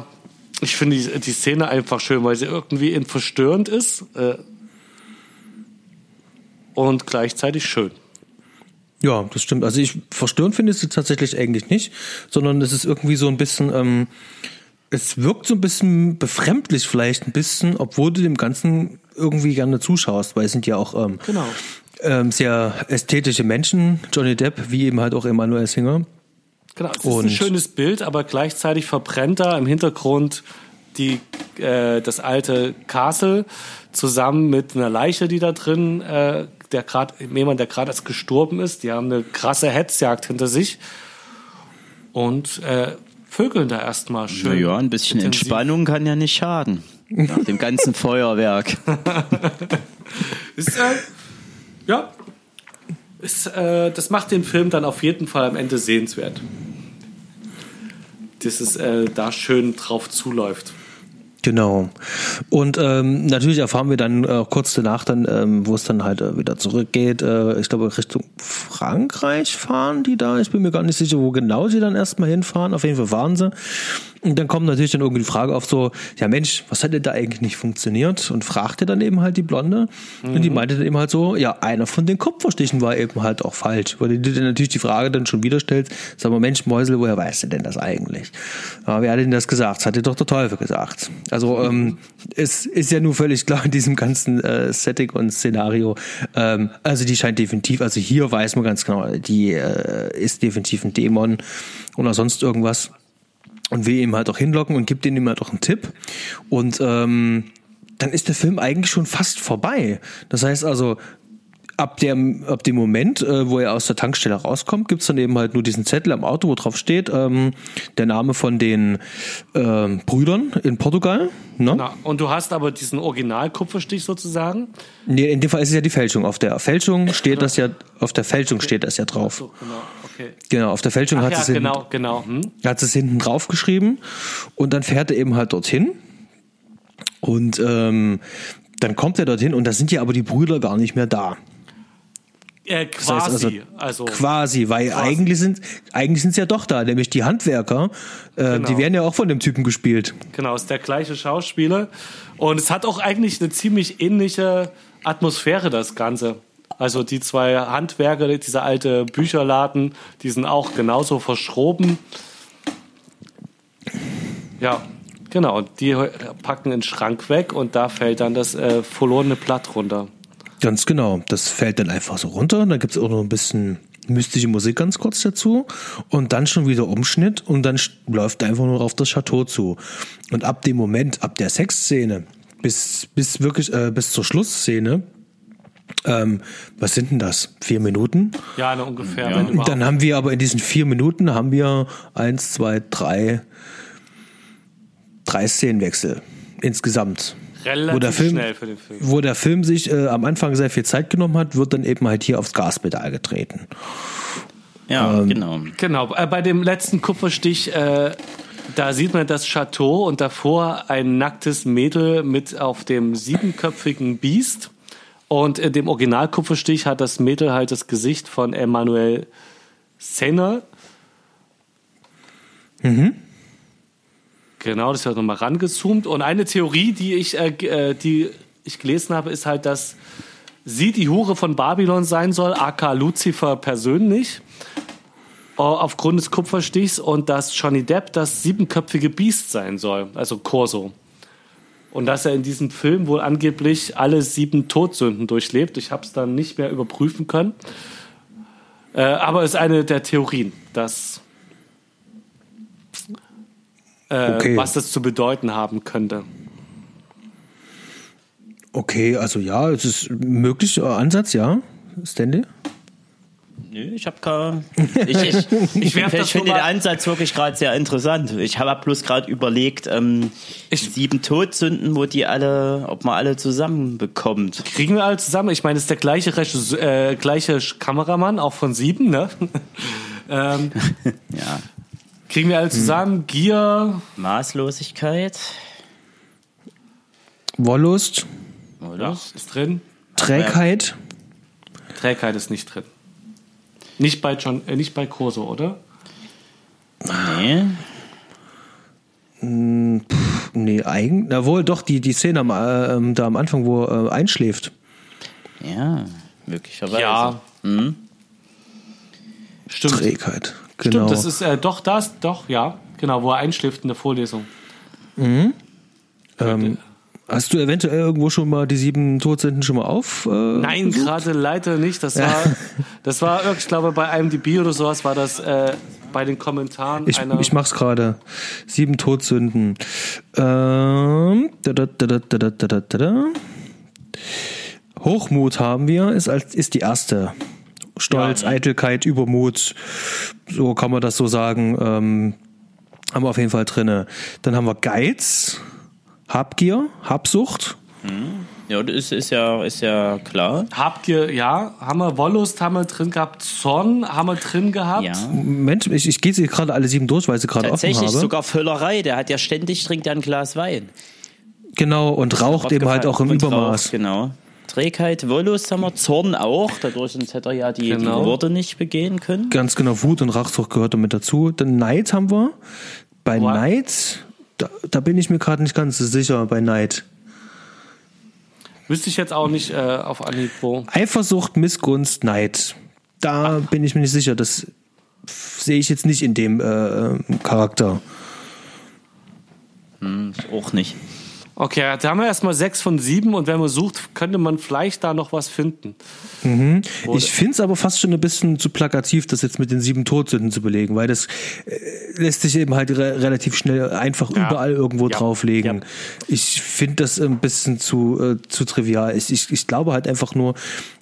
ich finde die, die Szene einfach schön, weil sie irgendwie in verstörend ist äh, und gleichzeitig schön. Ja, das stimmt. Also ich verstörend finde ich sie tatsächlich eigentlich nicht, sondern es ist irgendwie so ein bisschen, ähm, es wirkt so ein bisschen befremdlich vielleicht ein bisschen, obwohl du dem Ganzen irgendwie gerne zuschaust, weil es sind ja auch ähm, Genau. ähm, sehr ästhetische Menschen, Johnny Depp, wie eben halt auch Emanuel Singer. Genau, es ist Und- ein schönes Bild, aber gleichzeitig verbrennt da im Hintergrund die, äh, das alte Castle zusammen mit einer Leiche, die da drin, äh, der gerade jemand, der gerade erst gestorben ist. Die haben eine krasse Hetzjagd hinter sich und äh, vögeln da erstmal schön. Naja, ein bisschen intensiv. Entspannung kann ja nicht schaden. Nach dem ganzen Feuerwerk. Ist, äh, ja, ist, äh, das macht den Film dann auf jeden Fall am Ende sehenswert. Dass es äh, da schön drauf zuläuft. Genau. Und ähm, natürlich erfahren wir dann äh, kurz danach dann, ähm, wo es dann halt äh, wieder zurückgeht. Äh, ich glaube Richtung Frankreich fahren die da. Ich bin mir gar nicht sicher, wo genau sie dann erstmal hinfahren. Auf jeden Fall fahren sie. Und dann kommt natürlich dann irgendwie die Frage auf so, ja Mensch, was hat denn da eigentlich nicht funktioniert? Und fragte dann eben halt die Blonde. Und die meinte dann eben halt so, ja, einer von den Kupferstichen war eben halt auch falsch. Weil du dir natürlich die Frage dann schon wieder stellst, sag mal, Mensch, Mäusel, woher weißt du denn das eigentlich? Ja, wer hat denn das gesagt? Das hat dir doch der Teufel gesagt. Also ähm, es ist ja nur völlig klar in diesem ganzen äh, Setting und Szenario. Ähm, also die scheint definitiv, also hier weiß man ganz genau, die äh, ist definitiv ein Dämon oder sonst irgendwas und will ihm halt auch hinlocken und gibt ihm halt auch einen Tipp. Und ähm, dann ist der Film eigentlich schon fast vorbei. Das heißt also, ab dem, ab dem Moment, äh, wo er aus der Tankstelle rauskommt, gibt's dann eben halt nur diesen Zettel am Auto, wo drauf steht, ähm, der Name von den ähm, Brüdern in Portugal. Ne? Na, und du hast aber diesen Original-Kupferstich sozusagen. Nee, in dem Fall ist es ja die Fälschung. Auf der Fälschung steht das ja, auf der Fälschung steht das ja drauf. So, genau, okay. Genau, auf der Fälschung Ach hat ja, es hinten, genau, genau. Hm? hat es hinten drauf geschrieben und dann fährt er eben halt dorthin und ähm, dann kommt er dorthin und da sind ja aber die Brüder gar nicht mehr da. Äh, Das heißt quasi. also, quasi, weil Quasi. eigentlich sind eigentlich sind's ja doch da, nämlich die Handwerker, äh, Genau. die werden ja auch von dem Typen gespielt. genau, ist der gleiche Schauspieler. Und es hat auch eigentlich eine ziemlich ähnliche Atmosphäre, das Ganze. Also die zwei Handwerker, dieser alte Bücherladen, die sind auch genauso verschroben. Ja, genau. Und die packen den Schrank weg und da fällt dann das äh, verlorene Blatt runter. Ganz genau. Das fällt dann einfach so runter. Dann gibt's auch noch ein bisschen mystische Musik ganz kurz dazu. Und dann schon wieder Umschnitt und dann läuft einfach nur auf das Chateau zu. Und ab dem Moment, ab der Sexszene bis, bis wirklich, äh, bis zur Schlussszene, ähm, was sind denn das? Vier Minuten? Ja, ne, ungefähr. überhaupt. dann haben wir aber in diesen vier Minuten haben wir eins, zwei, drei, drei Szenenwechsel insgesamt. Relativ wo der Film, schnell für den Film. Wo der Film sich äh, am Anfang sehr viel Zeit genommen hat, wird dann eben halt hier aufs Gaspedal getreten. Ja, genau. Genau, äh, bei dem letzten Kupferstich, äh, da sieht man das Chateau und davor ein nacktes Mädel mit auf dem siebenköpfigen Biest. Und in dem Originalkupferstich hat das Mädel halt das Gesicht von Emmanuel Senner. Genau, das wird nochmal rangezoomt. Und eine Theorie, die ich, äh, äh, die ich gelesen habe, ist halt, dass sie die Hure von Babylon sein soll, aka Lucifer persönlich äh, aufgrund des Kupferstichs und dass Johnny Depp das siebenköpfige Biest sein soll, also Corso. Und dass er in diesem Film wohl angeblich alle sieben Todsünden durchlebt. Ich habe es dann nicht mehr überprüfen können. Äh, aber ist eine der Theorien, dass äh, Okay. was das zu bedeuten haben könnte. Okay, also ja, es ist möglich, Ansatz, ja. Stanley? Nö, ich habe gar. Ich, ich, ich, ich, finde den Ansatz wirklich gerade sehr interessant. Ich habe bloß gerade überlegt, ähm, Ich- sieben Todsünden, wo die alle, ob man alle zusammenbekommt. Kriegen wir alle zusammen? Ich meine, es ist der gleiche, Regisseur, äh, gleiche Kameramann, auch von sieben, ne? ähm, Ja. Kriegen wir alle zusammen? Gier, Maßlosigkeit. Wollust, Oder? ist drin. Trägheit. Trägheit ist nicht drin. Nicht bei John, äh, nicht bei Corso, oder? Nee. Nee, eigen. Na wohl, doch, die, die Szene am, äh, ähm, da am Anfang, wo er äh, einschläft. Ja, möglicherweise. Ja. Stimmt. Trägheit. Genau. Stimmt, das ist äh, doch das, doch, ja. Genau, wo er einschläft in der Vorlesung. ähm, hast du eventuell irgendwo schon mal die sieben Todsünden schon mal auf? Äh, Nein, gerade leider nicht. Das war, das war, ich glaube, bei IMDb oder sowas war das äh, bei den Kommentaren Ich, einer. ich mach's gerade. Sieben Todsünden. Ähm, da, da, da, da, da, da, da, da, da. Hochmut haben wir, ist, als, ist die erste. Stolz, Ja. Eitelkeit, Übermut, so kann man das so sagen, ähm, haben wir auf jeden Fall drinne. Dann haben wir Geiz, Habgier, Habsucht, Ja, das ist, ist ja, ist ja klar. Habt ihr, ja, haben wir Wollust haben wir drin gehabt, Zorn haben wir drin gehabt. Ja. Moment, ich, ich gehe sie gerade alle sieben durch, weil sie gerade offen Tatsächlich habe. sogar Völlerei. Der hat ja ständig trinkt er ein Glas Wein. genau, und raucht eben halt auch im Übermaß. Rauch, genau. Trägheit, Wollust haben wir, Zorn auch. Dadurch sonst hätte er ja die, Genau. die Worte nicht begehen können. Ganz genau, Wut und Rachsucht gehört damit dazu. Dann Neid haben wir. Bei What? Neid, da, da bin ich mir gerade nicht ganz so sicher bei Neid. Wüsste ich jetzt auch nicht äh, auf Anhieb, wo. Eifersucht, Missgunst, Neid. Da bin ich mir nicht sicher. Das sehe ich jetzt nicht in dem äh, Charakter. Ich auch nicht. Okay, da haben wir erstmal sechs von sieben und wenn man sucht, könnte man vielleicht da noch was finden. Ich finde es aber fast schon ein bisschen zu plakativ, das jetzt mit den sieben Todsünden zu belegen, weil das äh, lässt sich eben halt re relativ schnell einfach Ja. überall irgendwo Ja. drauflegen. Ja. Ich finde das ein bisschen zu, äh, zu trivial. Ich, ich, ich glaube halt einfach nur,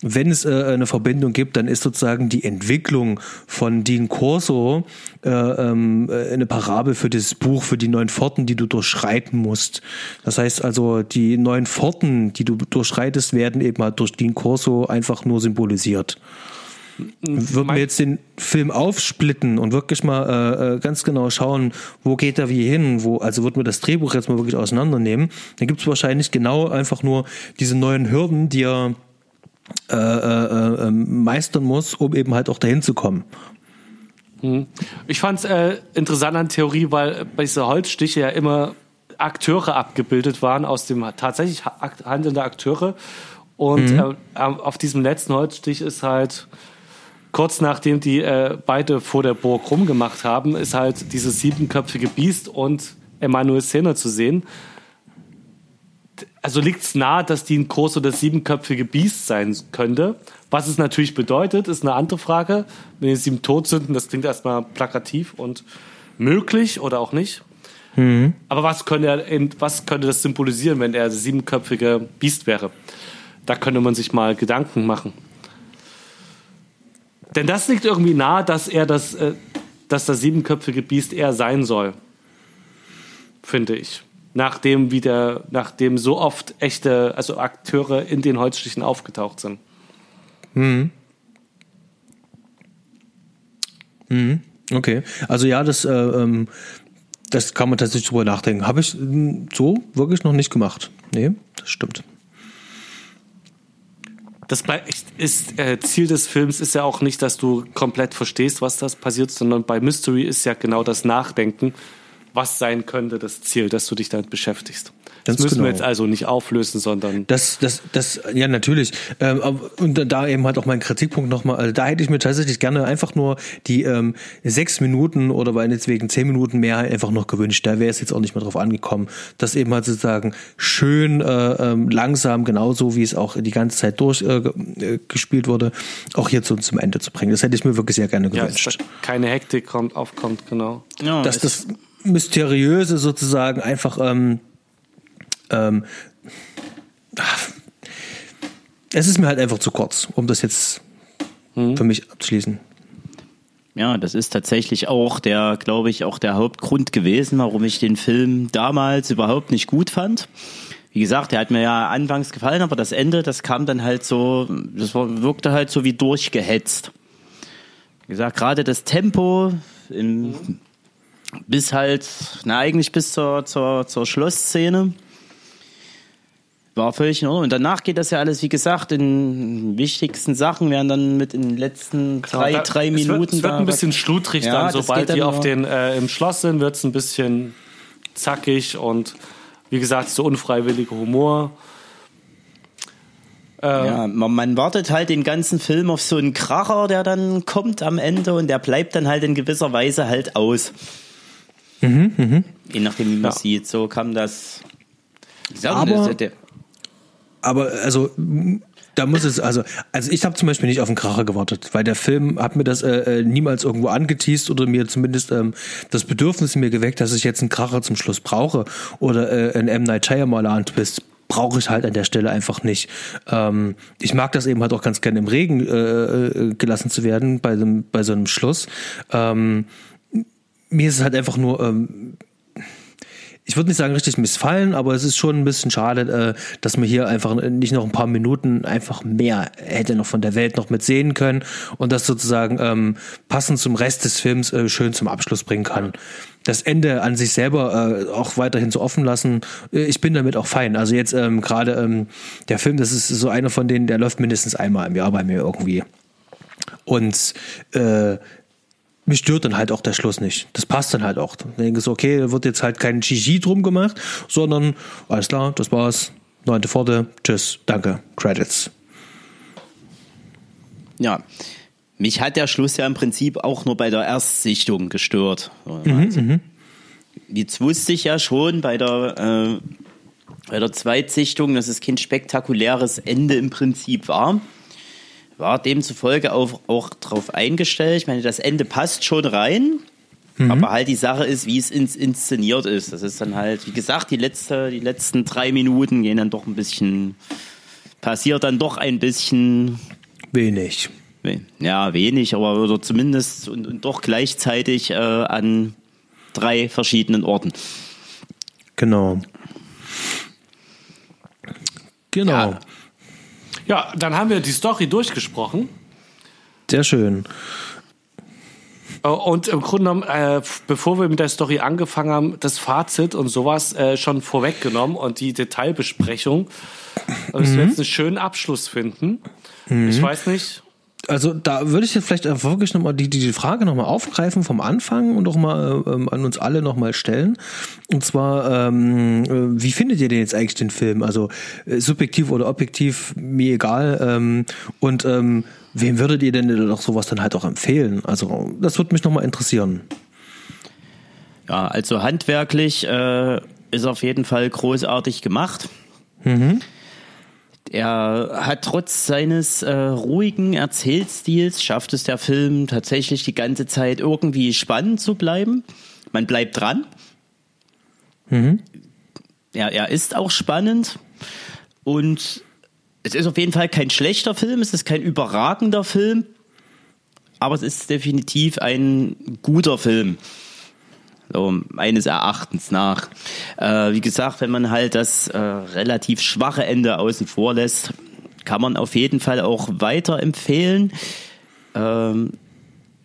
wenn es äh, eine Verbindung gibt, dann ist sozusagen die Entwicklung von Dean Corso äh, ähm, äh, eine Parabel für dieses Buch, für die neuen Pforten, die du durchschreiten musst. Das heißt also, die neuen Pforten, die du durchschreitest, werden eben halt durch Dean Corso einfach nur symbolisiert. Würden wir jetzt den Film aufsplitten und wirklich mal äh, äh, ganz genau schauen, wo geht er wie hin, wo, also würden wir das Drehbuch jetzt mal wirklich auseinandernehmen, dann gibt es wahrscheinlich genau einfach nur diese neuen Hürden, die er äh, äh, äh, meistern muss, um eben halt auch dahin zu kommen. Ich fand es äh, interessant an Theorie, weil bei dieser Holzstiche ja immer Akteure abgebildet waren aus dem tatsächlich handelnde Akteure. Und äh, auf diesem letzten Holzstich ist halt kurz nachdem die äh, beide vor der Burg rumgemacht haben, ist halt dieses siebenköpfige Biest und Emanuel Sena zu sehen. Also liegt es nahe, dass die ein groß oder siebenköpfige Biest sein könnte. Was es natürlich bedeutet, ist eine andere Frage. Wenn die sieben Todsünden, das klingt erstmal plakativ und möglich oder auch nicht. Aber was könnte, er was könnte das symbolisieren, wenn er siebenköpfige Biest wäre? Da könnte man sich mal Gedanken machen. Denn das liegt irgendwie nahe, dass er das, äh, dass das siebenköpfige Biest er sein soll. Finde ich. Nachdem wieder, nachdem so oft echte, also Akteure in den Holzstichen aufgetaucht sind. Okay, also ja, das, äh, ähm, das kann man tatsächlich drüber nachdenken. Habe ich ähm, so wirklich noch nicht gemacht. Nee, das stimmt. Das ist, äh, Ziel des Films ist ja auch nicht, dass du komplett verstehst, was das passiert, sondern bei Mystery ist ja genau das Nachdenken was sein könnte das Ziel, dass du dich damit beschäftigst. Ganz das müssen genau. wir jetzt also nicht auflösen, sondern Das, das, das, ja, natürlich. Ähm, und da eben halt auch mein Kritikpunkt nochmal. Also da hätte ich mir tatsächlich gerne einfach nur die ähm, sechs Minuten oder meinetwegen zehn Minuten mehr einfach noch gewünscht. Da wäre es jetzt auch nicht mehr drauf angekommen. Das eben halt sozusagen schön äh, ähm, langsam, genauso wie es auch die ganze Zeit durchgespielt äh, gespielt wurde, auch hier zum, zum Ende zu bringen. Das hätte ich mir wirklich sehr gerne ja, gewünscht. dass da keine Hektik kommt, aufkommt, genau. Ja, dass es- das Mysteriöse sozusagen einfach ähm, ähm, es ist mir halt einfach zu kurz, um das jetzt für mich abzuschließen. Ja, das ist tatsächlich auch der, glaube ich, auch der Hauptgrund gewesen, warum ich den Film damals überhaupt nicht gut fand. Wie gesagt, der hat mir ja anfangs gefallen, aber das Ende, das kam dann halt so, das wirkte halt so wie durchgehetzt. Wie gesagt, gerade das Tempo im, bis halt, na eigentlich bis zur, zur, zur Schlussszene war völlig in Ordnung. Und danach geht das ja alles, wie gesagt, in wichtigsten Sachen werden dann mit in den letzten drei, Da- drei es Minuten. Wird, es wird ein bisschen schludrig Ja, dann, sobald dann die auf den äh, im Schloss sind, wird es ein bisschen zackig und wie gesagt, so unfreiwilliger Humor. Ja, man, man wartet halt den ganzen Film auf so einen Kracher, der dann kommt am Ende und der bleibt dann halt in gewisser Weise halt aus. Mhm, Je nachdem, wie man Ja. sieht. So kam das. Aber- das- Aber also da muss es also also ich habe zum Beispiel nicht auf den Kracher gewartet, weil der Film hat mir das äh, äh, niemals irgendwo angeteased oder mir zumindest ähm, das Bedürfnis in mir geweckt, dass ich jetzt einen Kracher zum Schluss brauche oder äh, ein M Night Shyamalan Twist brauche ich halt an der Stelle einfach nicht. Ähm, ich mag das eben halt auch ganz gerne im Regen äh, äh, gelassen zu werden bei, dem, bei so einem Schluss. Ähm, mir ist es halt einfach nur ähm, ich würde nicht sagen richtig missfallen, aber es ist schon ein bisschen schade, äh, dass man hier einfach nicht noch ein paar Minuten einfach mehr hätte noch von der Welt noch mit sehen können und das sozusagen ähm, passend zum Rest des Films äh, schön zum Abschluss bringen kann. Das Ende an sich selber äh, auch weiterhin so offen lassen, äh, ich bin damit auch fein. Also jetzt ähm, gerade ähm, der Film, das ist so einer von denen, der läuft mindestens einmal im Jahr bei mir irgendwie. Und äh, mich stört dann halt auch der Schluss nicht. Das passt dann halt auch. Ich denke so, okay, da wird jetzt halt kein GG drum gemacht, sondern alles klar, das war's. Neunte Pforte, tschüss, danke, Credits. ja. Mich hat der Schluss ja im Prinzip auch nur bei der Erstsichtung gestört. Mhm, Also, jetzt wusste ich ja schon bei der, äh, bei der Zweitsichtung, dass es kein spektakuläres Ende im Prinzip war. War demzufolge auch, auch darauf eingestellt. Ich meine, das Ende passt schon rein. Aber halt die Sache ist, wie es ins, inszeniert ist. Das ist dann halt, wie gesagt, die, letzte, die letzten drei Minuten gehen dann doch ein bisschen, passiert dann doch ein bisschen Wenig. ja, wenig, aber oder zumindest und, und doch gleichzeitig äh, an drei verschiedenen Orten. Genau. Genau. Ja. Ja, dann haben wir die Story durchgesprochen. Sehr schön. Äh, Und im Grunde genommen, äh, bevor wir mit der Story angefangen haben, das Fazit und sowas äh, schon vorweggenommen und die Detailbesprechung. Da müssen wir jetzt einen schönen Abschluss finden. Ich weiß nicht. Also da würde ich jetzt vielleicht einfach wirklich nochmal die, die, Frage nochmal aufgreifen vom Anfang und auch mal ähm, an uns alle nochmal stellen. Und zwar, ähm, äh, wie findet ihr denn jetzt eigentlich den Film? Also äh, subjektiv oder objektiv, mir egal. Ähm, und ähm, wem würdet ihr denn doch sowas dann halt auch empfehlen? Also das würde mich nochmal interessieren. Ja, also handwerklich äh, ist auf jeden Fall großartig gemacht. Er hat trotz seines äh, ruhigen Erzählstils schafft es der Film tatsächlich die ganze Zeit irgendwie spannend zu bleiben. Man bleibt dran. Ja, er ist auch spannend und es ist auf jeden Fall kein schlechter Film, es ist kein überragender Film, aber es ist definitiv ein guter Film. So, meines Erachtens nach. Äh, wie gesagt, wenn man halt das äh, relativ schwache Ende außen vor lässt, kann man auf jeden Fall auch weiterempfehlen. Ähm,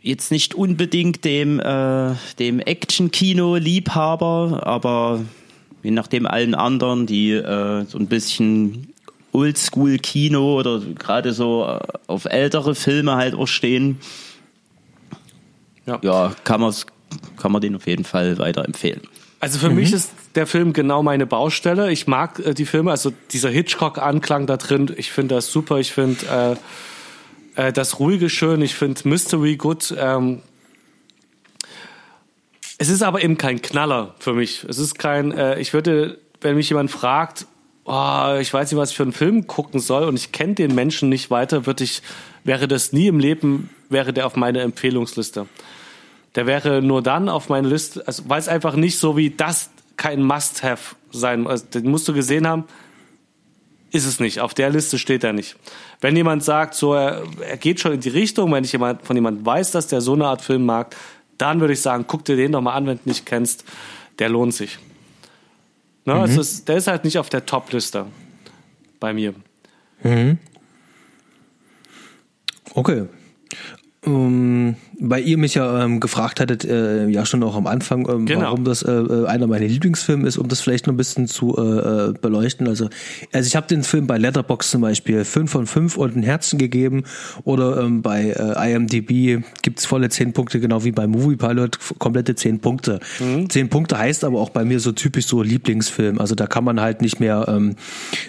jetzt nicht unbedingt dem, äh, dem Action-Kino-Liebhaber, aber je nachdem allen anderen, die äh, so ein bisschen Oldschool-Kino oder gerade so äh, auf ältere Filme halt auch stehen, Ja. ja, kann man es kann man den auf jeden Fall weiterempfehlen. Also für mich ist der Film genau meine Baustelle. Ich mag äh, die Filme, also dieser Hitchcock-Anklang da drin, ich finde das super. Ich finde äh, äh, das Ruhige schön. Ich finde Mystery gut. Ähm, es ist aber eben kein Knaller für mich. Es ist kein, äh, ich würde, wenn mich jemand fragt, oh, ich weiß nicht, was ich für einen Film gucken soll und ich kenne den Menschen nicht weiter, würde ich, wäre das nie im Leben, wäre der auf meiner Empfehlungsliste. Der wäre nur dann auf meiner Liste, also weil es einfach nicht so wie das kein Must-Have sein, also den musst du gesehen haben, ist es nicht. Auf der Liste steht er nicht. Wenn jemand sagt, so er, er geht schon in die Richtung, wenn ich jemand, von jemandem weiß, dass der so eine Art Film mag, dann würde ich sagen, guck dir den doch mal an, wenn du nicht kennst. Der lohnt sich. Ne? Mhm. Also es, der ist halt nicht auf der Top-Liste bei mir. Okay. Ähm, weil ihr mich ja ähm, gefragt hattet, äh, ja schon auch am Anfang, ähm, Genau. warum das äh, äh, einer meiner Lieblingsfilme ist, um das vielleicht noch ein bisschen zu äh, äh, beleuchten. Also, also ich habe den Film bei Letterbox zum Beispiel 5 von 5 und ein Herzen gegeben oder ähm, bei äh, IMDb gibt's volle 10 Punkte, genau wie bei Movie Pilot, komplette 10 Punkte. 10 Punkte heißt aber auch bei mir so typisch so Lieblingsfilm. Also da kann man halt nicht mehr ähm,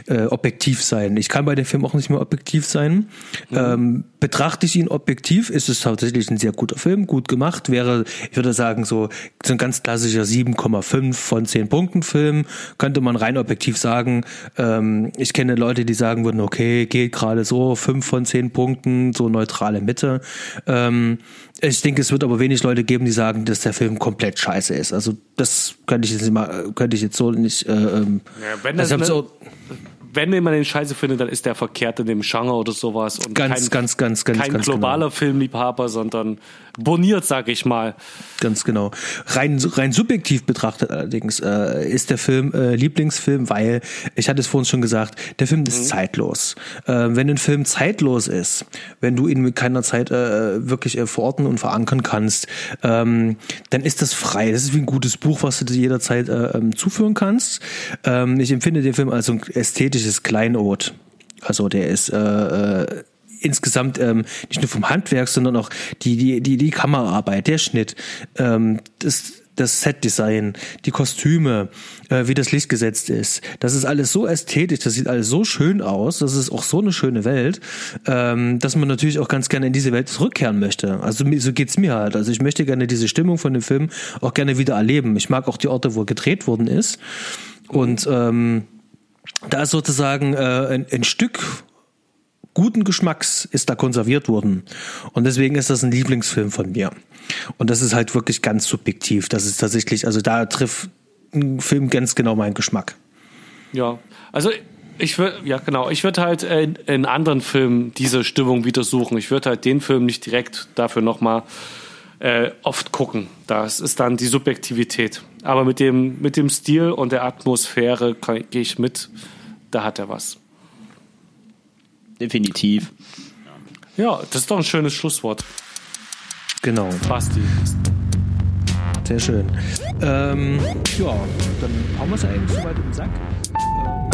äh, objektiv sein. Ich kann bei dem Film auch nicht mehr objektiv sein. Ähm, betrachte ich ihn objektiv, ist es tatsächlich ein sehr guter Film, gut gemacht. Wäre, ich würde sagen, so, so ein ganz klassischer 7,5 von 10 Punkten Film. Könnte man rein objektiv sagen. Ähm, ich kenne Leute, die sagen würden, okay, geht gerade so, 5 von 10 Punkten, so neutrale Mitte. Ähm, ich denke, es wird aber wenig Leute geben, die sagen, dass der Film komplett scheiße ist. Also das könnte ich jetzt mal, könnte ich jetzt so nicht. Äh, ähm, Ja, wenn also das ich hab ne- so, Wenn jemand den Scheiße findet, dann ist der verkehrt in dem Genre oder sowas. Und Ganz, kein, ganz, ganz, ganz, Kein ganz genau. globaler Filmliebhaber, sondern boniert, sag ich mal. Ganz genau. Rein, rein subjektiv betrachtet allerdings äh, ist der Film äh, Lieblingsfilm, weil, ich hatte es vorhin schon gesagt, der Film ist zeitlos. Äh, wenn ein Film zeitlos ist, wenn du ihn mit keiner Zeit äh, wirklich äh, verorten und verankern kannst, ähm, dann ist das frei. Das ist wie ein gutes Buch, was du dir jederzeit äh, ähm, zuführen kannst. Ähm, ich empfinde den Film als so ein ästhetisches Kleinod. Also der ist insgesamt ähm, nicht nur vom Handwerk, sondern auch die die die die Kameraarbeit, der Schnitt, ähm, das das Setdesign, die Kostüme, äh, wie das Licht gesetzt ist, das ist alles so ästhetisch, das sieht alles so schön aus, das ist auch so eine schöne Welt, ähm, dass man natürlich auch ganz gerne in diese Welt zurückkehren möchte. Also so geht's mir halt. Also ich möchte gerne diese Stimmung von dem Film auch gerne wieder erleben. Ich mag auch die Orte, wo er gedreht worden ist und ähm, da ist sozusagen äh, ein, ein Stück guten Geschmacks ist da konserviert worden. Und deswegen ist das ein Lieblingsfilm von mir. Und das ist halt wirklich ganz subjektiv. Das ist tatsächlich, also da trifft ein Film ganz genau meinen Geschmack. Ja, also ich würde, ja genau, ich würde halt äh, in, in anderen Filmen diese Stimmung wieder suchen. Ich würde halt den Film nicht direkt dafür nochmal äh, oft gucken. Das ist dann die Subjektivität. Aber mit dem, mit dem Stil und der Atmosphäre gehe ich mit. Da hat er was. Definitiv. Ja, das ist doch ein schönes Schlusswort. Genau, Basti. sehr schön. Ähm, ja, dann haben wir es eigentlich soweit im Sack. Ähm,